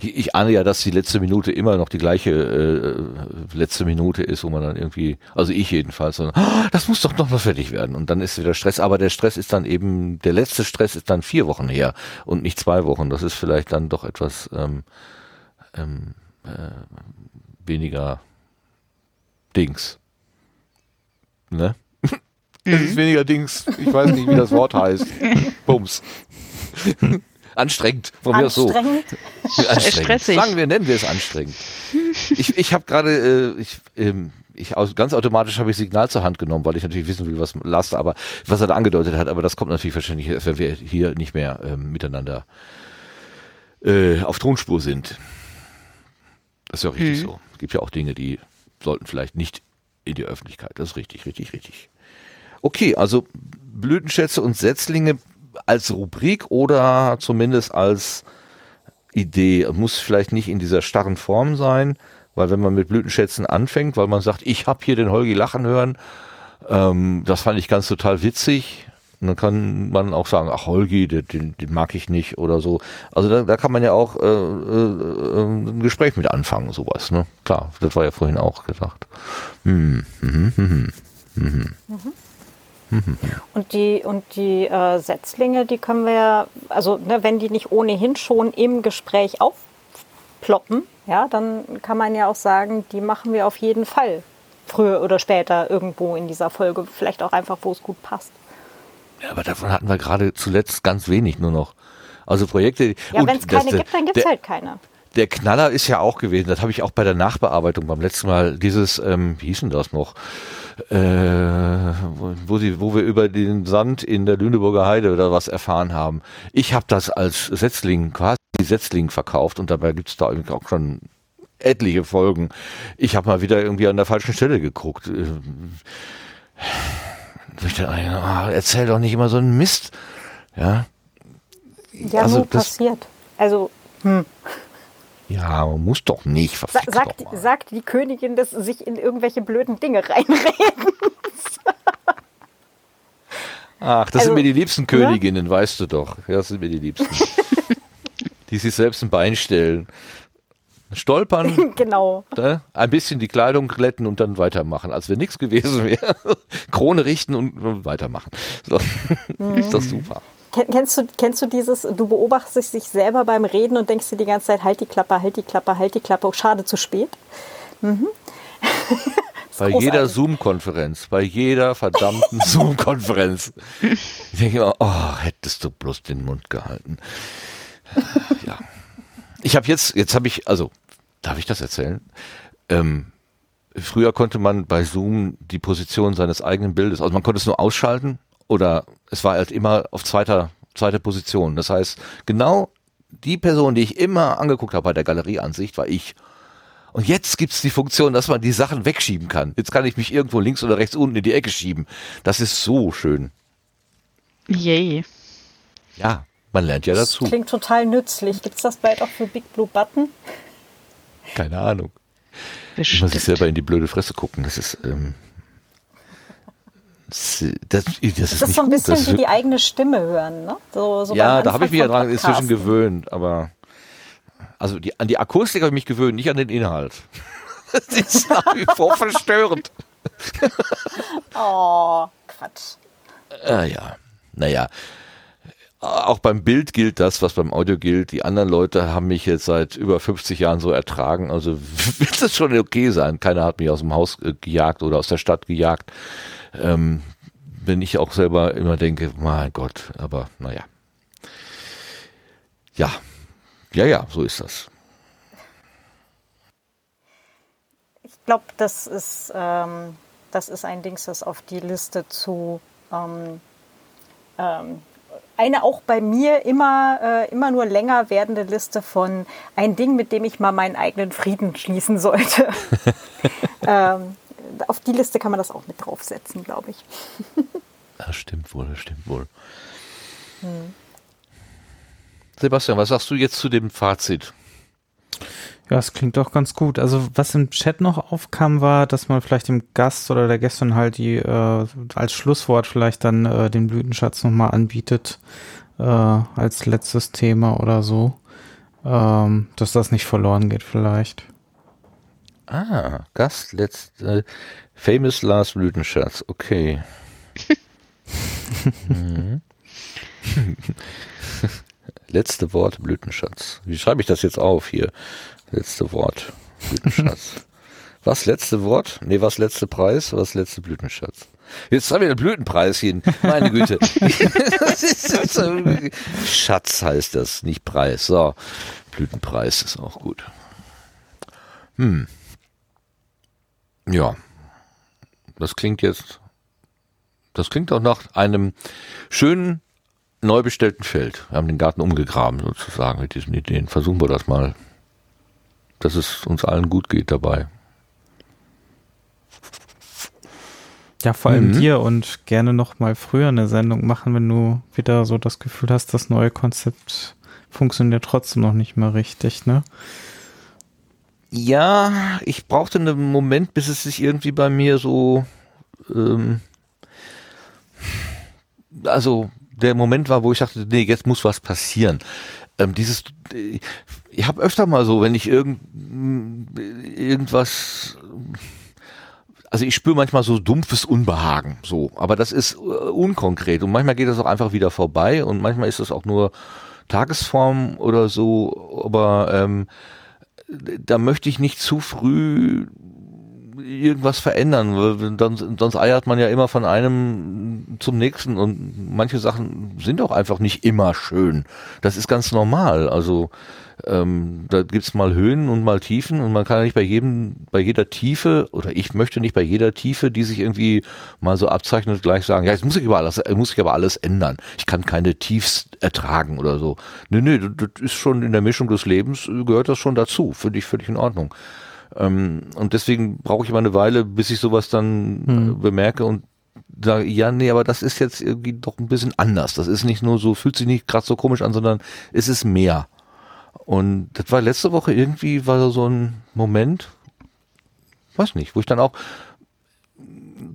Ich, ahne ja, dass die letzte Minute immer noch die gleiche äh, letzte Minute ist, wo man dann irgendwie, also ich jedenfalls, so, "Ah, das muss doch noch mal fertig werden. Und dann ist wieder Stress, aber der Stress ist dann eben, der letzte Stress ist dann vier Wochen her und nicht zwei Wochen. Das ist vielleicht dann doch etwas ähm, ähm, äh, weniger Dings. Ne? Es ist weniger Dings. Ich weiß nicht, wie das Wort heißt. Bums. Anstrengend. Von mir aus so. Anstrengend. Stressig. Sagen wir, nennen wir es anstrengend. Ich, ich habe gerade, äh, ich, ähm, ich aus, ganz automatisch habe ich Signal zur Hand genommen, weil ich natürlich wissen will, was Last, aber was er da angedeutet hat, aber das kommt natürlich wahrscheinlich, erst, wenn wir hier nicht mehr ähm, miteinander äh, auf Tonspur sind. Das ist ja auch richtig Mhm. so. Es gibt ja auch Dinge, die sollten vielleicht nicht in die Öffentlichkeit. Das ist richtig, richtig, richtig. Okay, also Blütenschätze und Setzlinge als Rubrik oder zumindest als Idee. Muss vielleicht nicht in dieser starren Form sein, weil wenn man mit Blütenschätzen anfängt, weil man sagt, ich habe hier den Holgi lachen hören, ähm, das fand ich ganz total witzig. Und dann kann man auch sagen, ach Holgi, den, den, mag ich nicht oder so. Also da, da kann man ja auch äh, äh, äh, ein Gespräch mit anfangen, sowas. Ne? Klar, das war ja vorhin auch gesagt. Hm, mhm, mhm, mhm. Und die, und die äh, Setzlinge, die können wir ja, also ne, wenn die nicht ohnehin schon im Gespräch aufploppen, ja, dann kann man ja auch sagen, die machen wir auf jeden Fall früher oder später irgendwo in dieser Folge, vielleicht auch einfach, wo es gut passt. Ja, aber davon hatten wir gerade zuletzt ganz wenig nur noch. Also Projekte. Ja, wenn es das- keine gibt, dann gibt es halt keine. Der Knaller ist ja auch gewesen, das habe ich auch bei der Nachbearbeitung beim letzten Mal, dieses, ähm, wie hieß denn das noch? Äh, wo, wo, sie, wo wir über den Sand in der Lüneburger Heide oder was erfahren haben. Ich habe das als Setzling, quasi Setzling verkauft und dabei gibt's da irgendwie auch schon etliche Folgen. Ich habe mal wieder irgendwie an der falschen Stelle geguckt. Äh, ich dachte, ah, erzähl doch nicht immer so einen Mist. Ja, Ja, Also das- passiert. Also hm. Ja, man muss doch nicht. sa sagt, doch sagt die Königin, dass sich in irgendwelche blöden Dinge reinreden. Ach, das Also, sind mir die liebsten Königinnen, weißt du doch. Ja, Das sind mir die liebsten. die sich selbst ein Bein stellen. Stolpern, genau. ne? ein bisschen die Kleidung glätten und dann weitermachen, als wenn nichts gewesen wäre. Krone richten und, weitermachen. So. Ist das super. Ken- Kennst du, kennst du dieses, du beobachtest dich selber beim Reden und denkst dir die ganze Zeit, halt die Klappe, halt die Klappe, halt die Klappe, oh, schade, zu spät. Bei großartig. jeder Zoom-Konferenz, bei jeder verdammten Zoom-Konferenz. Ich denke immer, oh, hättest du bloß den Mund gehalten. Ja. Ich habe jetzt, jetzt habe ich, also, darf ich das erzählen? Ähm, früher konnte man bei Zoom die Position seines eigenen Bildes, also man konnte es nur ausschalten oder es war halt immer auf zweiter, zweiter Position. Das heißt, genau die Person, die ich immer angeguckt habe bei der Galerieansicht, war ich. Und jetzt gibt es die Funktion, dass man die Sachen wegschieben kann. Jetzt kann ich mich irgendwo links oder rechts unten in die Ecke schieben. Das ist so schön. Yay. Ja, man lernt ja dazu. Das klingt total nützlich. Gibt es das bald auch für Big Blue Button? Keine Ahnung. Bestimmt. Ich muss sich selber in die blöde Fresse gucken. Das ist. Ähm, das, das, ist, das ist so ein bisschen wie die eigene Stimme hören, ne? So, so ja, da habe ich mich ja dran inzwischen gewöhnt, aber also die, an die Akustik habe ich mich gewöhnt, nicht an den Inhalt. Das ist nach wie vor verstörend. oh, Quatsch. Ah, ja, naja. Auch beim Bild gilt das, was beim Audio gilt. Die anderen Leute haben mich jetzt seit über 50 Jahren so ertragen. Also wird es schon okay sein. Keiner hat mich aus dem Haus gejagt oder aus der Stadt gejagt. Ähm, wenn ich auch selber immer denke, mein Gott, aber naja. Ja, ja, ja, so ist das. Ich glaube, das ist, ähm, das ist ein Ding, das auf die Liste zu ähm, ähm, eine auch bei mir immer, äh, immer nur länger werdende Liste von ein Ding, mit dem ich mal meinen eigenen Frieden schließen sollte. ähm, auf die Liste kann man das auch mit draufsetzen, glaube ich. das stimmt wohl, das stimmt wohl. Hm. Sebastian, was sagst du jetzt zu dem Fazit? Ja, es klingt doch ganz gut. Also was im Chat noch aufkam, war, dass man vielleicht dem Gast oder der Gästin halt die äh, als Schlusswort vielleicht dann äh, den Blütenschatz nochmal anbietet äh, als letztes Thema oder so. Ähm, dass das nicht verloren geht vielleicht. Ah, Gast, letzt, äh, Famous Last Blütenschatz, okay. mhm. Letzte Wort Blütenschatz. Wie schreibe ich das jetzt auf hier? Letzte Wort Blütenschatz. was letzte Wort? Nee, was letzte Preis? Was letzte Blütenschatz? Jetzt haben wir den Blütenpreis hin. Meine Güte. Schatz heißt das, nicht Preis. So. Blütenpreis ist auch gut. Hm. Ja. Das klingt jetzt, das klingt auch nach einem schönen neu bestellten Feld. Wir haben den Garten umgegraben sozusagen mit diesen Ideen. Versuchen wir das mal, dass es uns allen gut geht dabei. Ja, vor allem mhm. dir und gerne noch mal früher eine Sendung machen, wenn du wieder so das Gefühl hast, das neue Konzept funktioniert trotzdem noch nicht mehr richtig, ne? Ja, ich brauchte einen Moment, bis es sich irgendwie bei mir so, ähm, also der Moment war, wo ich dachte, nee, jetzt muss was passieren. Ähm, dieses, ich habe öfter mal so, wenn ich irgend, irgendwas, also ich spüre manchmal so dumpfes Unbehagen, so, aber das ist äh, unkonkret und manchmal geht das auch einfach wieder vorbei und manchmal ist das auch nur Tagesform oder so, aber ähm, da möchte ich nicht zu früh irgendwas verändern, dann, sonst eiert man ja immer von einem zum nächsten und manche Sachen sind auch einfach nicht immer schön. Das ist ganz normal. Also ähm, da gibt's mal Höhen und mal Tiefen und man kann ja nicht bei jedem, bei jeder Tiefe oder ich möchte nicht bei jeder Tiefe, die sich irgendwie mal so abzeichnet, gleich sagen, ja, jetzt muss ich aber alles, muss ich aber alles ändern. Ich kann keine Tiefs ertragen oder so. Nee, nee, das ist schon in der Mischung des Lebens, gehört das schon dazu. Finde ich völlig in Ordnung. Ähm, und deswegen brauche ich immer eine Weile, bis ich sowas dann hm. bemerke und sage, ja, nee, aber das ist jetzt irgendwie doch ein bisschen anders. Das ist nicht nur so, fühlt sich nicht gerade so komisch an, sondern es ist mehr. Und das war letzte Woche irgendwie, war so ein Moment, weiß nicht, wo ich dann auch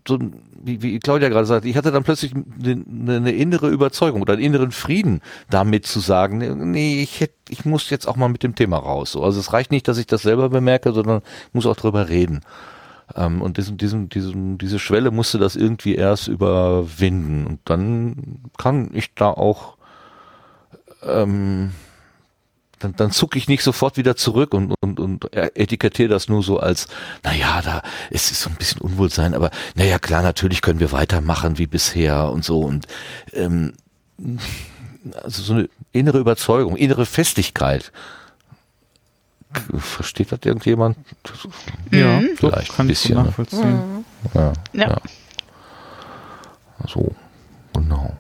so, wie, wie Claudia gerade sagt, ich hatte dann plötzlich eine, eine innere Überzeugung oder einen inneren Frieden damit zu sagen, nee, ich hätte, ich muss jetzt auch mal mit dem Thema raus. Also es reicht nicht, dass ich das selber bemerke, sondern muss auch drüber reden. Ähm, und diesen, diesen, diesen, diese Schwelle musste das irgendwie erst überwinden. Und dann kann ich da auch ähm, dann, dann zucke ich nicht sofort wieder zurück und, und, und etikettiere das nur so als, naja, da es ist so ein bisschen Unwohlsein, aber naja, klar, natürlich können wir weitermachen wie bisher und so. Und ähm, also so eine innere Überzeugung, innere Festigkeit, Versteht das irgendjemand? Ja, mhm. vielleicht kann ein bisschen. Ne? Nachvollziehen. Mhm. Ja, ja. ja. So, genau.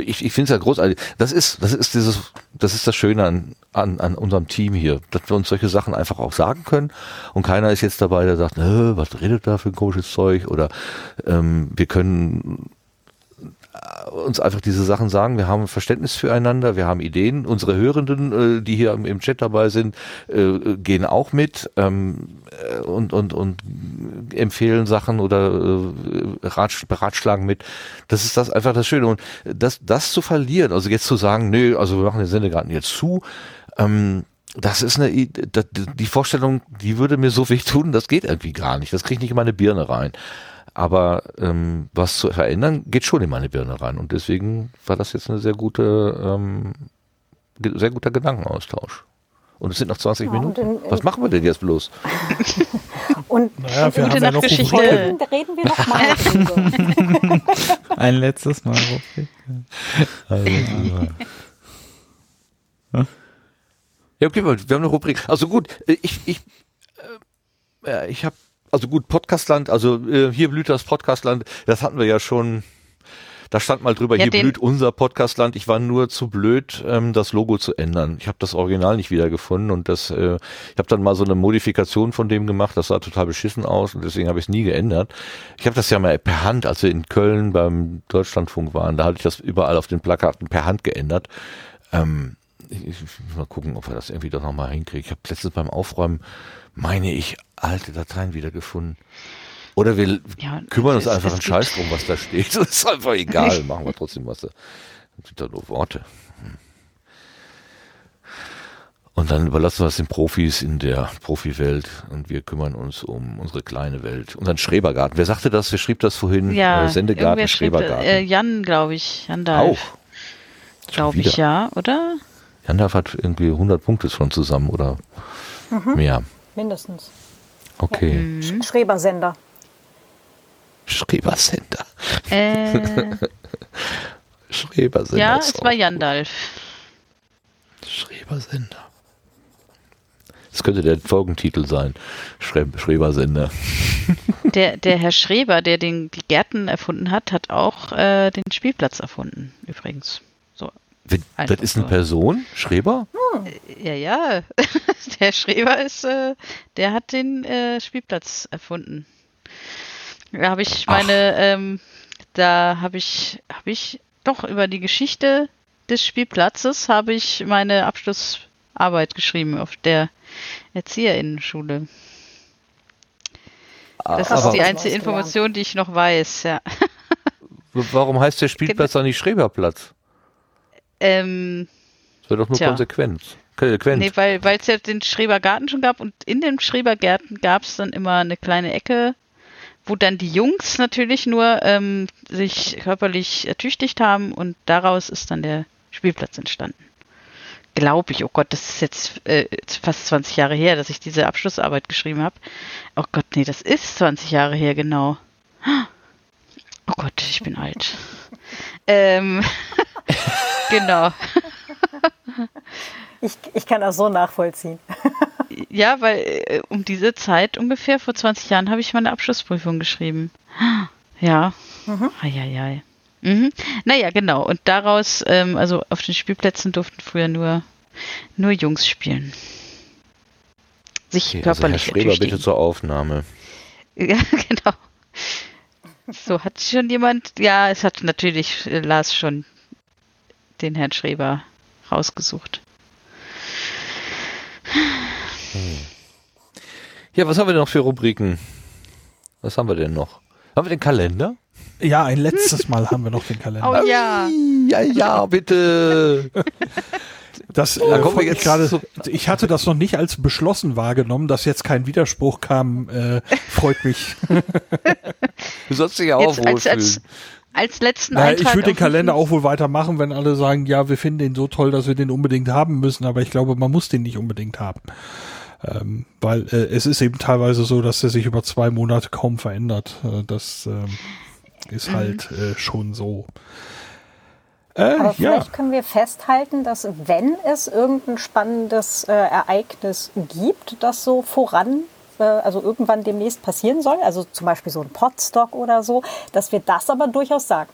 Ich, ich finde es ja großartig. Das ist, das ist dieses, das ist das Schöne an, an, an unserem Team hier, dass wir uns solche Sachen einfach auch sagen können und keiner ist jetzt dabei, der sagt, was redet da für ein komisches Zeug oder ähm, wir können uns einfach diese Sachen sagen. Wir haben Verständnis füreinander, wir haben Ideen. Unsere Hörenden, äh, die hier im, Chat dabei sind, äh, gehen auch mit ähm, äh, und, und, und empfehlen Sachen oder beratschlagen mit. Das ist das einfach das Schöne. Und das, das zu verlieren, also jetzt zu sagen, nö, also wir machen den Sendegarten jetzt zu, ähm, das ist eine, die Vorstellung, die würde mir so weh tun, das geht irgendwie gar nicht. Das kriege ich nicht in meine Birne rein. Aber ähm, was zu verändern, geht schon in meine Birne rein. Und deswegen war das jetzt eine sehr gute, ähm, sehr guter Gedankenaustausch. Und es sind noch 20 ja, Minuten. In, in was machen wir denn jetzt bloß? und naja, wir haben ja noch Geschichte. Reden, reden wir noch mal Ein letztes Mal. Ja, okay, wir haben eine Rubrik. Also gut, ich, ich, äh, ich habe also gut, Podcastland, also äh, hier blüht das Podcastland, das hatten wir ja schon, da stand mal drüber, ja, hier blüht unser Podcastland. Ich war nur zu blöd, ähm, das Logo zu ändern. Ich habe das Original nicht wiedergefunden und das, äh, ich habe dann mal so eine Modifikation von dem gemacht, das sah total beschissen aus und deswegen habe ich es nie geändert. Ich habe das ja mal per Hand, als wir in Köln beim Deutschlandfunk waren, da hatte ich das überall auf den Plakaten per Hand geändert. Ähm, ich, ich muss mal gucken, ob wir das irgendwie doch nochmal hinkriegen. Ich habe letztens beim Aufräumen, meine ich, alte Dateien wiedergefunden. Oder wir ja, kümmern uns einfach einen Scheiß drum, was da steht. Das ist einfach egal. Machen wir trotzdem was da. Das sind da nur Worte. Hm. Und dann überlassen wir es den Profis in der Profiwelt und wir kümmern uns um unsere kleine Welt, unseren Schrebergarten. Wer sagte das? Wer schrieb das vorhin? Ja, äh, Sendegarten, Schrebergarten. Äh, Jan, glaube ich. Jan Dalf. Auch. Glaube ich, ja, oder? Jan Dalf hat irgendwie 100 Punkte schon zusammen oder mhm. mehr. Mindestens. Okay. Mhm. Schrebersender. Schrebersender. Äh, Schrebersender. Ja, es war Jandalf. Schrebersender. Das könnte der Folgentitel sein. Schre Schrebersender. Der, der Herr Schreber, der den, die Gärten erfunden hat, hat auch äh, den Spielplatz erfunden, übrigens. Das ist eine Person? Schreber? Ja, ja. Der Schreber ist, äh, der hat den äh, Spielplatz erfunden. Da habe ich meine, ähm, da habe ich, habe ich doch über die Geschichte des Spielplatzes habe ich meine Abschlussarbeit geschrieben auf der Erzieherinnenschule. Das Aber ist die einzige Information, die ich noch weiß, ja. Warum heißt der Spielplatz dann nicht Schreberplatz? Ähm, das wäre doch nur tja. Konsequenz. Konsequent. Nee, weil es ja den Schrebergarten schon gab und in dem Schrebergarten gab es dann immer eine kleine Ecke, wo dann die Jungs natürlich nur ähm, sich körperlich ertüchtigt haben und daraus ist dann der Spielplatz entstanden. Glaube ich, oh Gott, das ist jetzt äh, fast 20 Jahre her, dass ich diese Abschlussarbeit geschrieben habe. Oh Gott, nee, das ist 20 Jahre her, genau. Oh Gott, ich bin alt. Ähm, Genau. Ich, ich kann das so nachvollziehen. Ja, weil äh, um diese Zeit ungefähr, vor 20 Jahren, habe ich meine Abschlussprüfung geschrieben. Ja. Mhm. Eieiei. Mhm. Naja, genau. Und daraus, ähm, also auf den Spielplätzen durften früher nur, nur Jungs spielen. Sich okay, körperlich also Herr Schreber, bitte zur Aufnahme. Ja, genau. So, hat schon jemand, ja, es hat natürlich äh, Lars schon den Herrn Schreber rausgesucht. Hm. Ja, was haben wir denn noch für Rubriken? Was haben wir denn noch? Haben wir den Kalender? Ja, ein letztes Mal haben wir noch den Kalender. Oh ja. Ja, ja, bitte. Das äh, kommen jetzt gerade. Ich hatte das noch nicht als beschlossen wahrgenommen, dass jetzt kein Widerspruch kam. Äh, freut mich. du sollst dich ja auch wohlfühlen. Als, als, als letzten naja, Eintrag. Ich würde den Kalender auch wohl weitermachen, wenn alle sagen, ja, wir finden den so toll, dass wir den unbedingt haben müssen, aber ich glaube, man muss den nicht unbedingt haben. Ähm, weil äh, es ist eben teilweise so, dass er sich über zwei Monate kaum verändert. Äh, das ähm, ist mhm. halt äh, schon so. Äh, Aber vielleicht ja. können wir festhalten, dass wenn es irgendein spannendes äh, Ereignis gibt, das so voran, äh, also irgendwann demnächst passieren soll, also zum Beispiel so ein Podstock oder so, dass wir das aber durchaus sagen.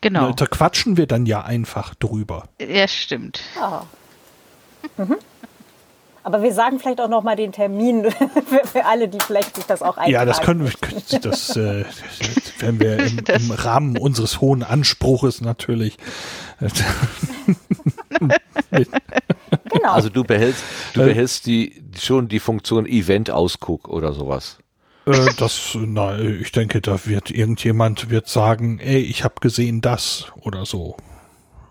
Genau. Da quatschen wir dann ja einfach drüber. Ja, stimmt. Ah. Mhm. Aber wir sagen vielleicht auch noch mal den Termin für, für, alle, die vielleicht sich das auch eintragen. Ja, das können wir, das, äh, wenn wir im, im, Rahmen unseres hohen Anspruches natürlich. genau. Also du behältst, du äh, behältst die, schon die Funktion Event-Ausguck oder sowas. Äh, das, na, ich denke, da wird irgendjemand wird sagen, ey, ich habe gesehen das oder so.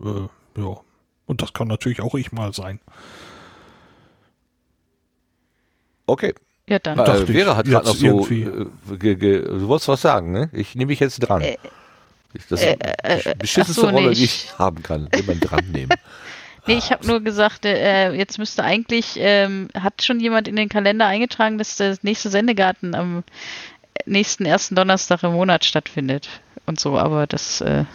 Äh, ja. Und das kann natürlich auch ich mal sein. Okay. Ja, dann. Äh, Vera hat gerade noch so, äh, ge, ge, du wolltest was sagen, ne? Ich nehme mich jetzt dran. Äh, das ist äh, die äh, beschissenste so, Rolle, nee, die ich haben kann, jemand dran nehmen. Nee, ich habe nur gesagt, äh, jetzt müsste eigentlich, ähm, hat schon jemand in den Kalender eingetragen, dass der nächste Sendegarten am nächsten ersten Donnerstag im Monat stattfindet und so, aber das äh,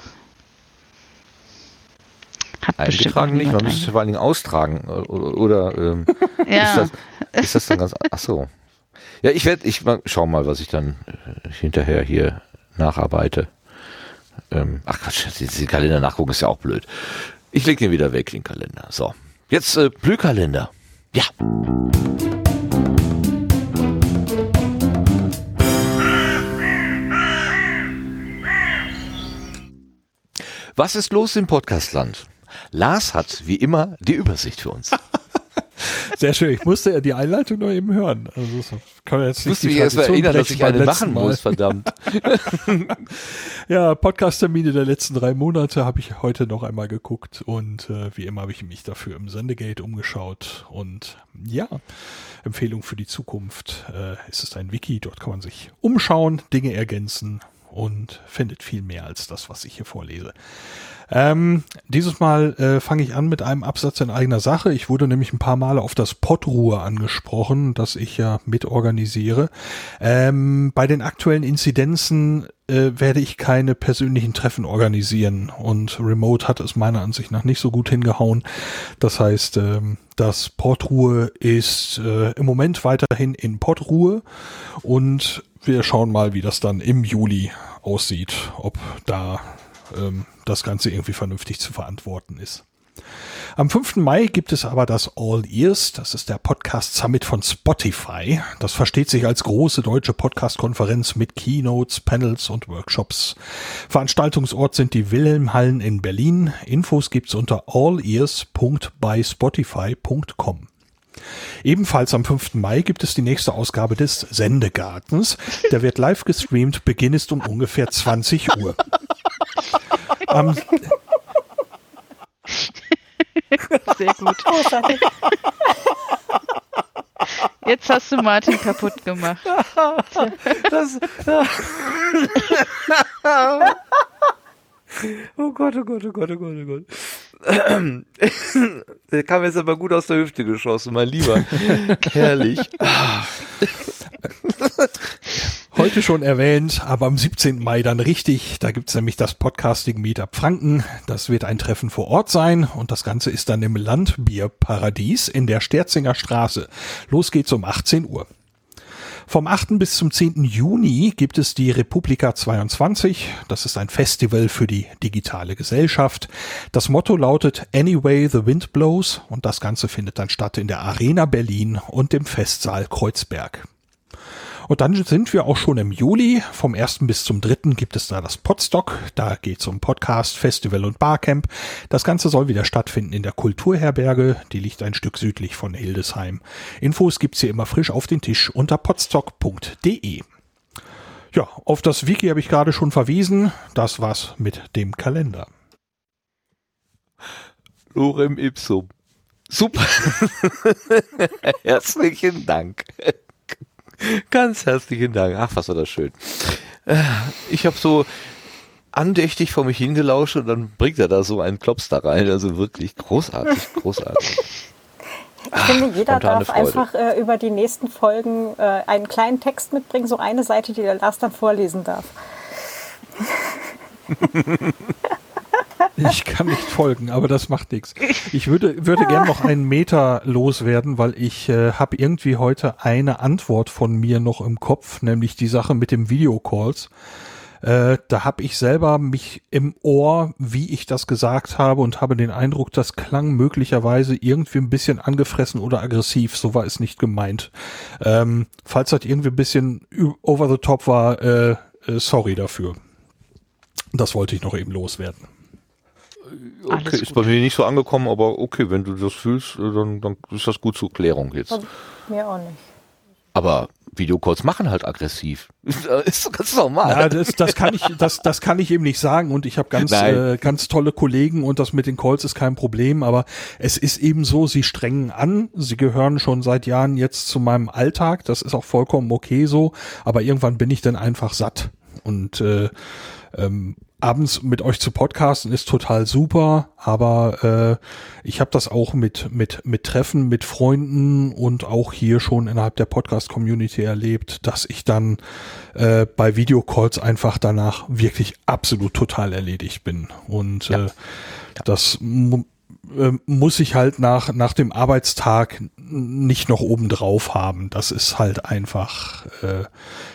hat Eingetragen nicht, man müsste es vor allen Dingen austragen oder, oder ähm, ja. ist, das, ist das dann ganz, ach so. Ja, ich werde, ich schau mal, was ich dann äh, hinterher hier nacharbeite. Ähm, ach Quatsch, die Kalender nachgucken ist ja auch blöd. Ich lege den wieder weg, den Kalender. So. Jetzt äh, Blühkalender. Ja. Was ist los im Podcastland? Lars hat wie immer die Übersicht für uns. Sehr schön. Ich musste ja die Einleitung noch eben hören. Also das kann jetzt nicht ich musste mich erst erinnern, dass ich eine machen Mal. muss, verdammt. ja, Podcast-Termine der letzten drei Monate habe ich heute noch einmal geguckt und äh, wie immer habe ich mich dafür im Sendegate umgeschaut und ja, Empfehlung für die Zukunft. Äh, es ist ein Wiki, dort kann man sich umschauen, Dinge ergänzen und findet viel mehr als das, was ich hier vorlese. Ähm, dieses Mal äh, fange ich an mit einem Absatz in eigener Sache. Ich wurde nämlich ein paar Male auf das Pottruhe angesprochen, das ich ja mitorganisiere. Ähm, bei den aktuellen Inzidenzen äh, werde ich keine persönlichen Treffen organisieren und Remote hat es meiner Ansicht nach nicht so gut hingehauen. Das heißt, ähm, das Portruhe ist äh, im Moment weiterhin in Portruhe und wir schauen mal, wie das dann im Juli aussieht, ob da ähm, das Ganze irgendwie vernünftig zu verantworten ist. Am 5. Mai gibt es aber das All Ears, das ist der Podcast Summit von Spotify. Das versteht sich als große deutsche Podcast-Konferenz mit Keynotes, Panels und Workshops. Veranstaltungsort sind die Wilhelmhallen in Berlin. Infos gibt's unter allears.byspotify.com. Ebenfalls am 5. Mai gibt es die nächste Ausgabe des Sendegartens. Der wird live gestreamt, Beginn ist um ungefähr 20 Uhr. Am Sehr gut. Jetzt hast du Martin kaputt gemacht. Das, oh Gott, oh Gott, oh Gott, oh Gott, oh Gott. Der kam jetzt aber gut aus der Hüfte geschossen, mein Lieber. Herrlich. Heute schon erwähnt, aber am 17. Mai dann richtig. Da gibt's nämlich das Podcasting Meetup Franken. Das wird ein Treffen vor Ort sein und das Ganze ist dann im Landbierparadies in der Sterzinger Straße. Los geht's um 18 Uhr. Vom 8. bis zum 10. Juni gibt es die Republika 22. Das ist ein Festival für die digitale Gesellschaft. Das Motto lautet Anyway the Wind Blows und das Ganze findet dann statt in der Arena Berlin und dem Festsaal Kreuzberg. Und dann sind wir auch schon im Juli. Vom 1. bis zum 3. gibt es da das Podstock. Da geht es um Podcast, Festival und Barcamp. Das Ganze soll wieder stattfinden in der Kulturherberge. Die liegt ein Stück südlich von Hildesheim. Infos gibt's hier immer frisch auf den Tisch unter podstock.de. Ja, auf das Wiki habe ich gerade schon verwiesen. Das war's mit dem Kalender. Lorem ipsum. Super. Herzlichen Dank. Ganz herzlichen Dank. Ach, was war das schön. Äh, ich habe so andächtig vor mich hingelauscht und dann bringt er da so einen Klops da rein. Also wirklich großartig, großartig. Ich Ach, finde, jeder darf einfach äh, über die nächsten Folgen äh, einen kleinen Text mitbringen, so eine Seite, die der Lars dann vorlesen darf. Ich kann nicht folgen, aber das macht nichts. Ich würde, würde gern noch einen Meter loswerden, weil ich äh, habe irgendwie heute eine Antwort von mir noch im Kopf, nämlich die Sache mit dem Videocalls. Äh, da habe ich selber mich im Ohr, wie ich das gesagt habe und habe den Eindruck, das klang möglicherweise irgendwie ein bisschen angefressen oder aggressiv. So war es nicht gemeint. Ähm, falls das irgendwie ein bisschen over the top war, äh, äh, sorry dafür. Das wollte ich noch eben loswerden. Okay, ist bei mir nicht so angekommen, aber okay, wenn du das fühlst, äh, dann, dann ist das gut zur Klärung jetzt. Also, mir auch nicht. Aber Videocalls machen halt aggressiv. ist ganz normal. Ja, das, das kann ich, das, das kann ich eben nicht sagen und ich habe ganz, äh, ganz tolle Kollegen und das mit den Calls ist kein Problem, aber es ist eben so, sie strengen an, sie gehören schon seit Jahren jetzt zu meinem Alltag, das ist auch vollkommen okay so, aber irgendwann bin ich dann einfach satt und äh, ähm, abends mit euch zu podcasten ist total super, aber äh, ich habe das auch mit mit mit Treffen mit Freunden und auch hier schon innerhalb der Podcast Community erlebt, dass ich dann äh, bei Videocalls einfach danach wirklich absolut total erledigt bin und ja. äh, das äh, muss ich halt nach, nach dem Arbeitstag nicht noch oben drauf haben. Das ist halt einfach, äh,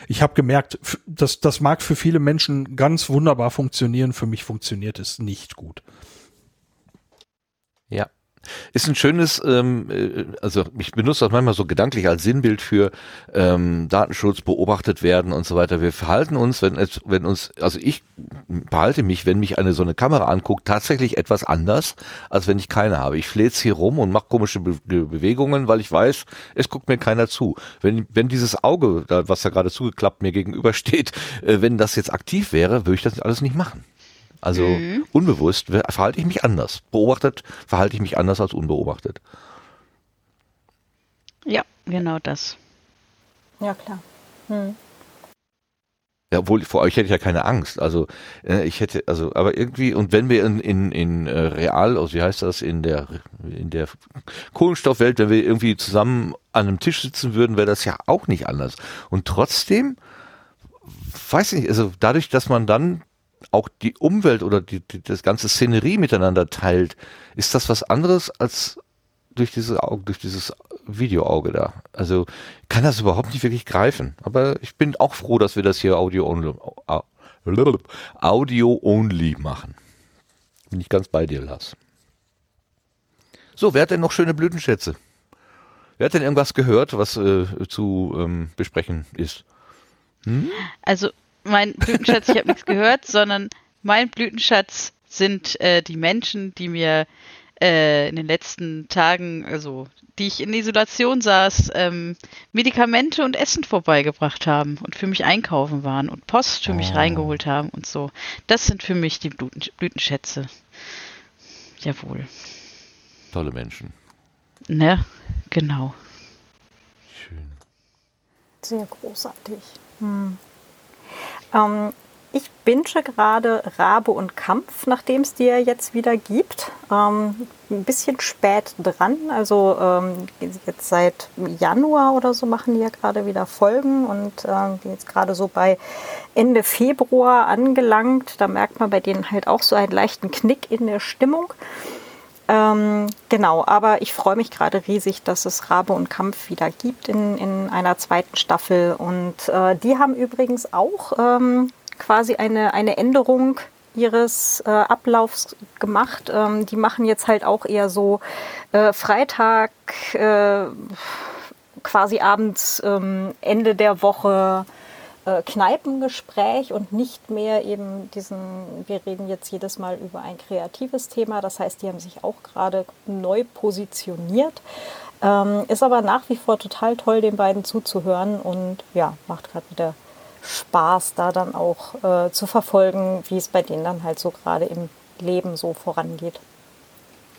ich habe gemerkt, das, das mag für viele Menschen ganz wunderbar funktionieren, für mich funktioniert es nicht gut. Ist ein schönes, ähm, äh, also ich benutze das manchmal so gedanklich als Sinnbild für ähm, Datenschutz, beobachtet werden und so weiter. Wir verhalten uns, wenn es, wenn uns, also ich behalte mich, wenn mich eine so eine Kamera anguckt, tatsächlich etwas anders, als wenn ich keine habe. Ich fläze hier rum und mache komische Be Bewegungen, weil ich weiß, es guckt mir keiner zu. Wenn, wenn dieses Auge, was da gerade zugeklappt mir gegenübersteht, äh, wenn das jetzt aktiv wäre, würde ich das alles nicht machen. Also mhm. unbewusst verhalte ich mich anders. Beobachtet verhalte ich mich anders als unbeobachtet. Ja, genau das. Ja, klar. Hm. Ja, obwohl vor euch hätte ich ja keine Angst. Also äh, ich hätte, also, aber irgendwie, und wenn wir in, in, in äh, real, also wie heißt das, in der in der Kohlenstoffwelt, wenn wir irgendwie zusammen an einem Tisch sitzen würden, wäre das ja auch nicht anders. Und trotzdem, weiß ich nicht, also dadurch, dass man dann auch die Umwelt oder die, die, das ganze Szenerie miteinander teilt, ist das was anderes als durch diese Auge, durch dieses Videoauge da. Also kann das überhaupt nicht wirklich greifen. Aber ich bin auch froh, dass wir das hier Audio only, Audio only machen. Bin ich ganz bei dir, Lars. So, wer hat denn noch schöne Blütenschätze? Wer hat denn irgendwas gehört, was äh, zu ähm, besprechen ist? Hm? Also mein Blütenschatz, ich habe nichts gehört, sondern mein Blütenschatz sind äh, die Menschen, die mir äh, in den letzten Tagen, also die ich in Isolation saß, ähm, Medikamente und Essen vorbeigebracht haben und für mich einkaufen waren und Post für mich oh. reingeholt haben und so. Das sind für mich die Blüten Blütenschätze. Jawohl. Tolle Menschen. Ne, genau. Schön. Sehr großartig. Hm. Ähm, ich binge gerade Rabe und Kampf, nachdem es die ja jetzt wieder gibt. Ähm, ein bisschen spät dran, also ähm, jetzt seit Januar oder so machen die ja gerade wieder Folgen und äh, jetzt gerade so bei Ende Februar angelangt. Da merkt man bei denen halt auch so einen leichten Knick in der Stimmung. Ähm, genau, aber ich freue mich gerade riesig, dass es Rabe und Kampf wieder gibt in, in einer zweiten Staffel. Und äh, die haben übrigens auch ähm, quasi eine, eine Änderung ihres äh, Ablaufs gemacht. Ähm, die machen jetzt halt auch eher so äh, Freitag, äh, quasi abends, ähm, Ende der Woche äh, Kneipengespräch und nicht mehr eben diesen, wir reden jetzt jedes Mal über ein kreatives Thema. Das heißt, die haben sich auch gerade neu positioniert. Ähm, ist aber nach wie vor total toll, den beiden zuzuhören und ja, macht gerade wieder Spaß, da dann auch äh, zu verfolgen, wie es bei denen dann halt so gerade im Leben so vorangeht.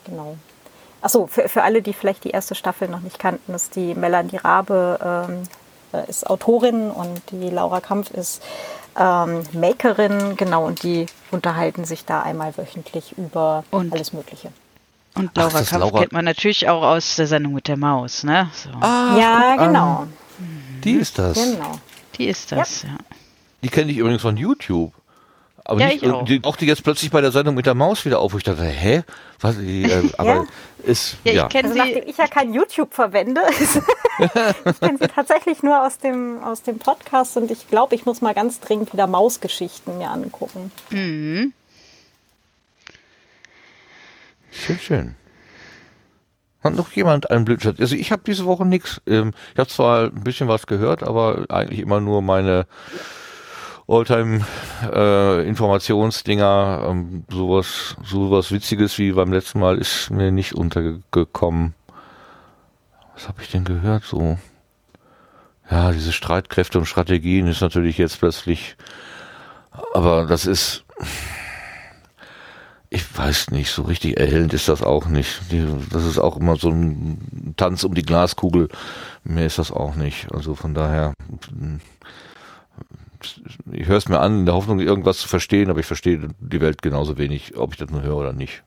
Genau. Achso, für, für alle, die vielleicht die erste Staffel noch nicht kannten, ist die Melanie Rabe ähm, äh, ist Autorin und die Laura Kampf ist ähm, Makerin, genau, und die unterhalten sich da einmal wöchentlich über und, alles Mögliche. Und Laura Ach, Kampf Laura kennt man natürlich auch aus der Sendung mit der Maus, ne? So. Ah, ja, genau. Die ist das. Genau. Die ist das, ja. ja. Die kenne ich übrigens von YouTube. Aber Ja, nicht, ich auch. Die, auch die jetzt plötzlich bei der Sendung mit der Maus wieder auf, wo ich dachte, hä? Was, die, äh, aber Ja. ist, Ja, ja. ich kenne Also nachdem ich ja kein YouTube verwende, ich kenne sie tatsächlich nur aus dem, aus dem Podcast und ich glaube, ich muss mal ganz dringend wieder Mausgeschichten mir angucken. Mhm. Schön, schön. Hat noch jemand einen Blütenschatz? Also ich habe diese Woche nichts. Ähm, ich habe zwar ein bisschen was gehört, aber eigentlich immer nur meine Alltime-Informationsdinger. ähm, sowas, sowas Witziges wie beim letzten Mal ist mir nicht untergekommen. Was habe ich denn gehört? So, ja, diese Streitkräfte und Strategien ist natürlich jetzt plötzlich, aber das ist ich weiß nicht, so richtig erhellend ist das auch nicht. Das ist auch immer so ein Tanz um die Glaskugel. Mehr ist das auch nicht. Also von daher, ich höre es mir an, in der Hoffnung, irgendwas zu verstehen, aber ich verstehe die Welt genauso wenig, ob ich das nur höre oder nicht.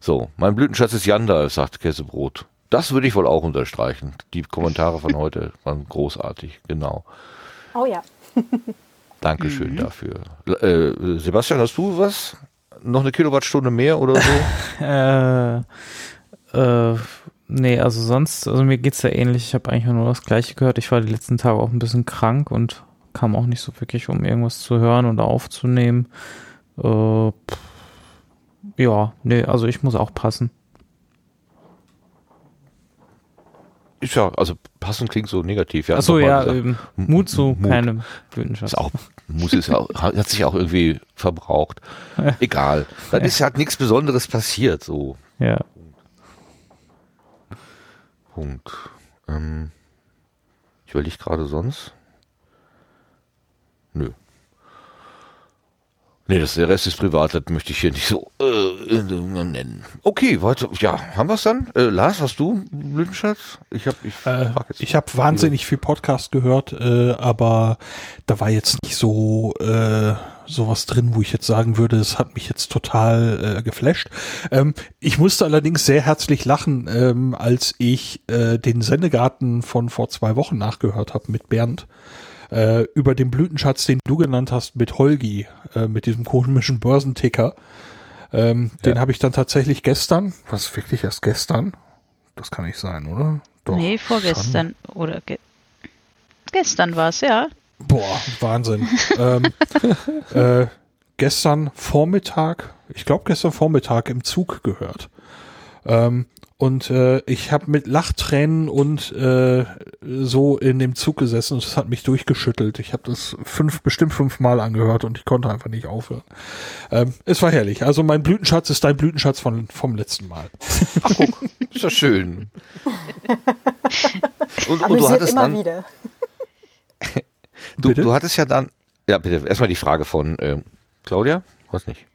So, mein Blütenschatz ist Janda, sagt Käsebrot. Das würde ich wohl auch unterstreichen. Die Kommentare von heute waren großartig, genau. Oh ja. Dankeschön dafür. Äh, Sebastian, hast du was? Noch eine Kilowattstunde mehr oder so? Äh, äh, nee, also sonst, also mir geht's ja ähnlich. Ich habe eigentlich nur das Gleiche gehört. Ich war die letzten Tage auch ein bisschen krank und kam auch nicht so wirklich, um irgendwas zu hören oder aufzunehmen. Äh, pff, ja, nee, also ich muss auch passen. Ist ja, also passend klingt so negativ. Ja, Achso, ja, gesagt. Mut zu Mut. keinem Blütenschatz. Ist auch, muss es auch, hat sich auch irgendwie verbraucht. Egal. Dann ist halt nichts Besonderes passiert, so. Ja. Punkt. Ähm, ich überlege gerade sonst. Nö. Nee, das, der Rest ist privat, das möchte ich hier nicht so äh, nennen. Okay, weiter. Ja, haben wir es dann? Äh, Lars, hast du Blütenschatz? Ich habe ich, Äh, ich habe wahnsinnig viel Podcast gehört, äh, aber da war jetzt nicht so äh, sowas drin, wo ich jetzt sagen würde, es hat mich jetzt total äh, geflasht. Ähm, ich musste allerdings sehr herzlich lachen, ähm, als ich äh, den Sendegarten von vor zwei Wochen nachgehört habe mit Bernd äh, über den Blütenschatz, den du genannt hast, mit Holgi, äh, mit diesem komischen Börsenticker. Ähm, Den habe ich dann tatsächlich gestern, was wirklich erst gestern? Das kann nicht sein, oder? Doch, nee, vorgestern. Oder ge gestern war es, ja. Boah, Wahnsinn. ähm, äh, gestern Vormittag, ich glaube gestern Vormittag im Zug gehört. Ähm, und äh, ich habe mit Lachtränen und äh, so in dem Zug gesessen und es hat mich durchgeschüttelt. Ich habe das fünf, bestimmt fünfmal angehört und ich konnte einfach nicht aufhören. Ähm, es war herrlich. Also mein Blütenschatz ist dein Blütenschatz von, vom letzten Mal. Ach guck, ist ja schön. Und, und du hattest immer dann, wieder. du, Bitte? du hattest ja dann, ja bitte, erstmal die Frage von ähm, Claudia, was nicht?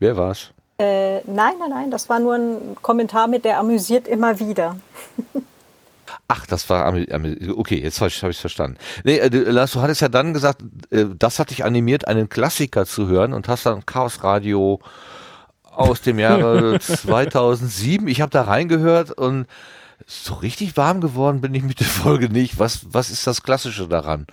Wer war's? Äh, nein, nein, nein, das war nur ein Kommentar mit der amüsiert immer wieder. Ach, das war okay, jetzt habe ich es verstanden. Nee, äh, du, Lars, du hattest ja dann gesagt, äh, das hat dich animiert, einen Klassiker zu hören und hast dann Chaos Radio aus dem Jahre 2007. Ich habe da reingehört und so richtig warm geworden bin ich mit der Folge nicht. Was was ist das Klassische daran?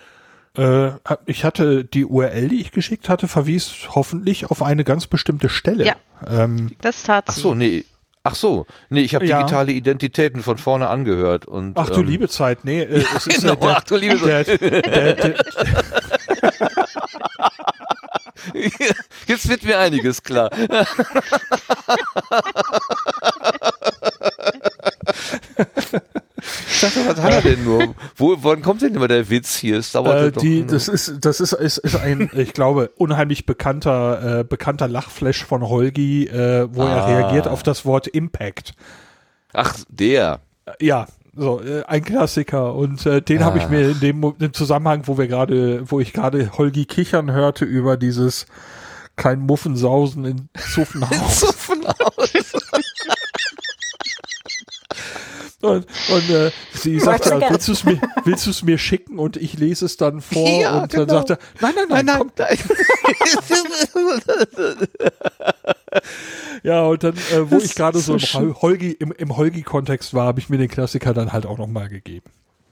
Äh, ich hatte die URL, die ich geschickt hatte, verwies hoffentlich auf eine ganz bestimmte Stelle. Ja. Ähm, Das tat Ach so, nee. Ach so, nee, ich habe Ja. digitale Identitäten von vorne angehört und ach du ähm, liebe Zeit, nee, äh, es ist genau, der, ach du liebe der, der, der, Jetzt wird mir einiges klar. Dachte, was hat er denn nur? Wo, wann kommt denn immer der Witz hier? Es dauert äh, doch die, das ist, das ist, ist, ist ein, ich glaube, unheimlich bekannter, äh, bekannter Lachflash von Holgi, äh, wo er Ah. reagiert auf das Wort Impact. Ach, der. Äh, Ja, so äh, ein Klassiker und äh, den habe ich Ah. mir in dem, im Zusammenhang, wo wir gerade, wo ich gerade Holgi kichern hörte über dieses kein Muffensausen in Zuffenhaus. So von aus. Und, und äh, sie sagt ja, willst du es mir, willst du es mir schicken und ich lese es dann vor Ja, und dann genau. sagt er, nein, nein, nein, komm. nein. Ja, und dann, äh, wo Das ich gerade so so im, Hol- Holgi, im, im Holgi-Kontext war, habe ich mir den Klassiker dann halt auch nochmal gegeben.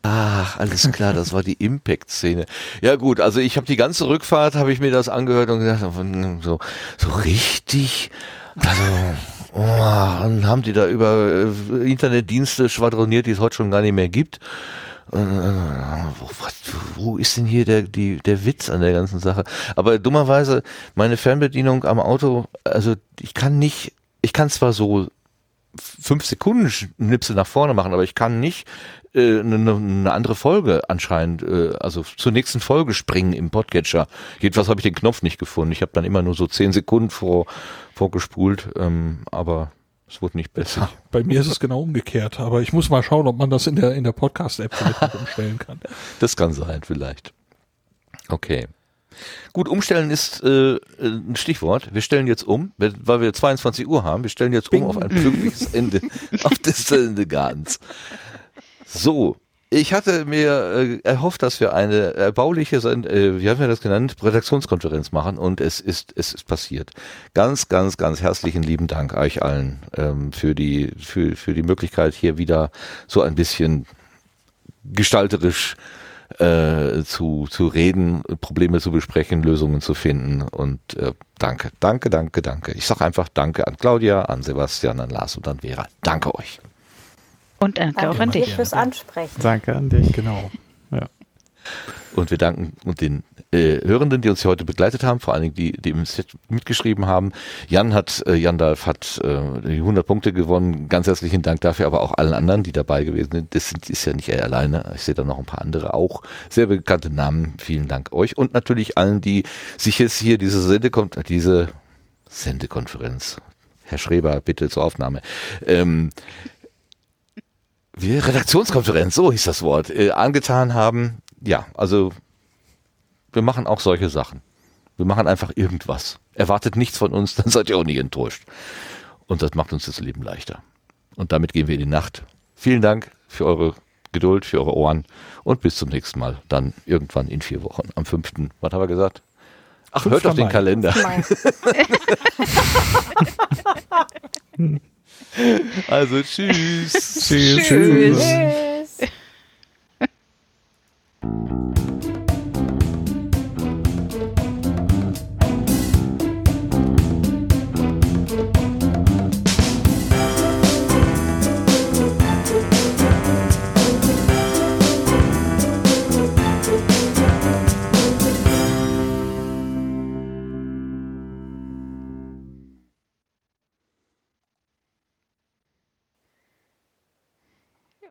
Ach, alles klar, das war die Impact-Szene. Ja gut, also ich habe die ganze Rückfahrt, habe ich mir das angehört und gedacht, so, so richtig, also, oh, dann haben die da über äh, Internetdienste schwadroniert, die es heute schon gar nicht mehr gibt. Äh, wo ist denn hier der, die, der Witz an der ganzen Sache? Aber dummerweise, meine Fernbedienung am Auto, also ich kann nicht, ich kann zwar so fünf Sekunden Schnipsel nach vorne machen, aber ich kann nicht äh, eine, eine andere Folge anscheinend, äh, also zur nächsten Folge springen im Podcatcher. Jedenfalls habe ich den Knopf nicht gefunden. Ich habe dann immer nur so zehn Sekunden vor, vorgespult, ähm, aber es wurde nicht besser. Bei mir ist es genau umgekehrt, aber ich muss mal schauen, ob man das in der, in der Podcast-App vielleicht umstellen kann. Das kann sein, vielleicht. Okay. Gut, umstellen ist äh, ein Stichwort. Wir stellen jetzt um, weil wir 22 Uhr haben. Wir stellen jetzt Bing. um auf ein pünktliches Ende auf des Ende Gartens. So, ich hatte mir äh, erhofft, dass wir eine erbauliche, äh, wie haben wir das genannt, Redaktionskonferenz machen und es ist es ist passiert. Ganz, ganz, ganz herzlichen lieben Dank euch allen ähm, für die für für die Möglichkeit hier wieder so ein bisschen gestalterisch äh, zu, zu reden, Probleme zu besprechen, Lösungen zu finden. Und äh, danke, danke, danke, danke. Ich sage einfach Danke an Claudia, an Sebastian, an Lars und an Vera. Danke euch. Und danke, danke auch an dich. fürs Ansprechen. Danke an dich, genau. Ja. Und wir danken den äh, Hörenden, die uns hier heute begleitet haben, vor allen Dingen die, die im Set mitgeschrieben haben. Jan hat, äh, Jan Dalf hat äh, die 100 Punkte gewonnen. Ganz herzlichen Dank dafür, aber auch allen anderen, die dabei gewesen sind. Das sind, ist ja nicht er alleine. Ich sehe da noch ein paar andere auch. Sehr bekannte Namen. Vielen Dank euch. Und natürlich allen, die sich jetzt hier diese Sendekon diese Sendekonferenz, Herr Schreber, bitte zur Aufnahme, ähm, wir Redaktionskonferenz, so hieß das Wort, äh, angetan haben. Ja, also wir machen auch solche Sachen. Wir machen einfach irgendwas. Erwartet nichts von uns, dann seid ihr auch nicht enttäuscht. Und das macht uns das Leben leichter. Und damit gehen wir in die Nacht. Vielen Dank für eure Geduld, für eure Ohren und bis zum nächsten Mal. Dann irgendwann in vier Wochen, am 5. Was haben wir gesagt? Ach, hört auf den Kalender. Also tschüss. tschüss. tschüss. tschüss.